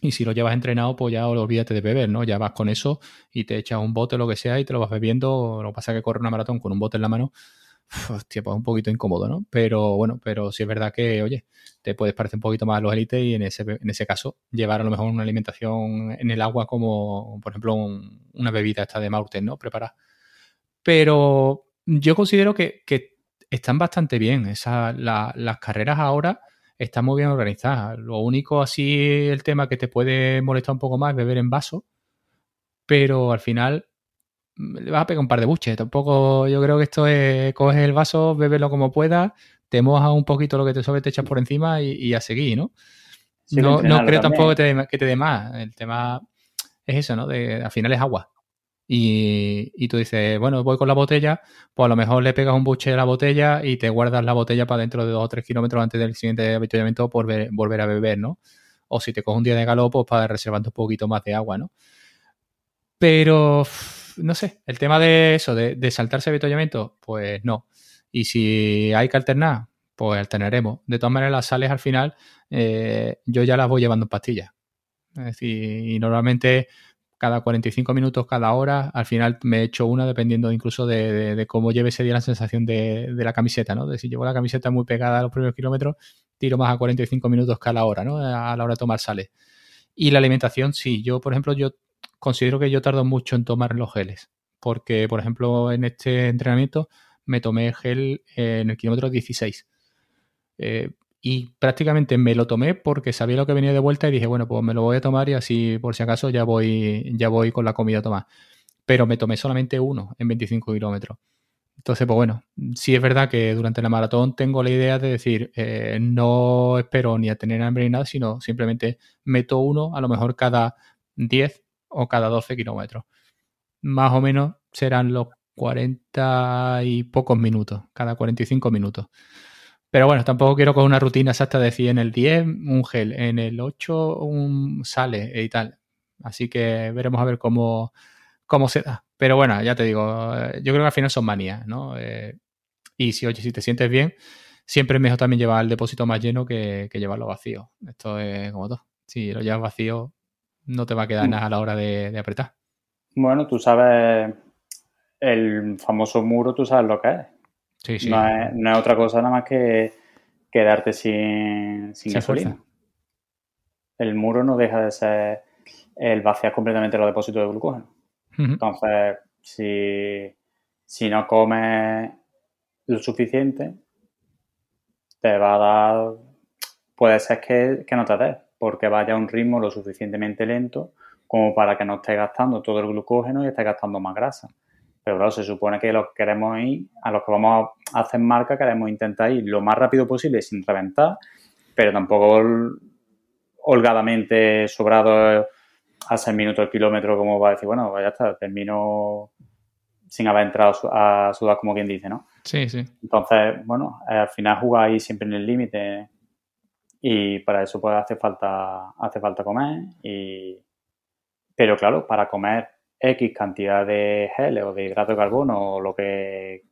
Y si lo llevas entrenado, pues ya olvídate de beber, ¿no? Ya vas con eso y te echas un bote lo que sea y te lo vas bebiendo. Lo que pasa es que corre una maratón con un bote en la mano, hostia, pues un poquito incómodo, ¿no? Pero bueno, pero sí es verdad que, oye, te puedes parecer un poquito más a los élites y en ese, en ese caso llevar a lo mejor una alimentación en el agua como, por ejemplo, una bebida esta de Maurten, ¿no? Preparar. Pero yo considero que, están bastante bien. Esa, las carreras ahora están muy bien organizadas. Lo único así, el tema que te puede molestar un poco más es beber en vaso, pero al final le vas a pegar un par de buches. Tampoco, yo creo que esto es, coges el vaso, bébelo como puedas, te mojas un poquito lo que te sobre, te echas por encima y, a seguir, ¿no? no, creo tampoco que te, que te dé más. El tema es eso, ¿no? De, al final es agua. Y, y, tú dices, bueno, voy con la botella, pues a lo mejor le pegas un buche a la botella y te guardas la botella para dentro de dos o tres kilómetros antes del siguiente avituallamiento por volver a beber, ¿no? O si te coges un día de galopo, pues para reservarte un poquito más de agua, ¿no? Pero no sé, el tema de eso, de, saltarse avituallamiento, pues no. Y si hay que alternar, pues alternaremos. De todas maneras, las sales al final, eh, yo ya las voy llevando en pastillas. Es decir, y normalmente cada 45 minutos, cada hora, al final me echo una dependiendo incluso de, cómo lleve ese día la sensación de, la camiseta, ¿no? De si llevo la camiseta muy pegada a los primeros kilómetros, tiro más a 45 minutos cada hora, ¿no? A la hora de tomar sales. Y la alimentación, sí. Yo, por ejemplo, yo considero que yo tardo mucho en tomar los geles. Porque, por ejemplo, en este entrenamiento me tomé gel en el kilómetro 16. Eh, y prácticamente me lo tomé porque sabía lo que venía de vuelta y dije, bueno, pues me lo voy a tomar y así por si acaso ya voy, ya voy con la comida a tomar. Pero me tomé solamente uno en 25 kilómetros. Entonces, pues bueno, sí es verdad que durante la maratón tengo la idea de decir, eh, no espero ni a tener hambre ni nada, sino simplemente meto uno, a lo mejor cada 10 o cada 12 kilómetros. Más o menos serán los 40 y pocos minutos, cada 45 minutos. Pero bueno, tampoco quiero con una rutina exacta de decir en el 10 un gel, en el 8 un sale y tal. Así que veremos a ver cómo, cómo se da. Pero bueno, ya te digo, eh, yo creo que al final son manías, ¿no? Eh, y si, oye, si te sientes bien, siempre es mejor también llevar el depósito más lleno que, que llevarlo vacío. Esto es como todo. Si lo llevas vacío, no te va a quedar mm. nada a la hora de, apretar. Bueno, tú sabes el famoso muro, tú sabes lo que es. Sí, sí. No es, otra cosa nada más que quedarte sin, sin gasolina. El muro no deja de ser el vaciar completamente los depósitos de glucógeno. Entonces, si, no comes lo suficiente, te va a dar. Puede ser que, que no te des porque vaya a un ritmo lo suficientemente lento como para que no esté gastando todo el glucógeno y esté gastando más grasa. Pero claro, se supone que los que queremos ir, a los que vamos a hacer marca, queremos intentar ir lo más rápido posible sin reventar, pero tampoco holgadamente sobrado a 6 minutos el kilómetro como va a decir, bueno, pues ya está, termino sin haber entrado a sudar como quien dice, ¿no? Sí, sí. Entonces, bueno, al final jugáis siempre en el límite y para eso pues hace falta, hace falta comer. Y... Pero claro, para comer X cantidad de gel o de hidrato de carbono o lo que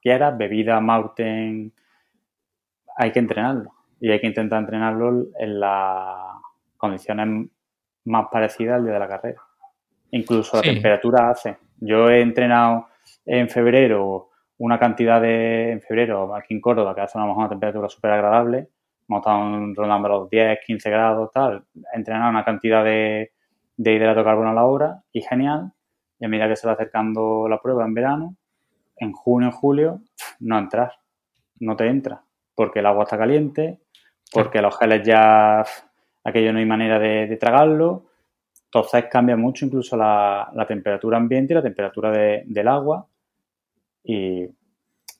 quieras, bebida, mountain, hay que entrenarlo. Y hay que intentar entrenarlo en las condiciones más parecidas al día de la carrera. Incluso la temperatura hace. Yo he entrenado en febrero una cantidad de, en febrero aquí en Córdoba, que hace una, una temperatura súper agradable, hemos estado rondando los 10, 15 grados, tal, entrenar una cantidad de, hidrato de carbono a la hora y genial. Y a medida que se va acercando la prueba en verano, en junio, julio, no entras, no te entra, porque el agua está caliente, porque los geles ya, aquello no hay manera de, tragarlo. Entonces cambia mucho incluso la, temperatura ambiente y la temperatura del agua. Y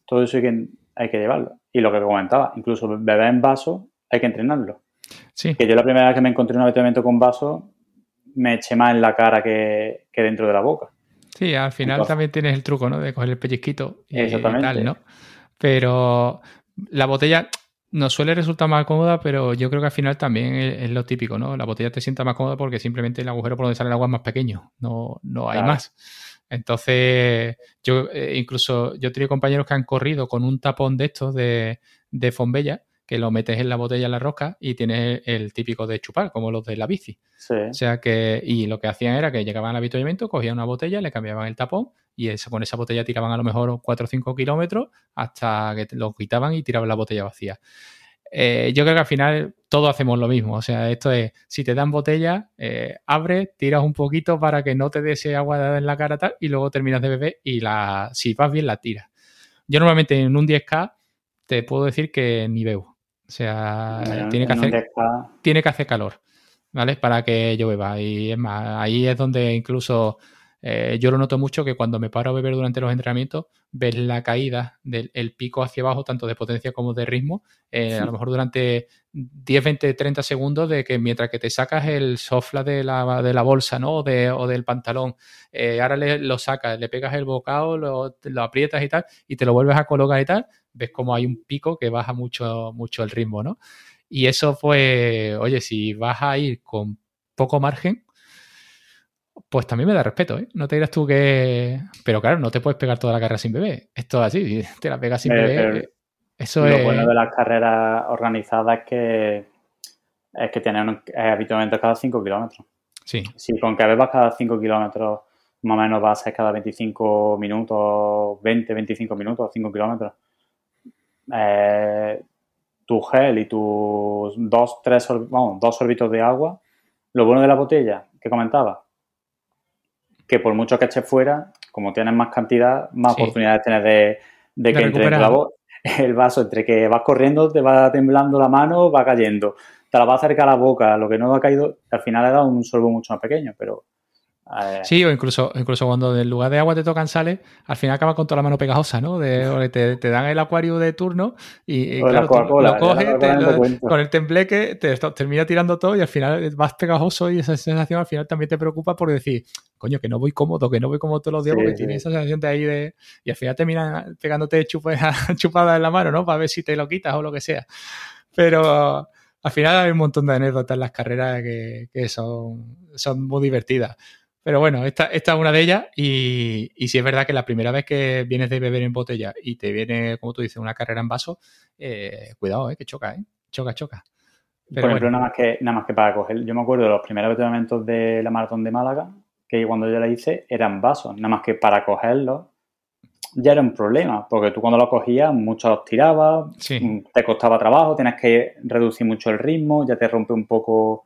todo eso hay que, hay que llevarlo. Y lo que comentaba, incluso beber en vaso hay que entrenarlo. Sí. Que yo la primera vez que me encontré un avituallamiento con vaso, me eché más en la cara que, dentro de la boca. Sí, al final también tienes el truco, ¿no? De coger el pellizquito y, tal, ¿no? Pero la botella nos suele resultar más cómoda, pero yo creo que al final también es, lo típico, ¿no? La botella te sienta más cómoda porque simplemente el agujero por donde sale el agua es más pequeño, no, no hay más. Entonces, yo eh, incluso yo he tenido compañeros que han corrido con un tapón de estos de, de Fombella, que lo metes en la botella en la rosca y tienes el típico de chupar, como los de la bici. Sí. O sea que, y lo que hacían era que llegaban al avituallamiento, cogían una botella, le cambiaban el tapón y con esa botella tiraban a lo mejor 4 o 5 kilómetros hasta que lo quitaban y tiraban la botella vacía. Eh, yo creo que al final todos hacemos lo mismo. O sea, esto es, si te dan botella, eh, abres, tiras un poquito para que no te dé ese agua en la cara tal, y luego terminas de beber y la, si vas bien la tiras. Yo normalmente en un 10K te puedo decir que ni bebo. O sea, En- tiene, que hacer, 10K, tiene que hacer calor, ¿vale? Para que yo beba. Y es más, ahí es donde incluso eh, yo lo noto mucho que cuando me paro a beber durante los entrenamientos, ves la caída del el pico hacia abajo, tanto de potencia como de ritmo, eh, a lo mejor durante 10, 20, 30 segundos de que mientras que te sacas el sofla de la, de la bolsa, ¿no? O, de- o del pantalón, eh, ahora le, lo sacas, le pegas el bocado, lo, lo aprietas y tal, y te lo vuelves a colocar y tal, ves como hay un pico que baja mucho, mucho el ritmo, ¿no? Y eso, pues, oye, si vas a ir con poco margen, pues también me da respeto, ¿eh? No te dirás tú que... Pero claro, no te puedes pegar toda la carrera sin beber. Esto es así, [LAUGHS] te la pegas sin Eh, pero eh, Eso Lo es... bueno de las carreras organizadas es que es que tienen es habitualmente cada 5 kilómetros. Sí, Si con que bebas cada 5 kilómetros, más o menos va a ser cada 25 minutos, 20, 25 minutos, 5 kilómetros. Eh, tu gel y tus dos, tres, vamos, dos sorbitos de agua. Lo bueno de la botella que comentaba, que por mucho que eches fuera, como tienes más cantidad, más Sí. oportunidades tienes de, de De que entre la bo- [LAUGHS] el vaso, entre que vas corriendo, te va temblando la mano, va cayendo. Te la va a acercar a la boca, lo que no ha caído, al final le da un sorbo mucho más pequeño, pero Sí, o incluso, incluso cuando en lugar de agua te tocan sales, al final acabas con toda la mano pegajosa, ¿no? De, te, te dan el acuario de turno y, y claro, tú lo coges te- lo- con el tembleque, te termina tirando todo y al final vas pegajoso y esa sensación al final también te preocupa por decir, coño, que no voy cómodo, que no voy cómodo todos los días Sí, porque sí. tienes esa sensación de ahí de... Y al final terminan pegándote chupa- [LAUGHS] chupadas en la mano, ¿no? Para ver si te lo quitas o lo que sea. Pero al final hay un montón de anécdotas en las carreras que, que son, son muy divertidas. Pero bueno, esta, esta es una de ellas y, y si es verdad que la primera vez que vienes de beber en botella y te viene, como tú dices, una carrera en vaso, eh, cuidado, eh, que choca, ¿eh? Choca, choca. Pero por ejemplo, bueno, nada más que nada más que para coger. Yo me acuerdo de los primeros entrenamientos de la maratón de Málaga, que cuando yo la hice eran vasos, nada más que para cogerlos ya era un problema, porque tú cuando los cogías, muchos los tirabas, sí, te costaba trabajo, tienes que reducir mucho el ritmo, ya te rompe un poco.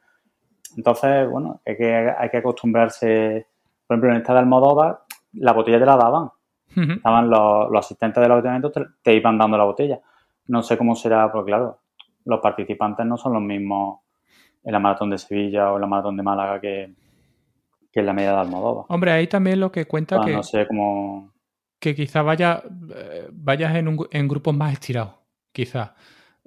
Entonces, bueno, hay que, hay que acostumbrarse. Por ejemplo, en esta de Almodóvar, la botella te la daban. Ujú. Estaban los, los asistentes de los te, te iban dando la botella. No sé cómo será, porque claro, los participantes no son los mismos en la maratón de Sevilla o en la maratón de Málaga que, que en la media de Almodóvar. Hombre, ahí también lo que cuenta Ah, que, no sé cómo. que quizá vaya, eh, vayas en, un- en grupos más estirados, quizá.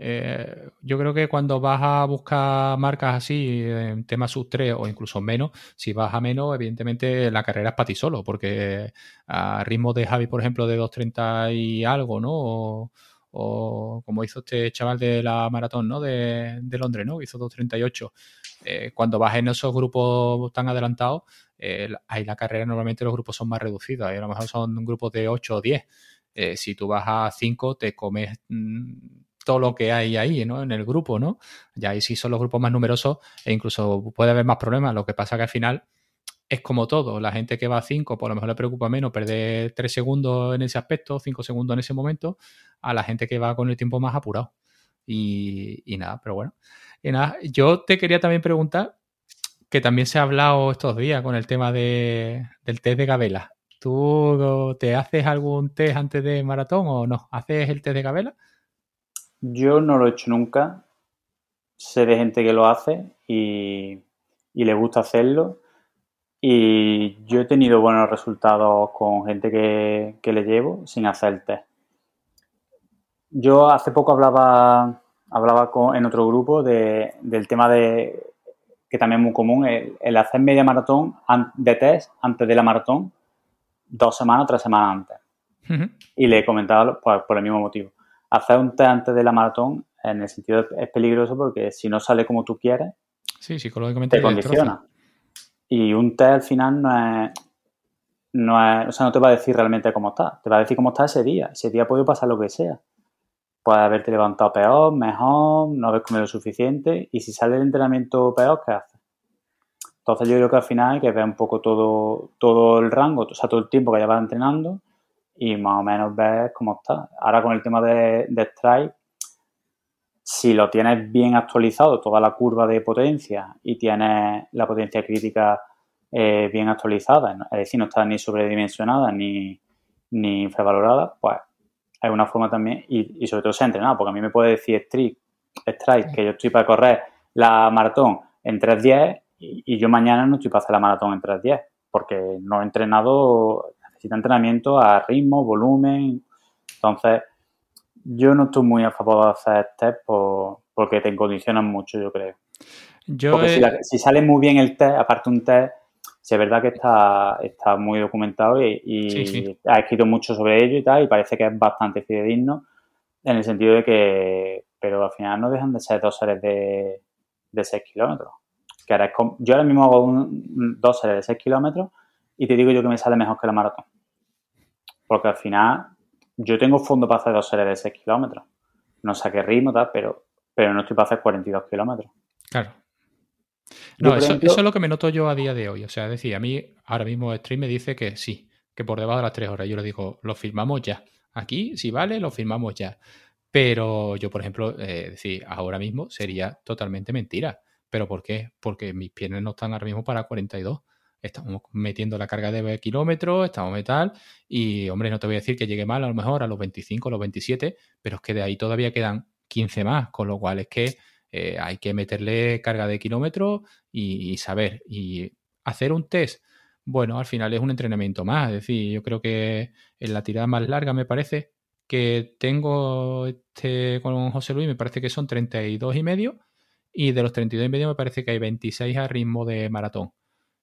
Eh, yo creo que cuando vas a buscar marcas así, en temas sub 3 o incluso menos, si vas a menos, evidentemente la carrera es para ti solo, porque a ritmo de Javi, por ejemplo, de 2.30 y algo, ¿no? O, como hizo este chaval de la maratón, ¿no? De, Londres, ¿no? Hizo 2.38. Eh, cuando vas en esos grupos tan adelantados, eh, ahí la carrera normalmente los grupos son más reducidos, a lo mejor son grupos de 8 o 10. Eh, si tú vas a 5, te comes mm, todo lo que hay ahí, ¿no? En el grupo, ¿no? Ya ahí sí son los grupos más numerosos e incluso puede haber más problemas. Lo que pasa que al final es como todo. La gente que va a 5, por lo mejor le preocupa menos perder 3 segundos en ese aspecto, 5 segundos en ese momento, a la gente que va con el tiempo más apurado. Y, y nada, pero bueno. Y nada, yo te quería también preguntar, que también se ha hablado estos días con el tema de, del test de Gabela. ¿Tú te haces algún test antes de maratón o no? ¿Haces el test de Gabela? Yo no lo he hecho nunca. Sé de gente que lo hace y, y le gusta hacerlo. Y yo he tenido buenos resultados con gente que, que le llevo sin hacer el test. Yo hace poco hablaba, hablaba con, en otro grupo de, del tema de que también es muy común, el, el hacer media maratón de test antes de la maratón, dos semanas tres semanas antes. Y le he comentado por, por el mismo motivo. Hacer un test antes de la maratón, en el sentido de- es peligroso porque si no sale como tú quieres, Sí, psicológicamente te condiciona. Y un test al final no es, no es, o sea, no te va a decir realmente cómo está, te va a decir cómo está ese día. Ese día puede pasar lo que sea. puedes haberte levantado peor, mejor, no haber comido lo suficiente y si sale el entrenamiento peor, ¿qué haces? Entonces yo creo que al final hay que ver un poco todo, todo el rango, o sea, todo el tiempo que llevas entrenando y más o menos ver cómo está. Ahora con el tema de, de strike, si lo tienes bien actualizado, toda la curva de potencia y tienes la potencia crítica eh, bien actualizada, es decir, no está ni sobredimensionada ni, ni infravalorada, pues hay una forma también, y, sobre todo se ha entrenado, porque a mí me puede decir Strike, strike que yo estoy para correr la maratón en 3.10 y, y yo mañana no estoy para hacer la maratón en 3.10, porque no he entrenado, necesita entrenamiento a ritmo, volumen, entonces yo no estoy muy a favor de hacer test porque te condicionan mucho, yo creo. porque si, sale muy bien el test, aparte un test, si es verdad que está, está muy documentado y, ha escrito mucho sobre ello y tal, y parece que es bastante fidedigno en el sentido de que, pero al final no dejan de ser dos series de, de 6 kilómetros. Que yo ahora mismo hago un, dos series de 6 kilómetros y te digo yo que me sale mejor que la maratón. Porque al final yo tengo fondo para hacer dos series de 6 kilómetros. No sé qué ritmo, tal, pero, pero no estoy para hacer 42 kilómetros. Claro. No, eso, es lo que me noto yo a día de hoy. O sea, decir, a mí ahora mismo Stream me dice que sí, que por debajo de las 3 horas. Yo le digo, lo firmamos ya. Aquí, si vale, lo firmamos ya. Pero yo, por ejemplo, eh, decir, ahora mismo sería totalmente mentira. ¿Pero por qué? Porque mis piernas no están ahora mismo para 42 estamos metiendo la carga de kilómetros, estamos metal, y hombre, no te voy a decir que llegue mal a lo mejor a los 25, a los 27, pero es que de ahí todavía quedan 15 más, con lo cual es que eh, hay que meterle carga de kilómetros y, saber. Y hacer un test, bueno, al final es un entrenamiento más, es decir, yo creo que en la tirada más larga me parece que tengo este con José Luis, me parece que son 32 y medio, y de los 32 y medio me parece que hay 26 a ritmo de maratón.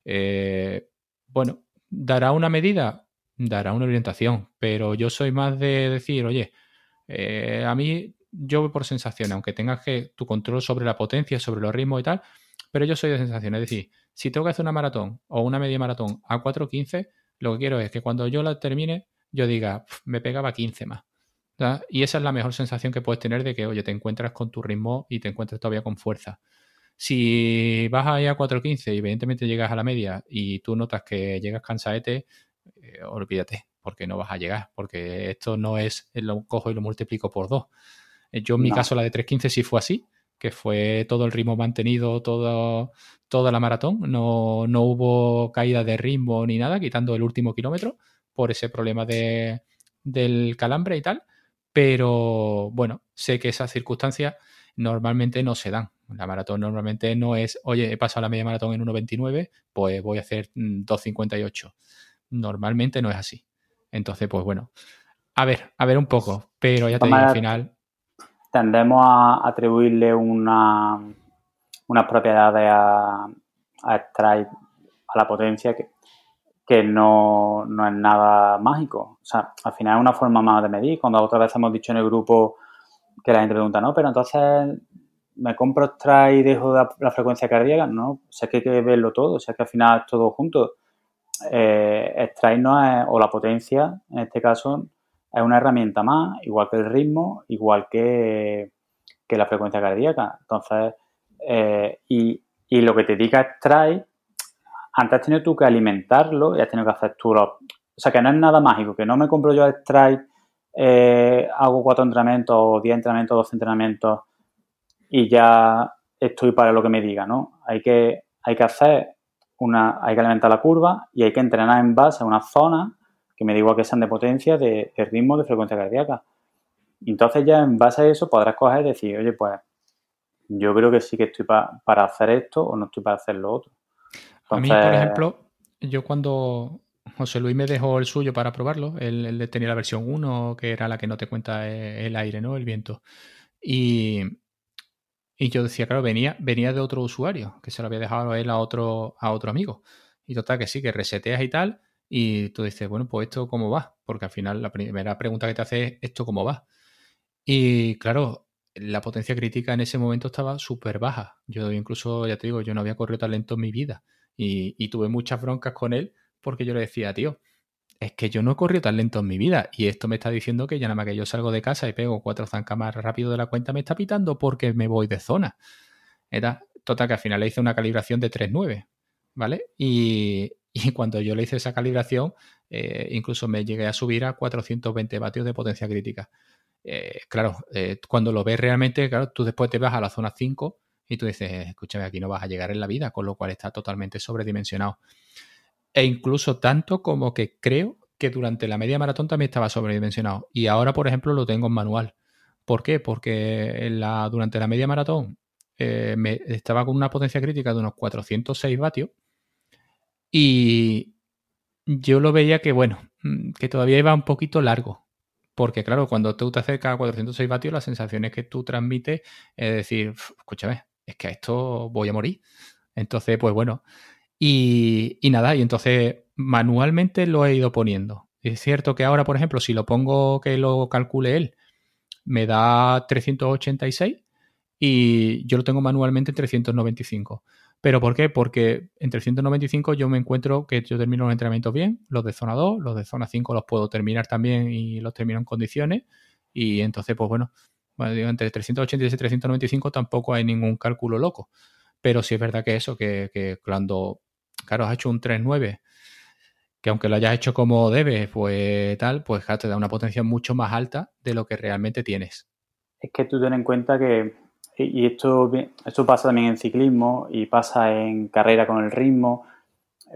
Eh, bueno, dará una medida, dará una orientación, pero yo soy más de decir, oye, eh, a mí yo voy por sensaciones, aunque tengas que tu control sobre la potencia, sobre los ritmos y tal, pero yo soy de sensaciones. Es decir, si tengo que hacer una maratón o una media maratón a 4.15, lo que quiero es que cuando yo la termine, yo diga, me pegaba 15 más. Y esa es la mejor sensación que puedes tener de que, oye, te encuentras con tu ritmo y te encuentras todavía con fuerza. Si vas ahí a 4.15 y evidentemente llegas a la media y tú notas que llegas cansaete, eh, olvídate, porque no vas a llegar, porque esto no es lo cojo y lo multiplico por dos. Eh, yo en mi caso la de 3.15 sí fue así, que fue todo el ritmo mantenido todo, toda la maratón, no, no hubo caída de ritmo ni nada, quitando el último kilómetro por ese problema de, del calambre y tal, pero bueno, sé que esas circunstancias normalmente no se dan. La maratón normalmente no es, oye, he pasado la media maratón en 1.29, pues voy a hacer 2.58. Mm, normalmente no es así. Entonces, pues bueno, a ver, a ver un poco, pero ya te digo, al final... Tendemos a atribuirle una, unas propiedades a, a a la potencia que, que no, no, es nada mágico. O sea, al final es una forma más de medir. Cuando otra vez hemos dicho en el grupo que la gente pregunta, no, pero entonces me compro Strike y dejo la, frecuencia cardíaca, no, o sea que hay que verlo todo, o sea que al final es todo junto. Eh, no o la potencia, en este caso, es una herramienta más, igual que el ritmo, igual que, la frecuencia cardíaca. Entonces, eh, y, lo que te diga Strike, antes has tenido tú que alimentarlo y has tenido que hacer tú O sea, que no es nada mágico, que no me compro yo Strike, eh, hago cuatro entrenamientos o diez entrenamientos, doce entrenamientos y ya estoy para lo que me diga, ¿no? Hay que, hay que hacer una, hay que alimentar la curva y hay que entrenar en base a una zona que me diga que sean de potencia, de, ritmo, de frecuencia cardíaca. Entonces ya en base a eso podrás coger y decir, oye, pues yo creo que sí que estoy para hacer esto o no estoy para hacer lo otro. a mí, por ejemplo, yo cuando José Luis me dejó el suyo para probarlo, él, tenía la versión 1, que era la que no te cuenta el aire, ¿no? El viento. Y, yo decía, claro, venía, venía de otro usuario, que se lo había dejado a él a otro, a otro amigo. Y total, que sí, que reseteas y tal, y tú dices, bueno, pues esto cómo va, porque al final la primera pregunta que te hace es, ¿esto cómo va? Y claro, la potencia crítica en ese momento estaba súper baja. Yo incluso, ya te digo, yo no había corrido tan lento en mi vida. Y, y, tuve muchas broncas con él porque yo le decía, tío, es que yo no he corrido tan lento en mi vida y esto me está diciendo que ya nada más que yo salgo de casa y pego cuatro zancas más rápido de la cuenta me está pitando porque me voy de zona. Era total que al final le hice una calibración de 3.9, ¿vale? Y, cuando yo le hice esa calibración, eh, incluso me llegué a subir a 420 vatios de potencia crítica. Eh, claro, eh, cuando lo ves realmente, claro, tú después te vas a la zona 5 y tú dices, escúchame, aquí no vas a llegar en la vida, con lo cual está totalmente sobredimensionado e incluso tanto como que creo que durante la media maratón también estaba sobredimensionado. Y ahora, por ejemplo, lo tengo en manual. ¿Por qué? Porque durante la media maratón eh, estaba con una potencia crítica de unos 406 vatios y yo lo veía que, bueno, mm, que todavía iba un poquito largo. Porque, claro, cuando tú te acercas a 406 vatios, las sensaciones que tú transmites es decir, escúchame, es que a esto voy a morir. Entonces, pues bueno, y, nada, y entonces manualmente lo he ido poniendo. Es cierto que ahora, por ejemplo, si lo pongo que lo calcule él, me da 386 y yo lo tengo manualmente en 395. ¿Pero por qué? Porque en 395 yo me encuentro que yo termino los entrenamientos bien, los de zona 2, los de zona 5 los puedo terminar también y los termino en condiciones. Y entonces, pues bueno, entre 386 y 395 tampoco hay ningún cálculo loco. Pero sí es verdad que eso, que, que cuando claro, has hecho un 3.9, que aunque lo hayas hecho como debes, pues tal, pues te da una potencia mucho más alta de lo que realmente tienes. Es que tú ten en cuenta que, y esto, esto pasa también en ciclismo y pasa en carrera con el ritmo,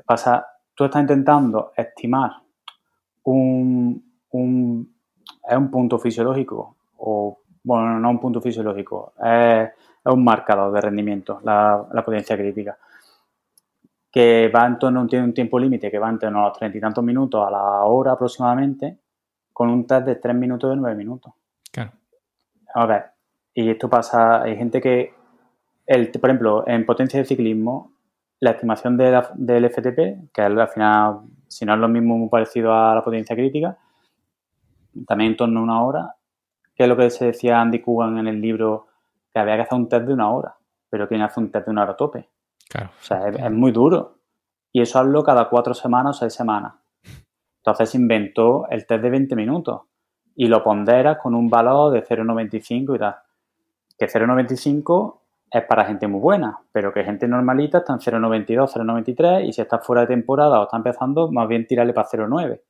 pasa, tú estás intentando estimar un, un, es un punto fisiológico, o bueno, no un punto fisiológico, es, un marcador de rendimiento, la, la potencia crítica que va en torno, tiene un tiempo límite que va en torno a los treinta y tantos minutos a la hora aproximadamente, con un test de tres minutos de nueve minutos. Claro. A ver, y esto pasa, hay gente que, el, por ejemplo, en potencia de ciclismo, la estimación del FTP, que al final, si no es lo mismo, muy parecido a la potencia crítica, también en torno a una hora, que es lo que se decía Andy Coogan en el libro, que había que hacer un test de una hora, pero ¿quién hace un test de una hora a tope? Claro. O sea, es, muy duro. Y eso hazlo cada cuatro semanas o seis semanas. Entonces inventó el test de 20 minutos y lo ponderas con un valor de 0,95 y tal. Que 0,95 es para gente muy buena, pero que gente normalita está en 0,92, 0,93 y si está fuera de temporada o está empezando, más bien tirarle para 0,9.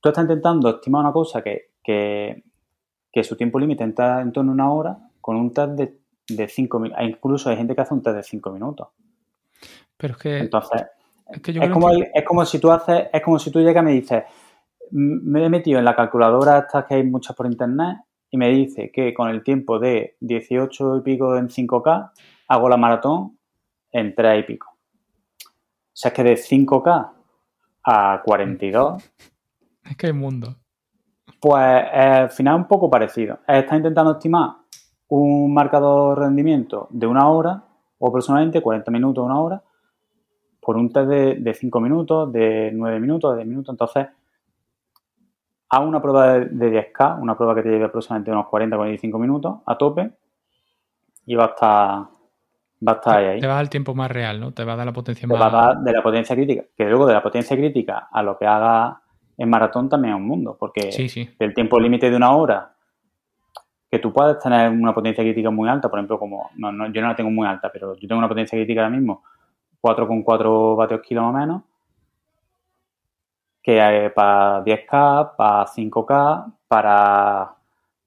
Tú estás intentando estimar una cosa que, que, que su tiempo límite está en torno a una hora con un test de de 5 minutos. Incluso hay gente que hace un test de 5 minutos. Pero es que. Entonces, es, como es como si tú haces, es como si tú llegas y me dices, me he metido en la calculadora estas que hay muchas por internet y me dice que con el tiempo de 18 y pico en 5K hago la maratón en 3 y pico. O sea, es que de 5K a 42. [LAUGHS] Es que hay mundo. Pues al final es un poco parecido. Está intentando estimar un marcador de rendimiento de una hora o aproximadamente 40 minutos, una hora, por un test de, 5 minutos, de 9 minutos, de 10 minutos. Entonces, hago una prueba de, 10K, una prueba que te lleve aproximadamente unos 40-45 minutos a tope y va a estar, va a estar ahí, Te va a dar el tiempo más real, ¿no? Te va a dar la potencia más... Te va a dar de la potencia crítica, que luego de la potencia crítica a lo que haga en maratón también es un mundo, porque el tiempo límite de una hora que tú puedes tener una potencia crítica muy alta, por ejemplo, como no, no, yo no la tengo muy alta, pero yo tengo una potencia crítica ahora mismo 4,4 vatios kilo más o menos, que para 10K, para 5K, para,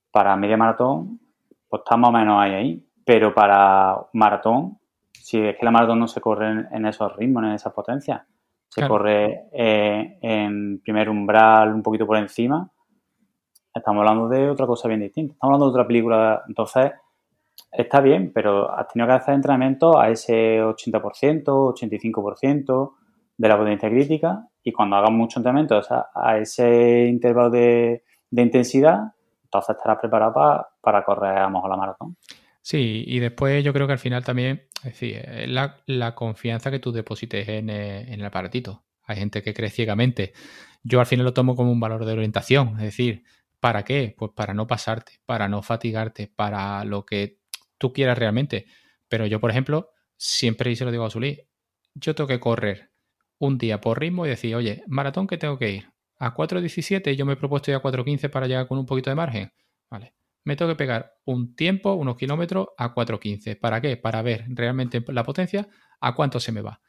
para media maratón, pues está más o menos ahí, ahí. Pero para maratón, si es que la maratón no se corre en, esos ritmos, en esas potencias, se corre eh, en primer umbral un poquito por encima Estamos hablando de otra cosa bien distinta. Estamos hablando de otra película. Entonces, está bien, pero has tenido que hacer entrenamiento a ese 80%, 85% de la potencia crítica y cuando hagas mucho entrenamiento a ese intervalo de, intensidad, entonces estarás preparado para, para correr a lo mejor la maratón. Sí, y después yo creo que al final también, es decir, la, confianza que tú deposites en, en, el aparatito. Hay gente que cree ciegamente. Yo al final lo tomo como un valor de orientación, es decir, ¿Para qué? Pues para no pasarte, para no fatigarte, para lo que tú quieras realmente. Pero yo, por ejemplo, siempre y se lo digo a Zulí, yo tengo que correr un día por ritmo y decir, oye, maratón que tengo que ir a 4.17 y yo me he propuesto ir a 4.15 para llegar con un poquito de margen. Vale. Me tengo que pegar un tiempo, unos kilómetros a 4.15. ¿Para qué? Para ver realmente la potencia a cuánto se me va.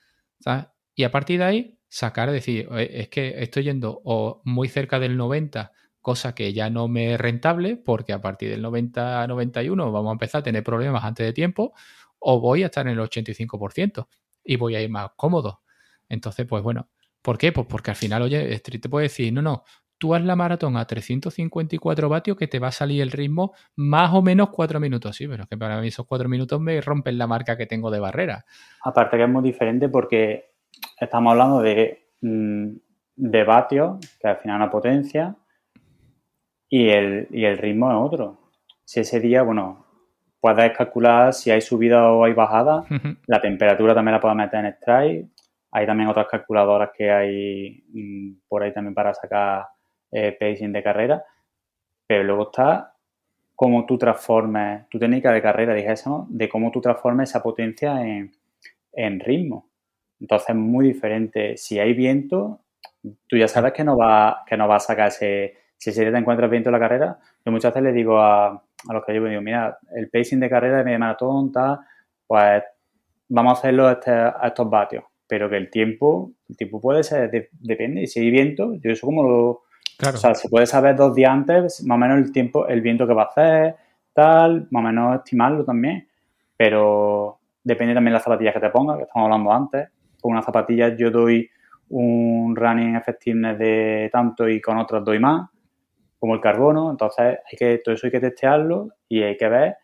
Y a partir de ahí, sacar, decir, es que estoy yendo o muy cerca del 90, cosa que ya no me es rentable, porque a partir del 90-91 vamos a empezar a tener problemas antes de tiempo, o voy a estar en el 85% y voy a ir más cómodo. Entonces, pues bueno, ¿por qué? Pues porque al final, oye, Street te puede decir, no, no, tú haz la maratón a 354 vatios que te va a salir el ritmo más o menos 4 minutos. Sí, pero es que para mí esos 4 minutos me rompen la marca que tengo de barrera. Aparte que es muy diferente porque estamos hablando de, mm, de vatios, que al final una potencia, y el, y el ritmo es otro. Si ese día, bueno, puedes calcular si hay subida o hay bajada, la temperatura también la puedes meter en strike, hay también otras calculadoras que hay mm, por ahí también para sacar eh, pacing de carrera, pero luego está cómo tú transformes, tu técnica de carrera, dijésemos, de cómo tú transformes esa potencia en, en ritmo. Entonces es muy diferente. Si hay viento, tú ya sabes que no va, que no va a sacar ese. Si día te encuentras viento en la carrera, yo muchas veces le digo a, a los que llevo, digo, mira, el pacing de carrera de media maratón, tal, pues vamos a hacerlo a, este, a estos vatios. Pero que el tiempo, el tiempo puede ser, depende. Y si hay viento, yo eso como lo, o sea, se puede saber dos días antes más o menos el tiempo, el viento que va a hacer, tal, más o menos estimarlo también. Pero depende también de las zapatillas que te pongas, que estamos hablando antes. Con unas zapatillas yo doy un running effectiveness de tanto y con otras doy más, como el carbono. Entonces, hay que, todo eso hay que testearlo y hay que ver.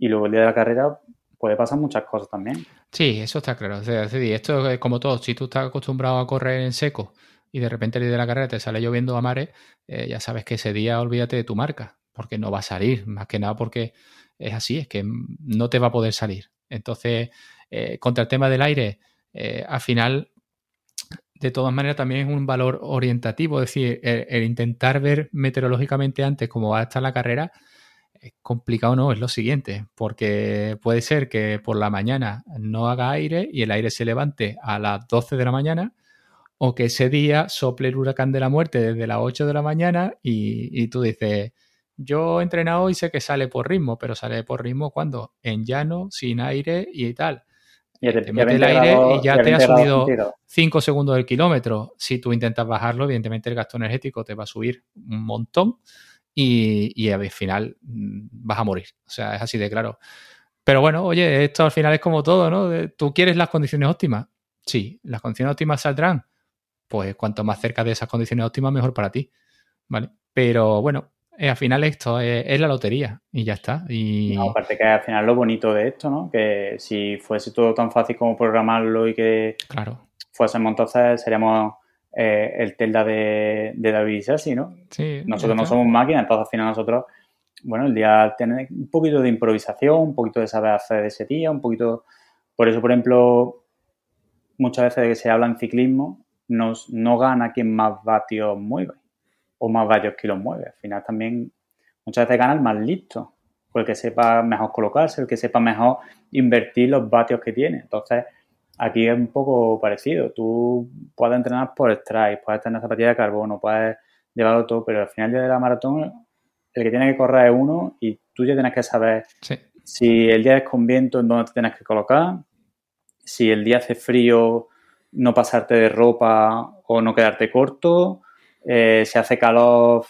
Y luego el día de la carrera puede pasar muchas cosas también. Sí, eso está claro. O sea, esto es como todo. Si tú estás acostumbrado a correr en seco y de repente el día de la carrera te sale lloviendo a mares, eh, ya sabes que ese día olvídate de tu marca, porque no va a salir, más que nada porque es así, es que no te va a poder salir. Entonces, eh, contra el tema del aire, eh, al final, de todas maneras, también es un valor orientativo, es decir, el, intentar ver meteorológicamente antes cómo va a estar la carrera, es complicado no, es lo siguiente, porque puede ser que por la mañana no haga aire y el aire se levante a las 12 de la mañana o que ese día sople el huracán de la muerte desde las 8 de la mañana y, tú dices, yo he entrenado y sé que sale por ritmo, pero sale por ritmo cuando en llano, sin aire y tal. Y te, mete el aire y ya te ha subido 5 segundos del kilómetro. Si tú intentas bajarlo, evidentemente el gasto energético te va a subir un montón y, y al final mm, vas a morir. O sea, es así de claro. Pero bueno, oye, esto al final es como todo, ¿no? ¿Tú quieres las condiciones óptimas? Sí, las condiciones óptimas saldrán pues cuanto más cerca de esas condiciones óptimas, mejor para ti. ¿Vale? Pero bueno, eh, al final esto es, la lotería y ya está. Y... aparte que al final lo bonito de esto, ¿no? Que si fuese todo tan fácil como programarlo y que claro. fuésemos entonces seríamos eh, el Telda de, de David Sassi, ¿no? Sí, nosotros no somos máquinas, entonces al final nosotros, bueno, el día tiene un poquito de improvisación, un poquito de saber hacer de ese día, un poquito... Por eso, por ejemplo, muchas veces de que se habla en ciclismo, no gana quien más vatios mueve o más vatios kilos mueve. Al final también muchas veces gana el más listo, o el que sepa mejor colocarse, el que sepa mejor invertir los vatios que tiene. Entonces, aquí es un poco parecido. Tú puedes entrenar por strike, puedes tener zapatillas de carbono, puedes llevarlo todo, pero al final de la maratón el que tiene que correr es uno y tú ya tienes que saber si el día es con viento en dónde te tienes que colocar, si el día hace frío no pasarte de ropa o no quedarte corto. Eh, si hace calor,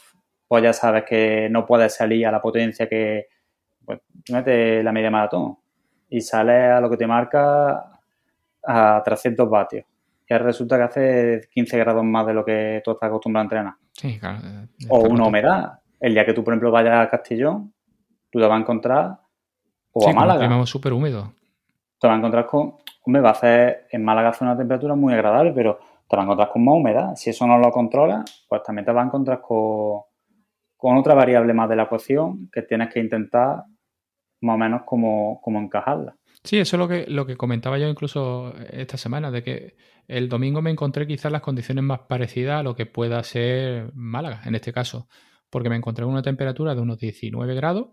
pues ya sabes que no puedes salir a la potencia que. Pues mete la media maratón y sales a lo que te marca a 300 vatios. Y resulta que hace 15 grados más de lo que tú estás acostumbrado a entrenar. Sí, claro. O una humedad. El día que tú, por ejemplo, vayas a Castellón, tú te vas a encontrar o a Málaga. un súper húmedo. Te vas a encontrar con hombre, va a hacer, en Málaga hace una temperatura muy agradable, pero te vas a encontrar con más humedad. Si eso no lo controlas, pues también te vas a encontrar con, otra variable más de la ecuación que tienes que intentar más o menos como, encajarla. Sí, eso es lo que, lo que comentaba yo incluso esta semana, de que el domingo me encontré quizás las condiciones más parecidas a lo que pueda ser Málaga, en este caso, porque me encontré con una temperatura de unos 19 grados,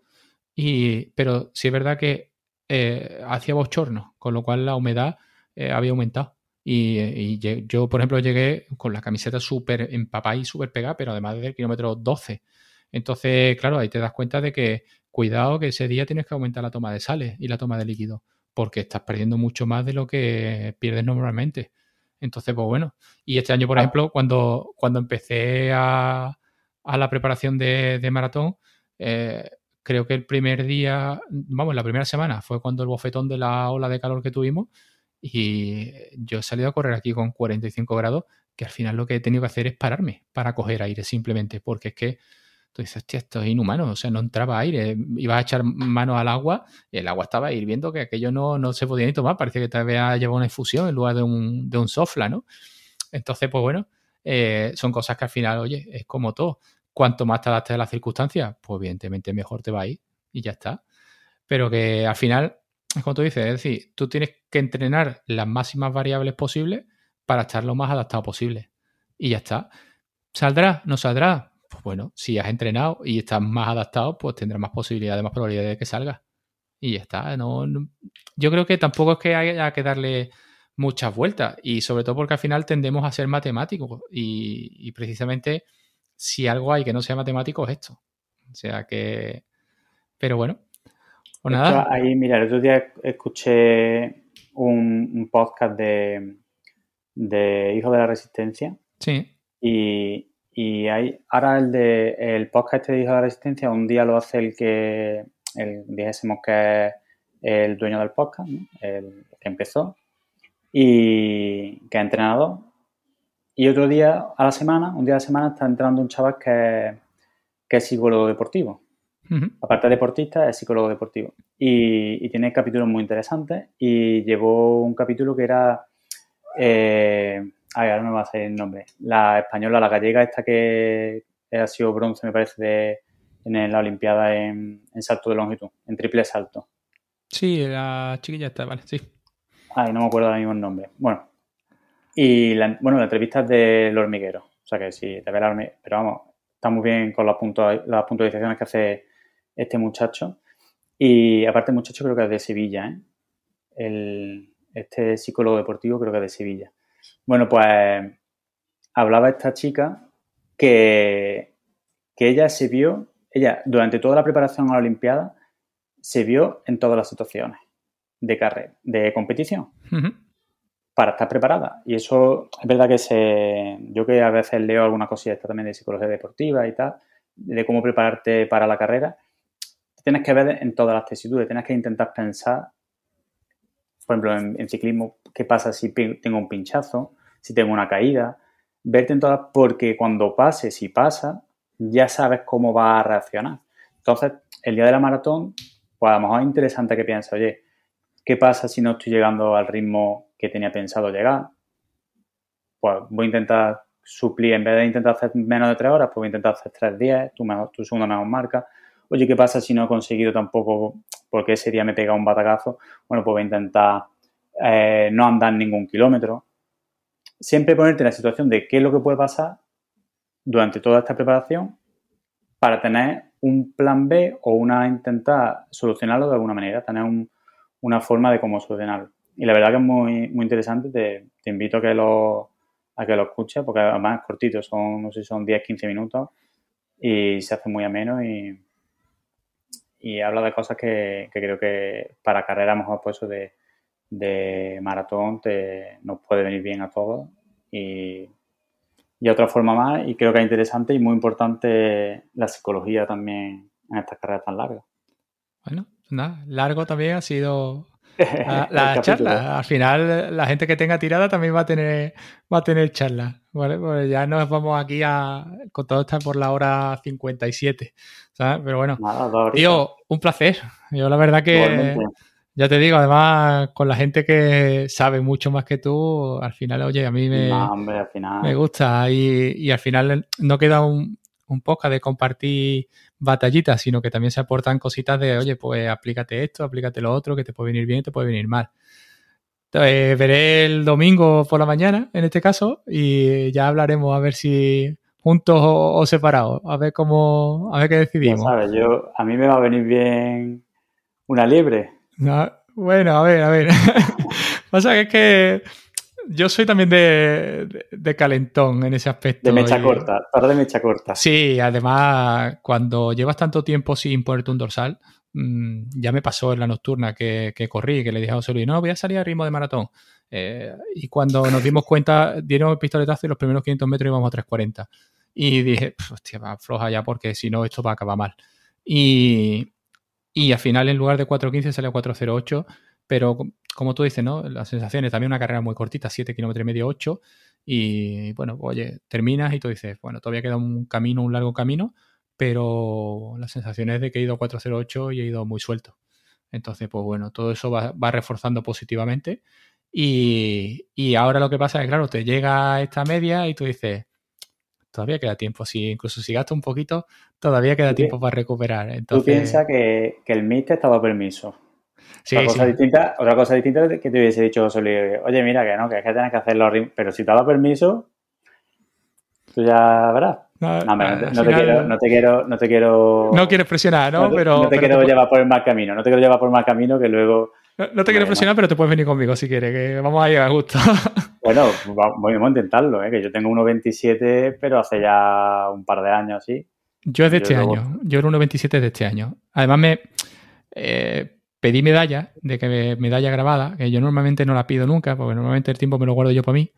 y, pero sí es verdad que eh, hacía bochorno, con lo cual la humedad eh, había aumentado. Y, yo, por ejemplo, llegué con la camiseta súper empapada y súper pegada, pero además desde el kilómetro 12. Entonces, claro, ahí te das cuenta de que cuidado que ese día tienes que aumentar la toma de sales y la toma de líquido, porque estás perdiendo mucho más de lo que pierdes normalmente. Entonces, pues bueno. Y este año, por ah. ejemplo, cuando, cuando empecé a, la preparación de, maratón, eh, creo que el primer día, vamos, la primera semana fue cuando el bofetón de la ola de calor que tuvimos y yo he salido a correr aquí con 45 grados, que al final lo que he tenido que hacer es pararme para coger aire simplemente, porque es que tú dices, hostia, esto es inhumano, o sea, no entraba aire, ibas a echar manos al agua y el agua estaba hirviendo que aquello no, no se podía ni tomar, parece que te había llevado una infusión en lugar de un, de un sofla, ¿no? Entonces, pues bueno, eh, son cosas que al final, oye, es como todo. Cuanto más te adaptes a las circunstancias, pues evidentemente mejor te va a ir y ya está. Pero que al final, es como tú dices, es decir, tú tienes que entrenar las máximas variables posibles para estar lo más adaptado posible. Y ya está. ¿Saldrá? ¿No saldrá? Pues bueno, si has entrenado y estás más adaptado, pues tendrás más posibilidades, más probabilidades de que salga. Y ya está. No, yo creo que tampoco es que haya que darle muchas vueltas. Y sobre todo porque al final tendemos a ser matemáticos. y precisamente si algo hay que no sea matemático es esto. O sea que. Pero bueno. Nada. ahí, mira, el otro día escuché un, podcast de, de Hijos de la Resistencia. Sí. Y, y hay, ahora el de el podcast este de Hijos de la Resistencia, un día lo hace el que, el, dijésemos que es el dueño del podcast, el que empezó, y que es entrenador, y otro día a la semana, un día a la semana, está entrando un chaval que, es psicólogo deportivo. Aparte de deportista, es psicólogo deportivo. Y, tiene capítulos muy interesantes. Y llevó un capítulo que era. Eh, ay, ahora no me va a salir el nombre. La española, la gallega, esta que ha sido bronce, me parece, de, en la Olimpiada en, salto de longitud, en triple salto. Sí, la chiquilla está, vale, sí. Ay, no me acuerdo ahora mismo el nombre. Bueno, y la, bueno, la entrevista es del hormiguero. O sea que sí, te ve la Pero vamos, está muy bien con las, las puntualizaciones que hace este muchacho. Y aparte, el muchacho creo que es de Sevilla, ¿eh? El, este psicólogo deportivo creo que es de Sevilla. Bueno, pues hablaba esta chica que, que ella se vio, ella durante toda la preparación a la Olimpiada, se vio en todas las situaciones de carrera, de competición para estar preparada. Y eso es verdad que se, yo que a veces leo alguna cosilla también de psicología deportiva y tal, de cómo prepararte para la carrera, tienes que ver en todas las tesitudes, tienes que intentar pensar, por ejemplo, en, ciclismo, qué pasa si tengo un pinchazo, si tengo una caída, verte en todas, porque cuando pase, si pasa, ya sabes cómo va a reaccionar. Entonces, el día de la maratón, pues a lo mejor es interesante que pienses, oye, ¿qué pasa si no estoy llegando al ritmo que tenía pensado llegar. Pues voy a intentar suplir, en vez de intentar hacer menos de tres horas, pues voy a intentar hacer tres días, tu, mejor, tu segunda mejor marca. Oye, ¿qué pasa si no he conseguido tampoco, porque ese día me pega un batacazo? Bueno, pues voy a intentar eh, no andar ningún kilómetro. Siempre ponerte en la situación de qué es lo que puede pasar durante toda esta preparación para tener un plan B o una intentar solucionarlo de alguna manera, tener una forma de cómo solucionarlo. Y la verdad que es muy, muy interesante. Te, invito a que lo, a que lo escuches, porque además es cortito, son, no sé son 10, 15 minutos y se hace muy ameno y, y habla de cosas que, que creo que para carrera mejor pues eso de, de maratón te, nos puede venir bien a todos y, y otra forma más y creo que es interesante y muy importante la psicología también en estas carreras tan largas. Bueno, nada, largo también ha sido la, [LAUGHS] charla. Al final, la gente que tenga tirada también va a tener, va a tener charla. ¿vale? Pues ya nos vamos aquí a. Con todo está por la hora 57. ¿sabes? Pero bueno, tío, un placer. Yo la verdad que. Ya te digo, además, con la gente que sabe mucho más que tú, al final, oye, a mí me, me gusta. Y, y, al final no queda un, un podcast de compartir batallitas, sino que también se aportan cositas de, oye, pues aplícate esto, aplícate lo otro, que te puede venir bien y te puede venir mal. Entonces, veré el domingo por la mañana, en este caso, y ya hablaremos a ver si juntos o, separados, a ver cómo, a ver qué decidimos. sabes, yo, a mí me va a venir bien una liebre. bueno, a ver, a ver. [LAUGHS] Pasa que es que yo soy también de, de, calentón en ese aspecto. De mecha corta, para de mecha corta. Sí, además, cuando llevas tanto tiempo sin ponerte un dorsal, mm, ya me pasó en la nocturna que, que, corrí, que le dije a José Luis, no, voy a salir a ritmo de maratón. Eh, y cuando nos dimos cuenta, dieron el pistoletazo y los primeros 500 metros íbamos a 3.40. Y dije, hostia, va, floja ya porque si no esto va a acabar mal. Y, y al final en lugar de 4.15 salió 4.08, pero como tú dices, ¿no? Las sensaciones, también una carrera muy cortita, 7 kilómetros y medio, 8. Y bueno, oye, terminas y tú dices, bueno, todavía queda un camino, un largo camino, pero las sensaciones de que he ido 4.08 y he ido muy suelto. Entonces, pues bueno, todo eso va, va reforzando positivamente. Y, y, ahora lo que pasa es, claro, te llega esta media y tú dices, todavía queda tiempo. Si, incluso si gastas un poquito, todavía queda tiempo para recuperar. Entonces... Tú piensas que, que el MIT te estaba permiso. Sí, otra, cosa distinta, otra cosa distinta que te hubiese dicho oye, mira que no, que es que tienes que hacerlo, pero si te ha dado permiso, tú ya verás. No, no, no, te quiero, no, te quiero, no te quiero. No quieres presionar, ¿no? pero, no te quiero llevar por el mal camino. No te quiero llevar por el mal camino que luego. No, te quiero presionar, pero te puedes venir conmigo si quieres, que vamos a llegar a gusto. [LAUGHS] Bueno, vamos a intentarlo, ¿eh? que yo tengo 1,27, pero hace ya un par de años así. Yo es de este año. Yo era 1,27 de este año. Además, me. Eh, pedí medalla, de que medalla grabada, que yo normalmente no la pido nunca, porque normalmente el tiempo me lo guardo yo para mí.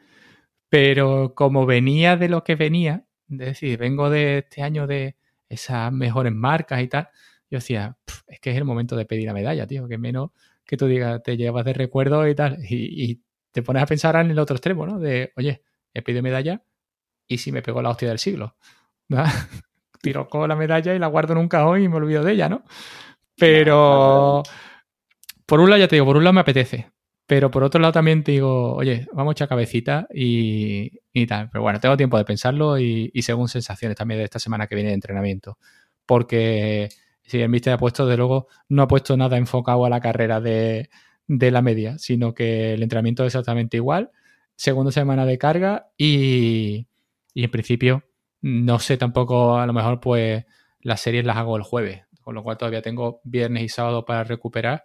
Pero como venía de lo que venía, es decir, vengo de este año de esas mejores marcas y tal, yo decía, es que es el momento de pedir la medalla, tío, que menos que tú digas, te llevas de recuerdo y tal, y, te pones a pensar en el otro extremo, ¿no? De, oye, he pedido medalla y si me pegó la hostia del siglo. [LAUGHS] Tiro con la medalla y la guardo en un cajón y me olvido de ella, ¿no? Pero por un lado ya te digo, por un lado me apetece, pero por otro lado también te digo, oye, vamos a echar cabecita y, tal. Pero bueno, tengo tiempo de pensarlo y, según sensaciones también de esta semana que viene de entrenamiento. Porque si el Mister ha puesto, de luego, no ha puesto nada enfocado a la carrera de, la media, sino que el entrenamiento es exactamente igual. Segunda semana de carga y, y en principio no sé tampoco, a lo mejor pues las series las hago el jueves, con lo cual todavía tengo viernes y sábado para recuperar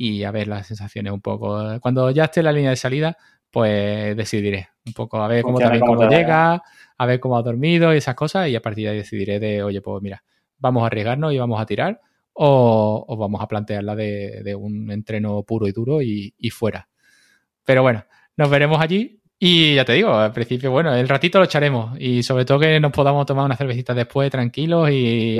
y a ver las sensaciones un poco. Cuando ya esté en la línea de salida, pues decidiré un poco a ver cómo también cómo llega, a ver cómo ha dormido y esas cosas y a partir de ahí decidiré de, oye, pues mira, vamos a arriesgarnos y vamos a tirar o, vamos a plantearla de, un entreno puro y duro y, y fuera. Pero bueno, nos veremos allí y ya te digo, al principio, bueno, el ratito lo echaremos y sobre todo que nos podamos tomar una cervecita después tranquilos y,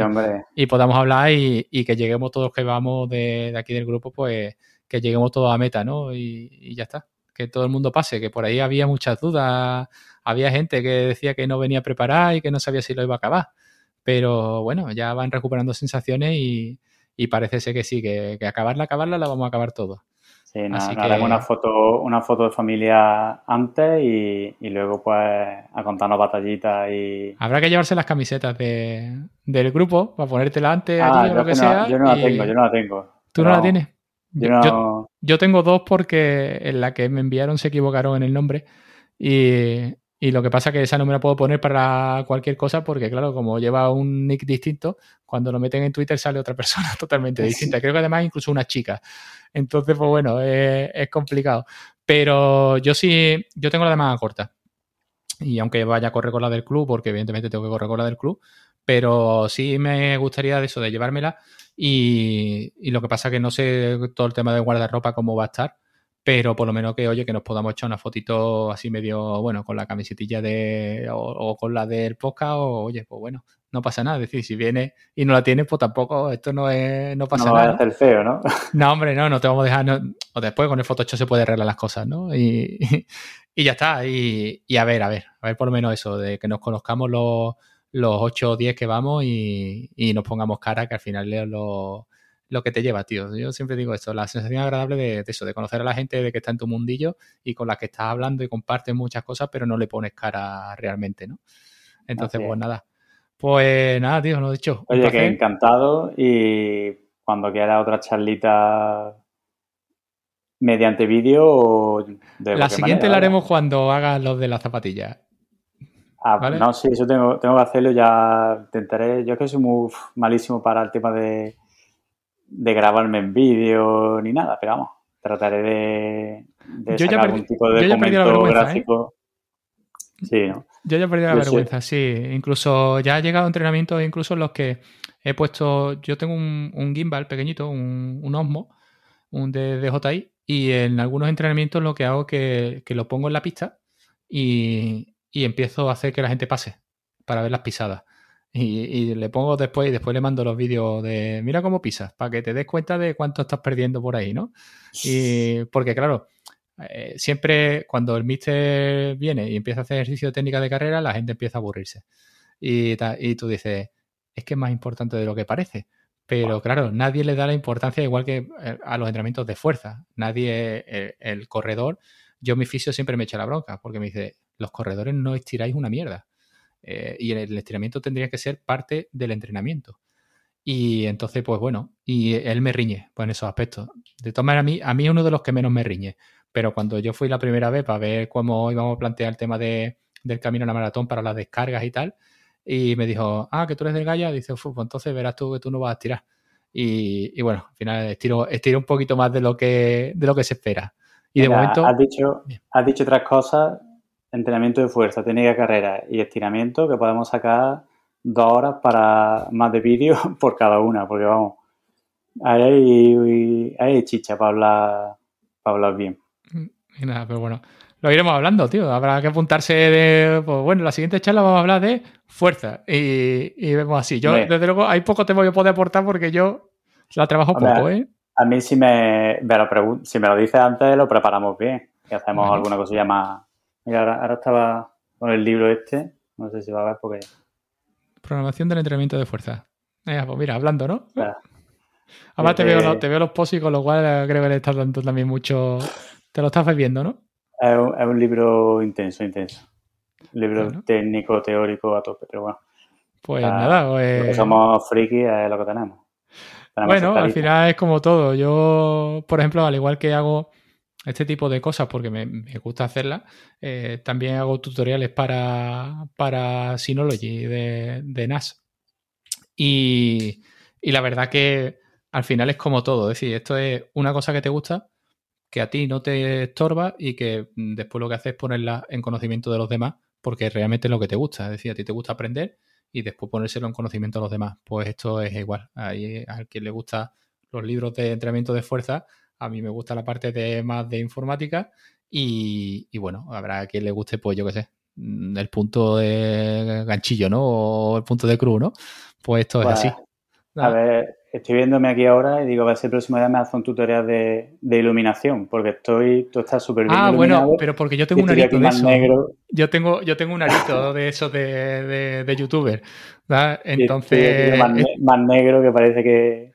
y podamos hablar y, que lleguemos todos que vamos de, aquí del grupo, pues que lleguemos todos a meta, ¿no? Y, ya está, que todo el mundo pase, que por ahí había muchas dudas, había gente que decía que no venía preparada y que no sabía si lo iba a acabar, pero bueno, ya van recuperando sensaciones y, parece ser que sí, que, que acabarla, acabarla la vamos a acabar todos. Sí, nada, una foto, una foto de familia antes y, luego pues a contarnos batallitas y... Habrá que llevarse las camisetas de, del grupo para ponértela antes ah, allí o lo que sea. Yo no la tengo, yo no la tengo. ¿Tú no, la tienes? Yo, yo, tengo dos porque en la que me enviaron se equivocaron en el nombre y, y lo que pasa es que esa no me la puedo poner para cualquier cosa porque, claro, como lleva un nick distinto, cuando lo meten en Twitter sale otra persona [LAUGHS] totalmente [LAUGHS] distinta. Creo que además incluso una chica. Entonces, pues bueno, es, complicado. Pero yo sí, yo tengo la de manga corta. Y aunque vaya a correr con la del club, porque evidentemente tengo que correr con la del club, pero sí me gustaría de eso, de llevármela. Y, lo que pasa que no sé todo el tema de guardarropa cómo va a estar pero por lo menos que, oye, que nos podamos echar una fotito así medio, bueno, con la camisetilla de, o, con la del podcast, o oye, pues bueno, no pasa nada. Es decir, si viene y no la tienes, pues tampoco, esto no es, no pasa nada. No va a hacer feo, ¿no? [LAUGHS] No, hombre, no, no te vamos a dejar, o después con el Photoshop se puede arreglar las cosas, ¿no? Y, [LAUGHS] y ya está, y, y, a ver, a ver, a ver por lo menos eso, de que nos conozcamos los, los 8 o 10 que vamos y, y nos pongamos cara, que al final lo lo que te lleva, tío. Yo siempre digo esto, la sensación agradable de, eso, de conocer a la gente de que está en tu mundillo y con la que estás hablando y compartes muchas cosas, pero no le pones cara realmente, ¿no? Entonces, pues nada. Pues nada, tío, lo he dicho. Oye, que encantado y cuando quiera otra charlita mediante vídeo o de La siguiente la haremos cuando hagas los de la zapatilla. Ah, no, sí, eso tengo, tengo que hacerlo, ya intentaré. Yo es que soy muy malísimo para el tema de, de grabarme en vídeo ni nada, pero vamos, trataré de, de Yo ya perdí- algún tipo de yo ya perdí la documento ¿eh? gráfico. Sí, ¿no? Yo ya he perdido la sé. vergüenza, sí. Incluso ya ha llegado entrenamientos, incluso en los que he puesto. Yo tengo un, un gimbal pequeñito, un, un Osmo, un de DJI, y en algunos entrenamientos lo que hago es que, que lo pongo en la pista y, y empiezo a hacer que la gente pase para ver las pisadas. Y, y le pongo después y después le mando los vídeos de mira cómo pisas, para que te des cuenta de cuánto estás perdiendo por ahí, ¿no? Y porque, claro, eh, siempre cuando el mister viene y empieza a hacer ejercicio de técnica de carrera, la gente empieza a aburrirse. Y, y tú dices, es que es más importante de lo que parece. Pero claro, nadie le da la importancia igual que eh, a los entrenamientos de fuerza. Nadie, el, el corredor, yo mi fisio siempre me echa la bronca porque me dice, los corredores no estiráis una mierda. Eh, y el, el estiramiento tendría que ser parte del entrenamiento. Y entonces, pues bueno, y él me riñe pues, en esos aspectos. De todas maneras, a mí, a mí es uno de los que menos me riñe. Pero cuando yo fui la primera vez para ver cómo íbamos a plantear el tema de, del camino a la maratón para las descargas y tal, y me dijo, ah, que tú eres del Gaia, dice, "Fu, pues entonces verás tú que tú no vas a estirar. Y, y bueno, al final estiro, estiro un poquito más de lo que, de lo que se espera. Y de momento, Has dicho, Bien. has dicho otras cosas, entrenamiento de fuerza, técnica de carrera y estiramiento, que podemos sacar dos horas para más de vídeo [LAUGHS] por cada una, porque vamos, ahí hay, hay chicha para hablar, para hablar bien. Y nada, pero bueno, lo iremos hablando, tío. Habrá que apuntarse de, pues bueno, la siguiente charla vamos a hablar de fuerza. Y, y vemos así. Yo, desde luego, hay poco te voy a poder aportar porque yo la trabajo poco, ¿eh? A mí si me, me lo si me lo dices antes, lo preparamos bien y hacemos Bueno. alguna cosilla más. Mira, ahora, ahora estaba con el libro este, no sé si va a ver porque... Programación del entrenamiento de fuerza. Eh, pues mira, hablando, ¿no? o sea, Además te eh, veo, los- te veo los posts y con lo cual eh, creo que le estás dando también mucho... Te lo estás bebiendo, ¿no? es, un, es un libro intenso, intenso. Un libro Bueno. técnico, teórico a tope, pero bueno. Pues Ah, nada, pues... somos frikis es lo que tenemos. Tenemos Bueno, al final es como todo. Yo, por ejemplo, al igual que hago este tipo de cosas porque me, me gusta hacerlas, eh, también hago tutoriales para, para Synology de, de NAS. Y, y la verdad que al final es como todo. Es decir, esto es una cosa que te gusta, que a ti no te estorba y que mm, después lo que haces es ponerla en conocimiento de los demás porque realmente es lo que te gusta. Es decir, a ti te gusta aprender y después ponérselo en conocimiento a los demás. Pues esto es igual. Ahí, al que le gusta los libros de entrenamiento de fuerza, a mí me gusta la parte de más de informática y, y bueno, habrá quien le guste, pues yo qué sé, mm, el punto de ganchillo, ¿no? O el punto de cruz, ¿no? Pues esto Pues, es así. A ver, estoy viéndome aquí ahora y digo, a ver si el próximo día me hace un tutorial de, de iluminación, porque estoy, tú estás súper bien Ah, iluminado. bueno, pero porque yo tengo un arito de más eso. negro, Yo tengo, yo tengo un arito de esos de, de, de youtuber. ¿verdad? Entonces, más, más negro que parece que...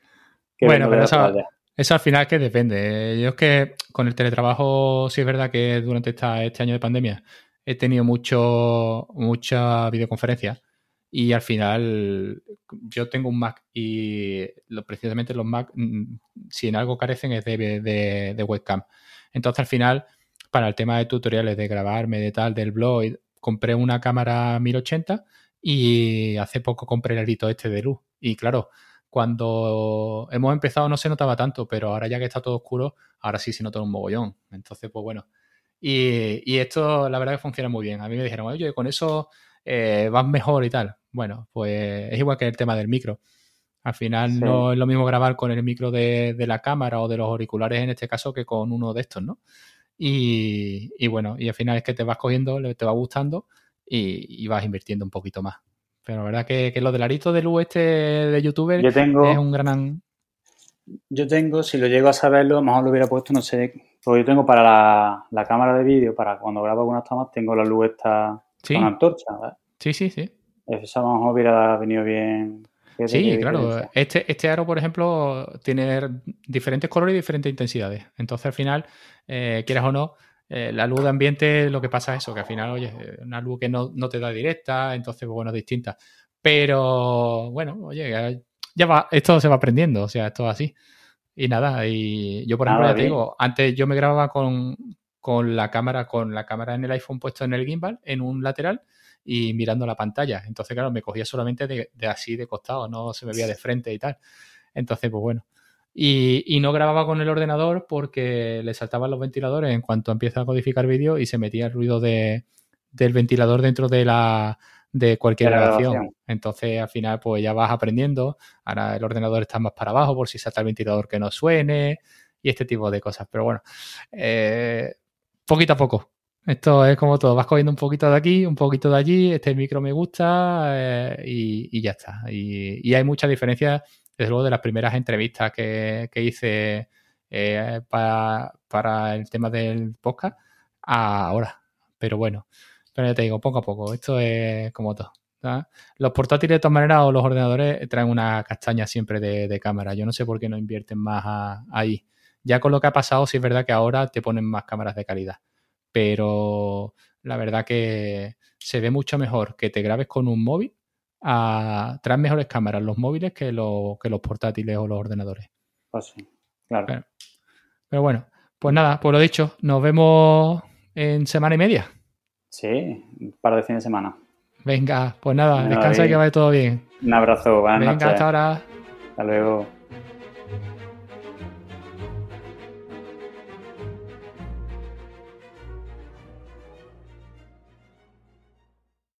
que Bueno, pero playa. Eso al final es que depende. Yo es que con el teletrabajo sí es verdad que durante esta, este año de pandemia he tenido mucho, mucha videoconferencia y al final yo tengo un Mac y lo- precisamente los Mac, mm, si en algo carecen es de, de- webcam. Entonces al final, para el tema de tutoriales, de grabarme, de tal, del blog, compré una cámara 1080 y hace poco compré el arito este de luz. Y claro, cuando hemos empezado no se notaba tanto, pero ahora ya que está todo oscuro, ahora sí se nota un mogollón. Entonces, pues bueno. Y, y esto la verdad que funciona muy bien. A mí me dijeron, oye, con eso eh, vas mejor y tal. Bueno, pues es igual que el tema del micro. Al final Sí. no es lo mismo grabar con el micro de, de la cámara o de los auriculares en este caso que con uno de estos, ¿no? Y, y bueno, y al final es que te vas cogiendo, te va gustando y, y vas invirtiendo un poquito más. Pero la verdad que, que lo del arito de luz este de youtuber Yo tengo, es un gran... yo tengo, si lo llego a saberlo, a lo mejor lo hubiera puesto, no sé, porque yo tengo para la, la cámara de vídeo, para cuando grabo algunas tomas, tengo la luz esta Sí, con antorcha, ¿verdad? sí, sí, sí. Eso a lo mejor hubiera venido bien. Sí, claro. Este, este aro, por ejemplo, tiene diferentes colores y diferentes intensidades. Entonces, al final, eh, quieras o no, eh, la luz de ambiente, lo que pasa es eso, que al final, oye, eh, una luz que no, no te da directa, entonces, pues, bueno, es distinta. Pero, bueno, oye, ya- va, esto se va aprendiendo, o sea, esto es así. Y nada, y yo, por ejemplo, ya te digo, antes yo me grababa con, con la cámara, con la cámara en el iPhone puesto en el gimbal, en un lateral, y mirando la pantalla. Entonces, claro, me cogía solamente de, de así de costado, no se me veía de frente y tal. Entonces, pues bueno. Y, no grababa con el ordenador porque le saltaban los ventiladores en cuanto empieza a codificar vídeo y se metía el ruido de, del ventilador dentro de la de cualquier grabación. Entonces, al final, pues ya vas aprendiendo. Ahora el ordenador está más para abajo por si salta el ventilador que no suene y este tipo de cosas. Pero bueno, eh, poquito a poco. Esto es como todo, vas cogiendo un poquito de aquí, un poquito de allí, este micro me gusta eh, y, ya está. Y, hay mucha diferencia, desde luego, de las primeras entrevistas que, hice eh, para, el tema del podcast a ahora. Pero bueno, pero ya te digo, poco a poco, esto es como todo. Los portátiles de todas maneras o los ordenadores traen una castaña siempre de, cámara. Yo no sé por qué no invierten más ahí. Ya con lo que ha pasado, sí es verdad que ahora te ponen más cámaras de calidad pero la verdad que se ve mucho mejor que te grabes con un móvil a mejores cámaras los móviles que, los portátiles o los ordenadores. Pues sí, claro. Pero, bueno, pues nada, pues lo dicho, nos vemos en semana y media. Sí, un par de fines de semana. Venga, pues nada, descansa y que vaya todo bien. Un abrazo, buenas Venga, hasta ahora. Hasta luego.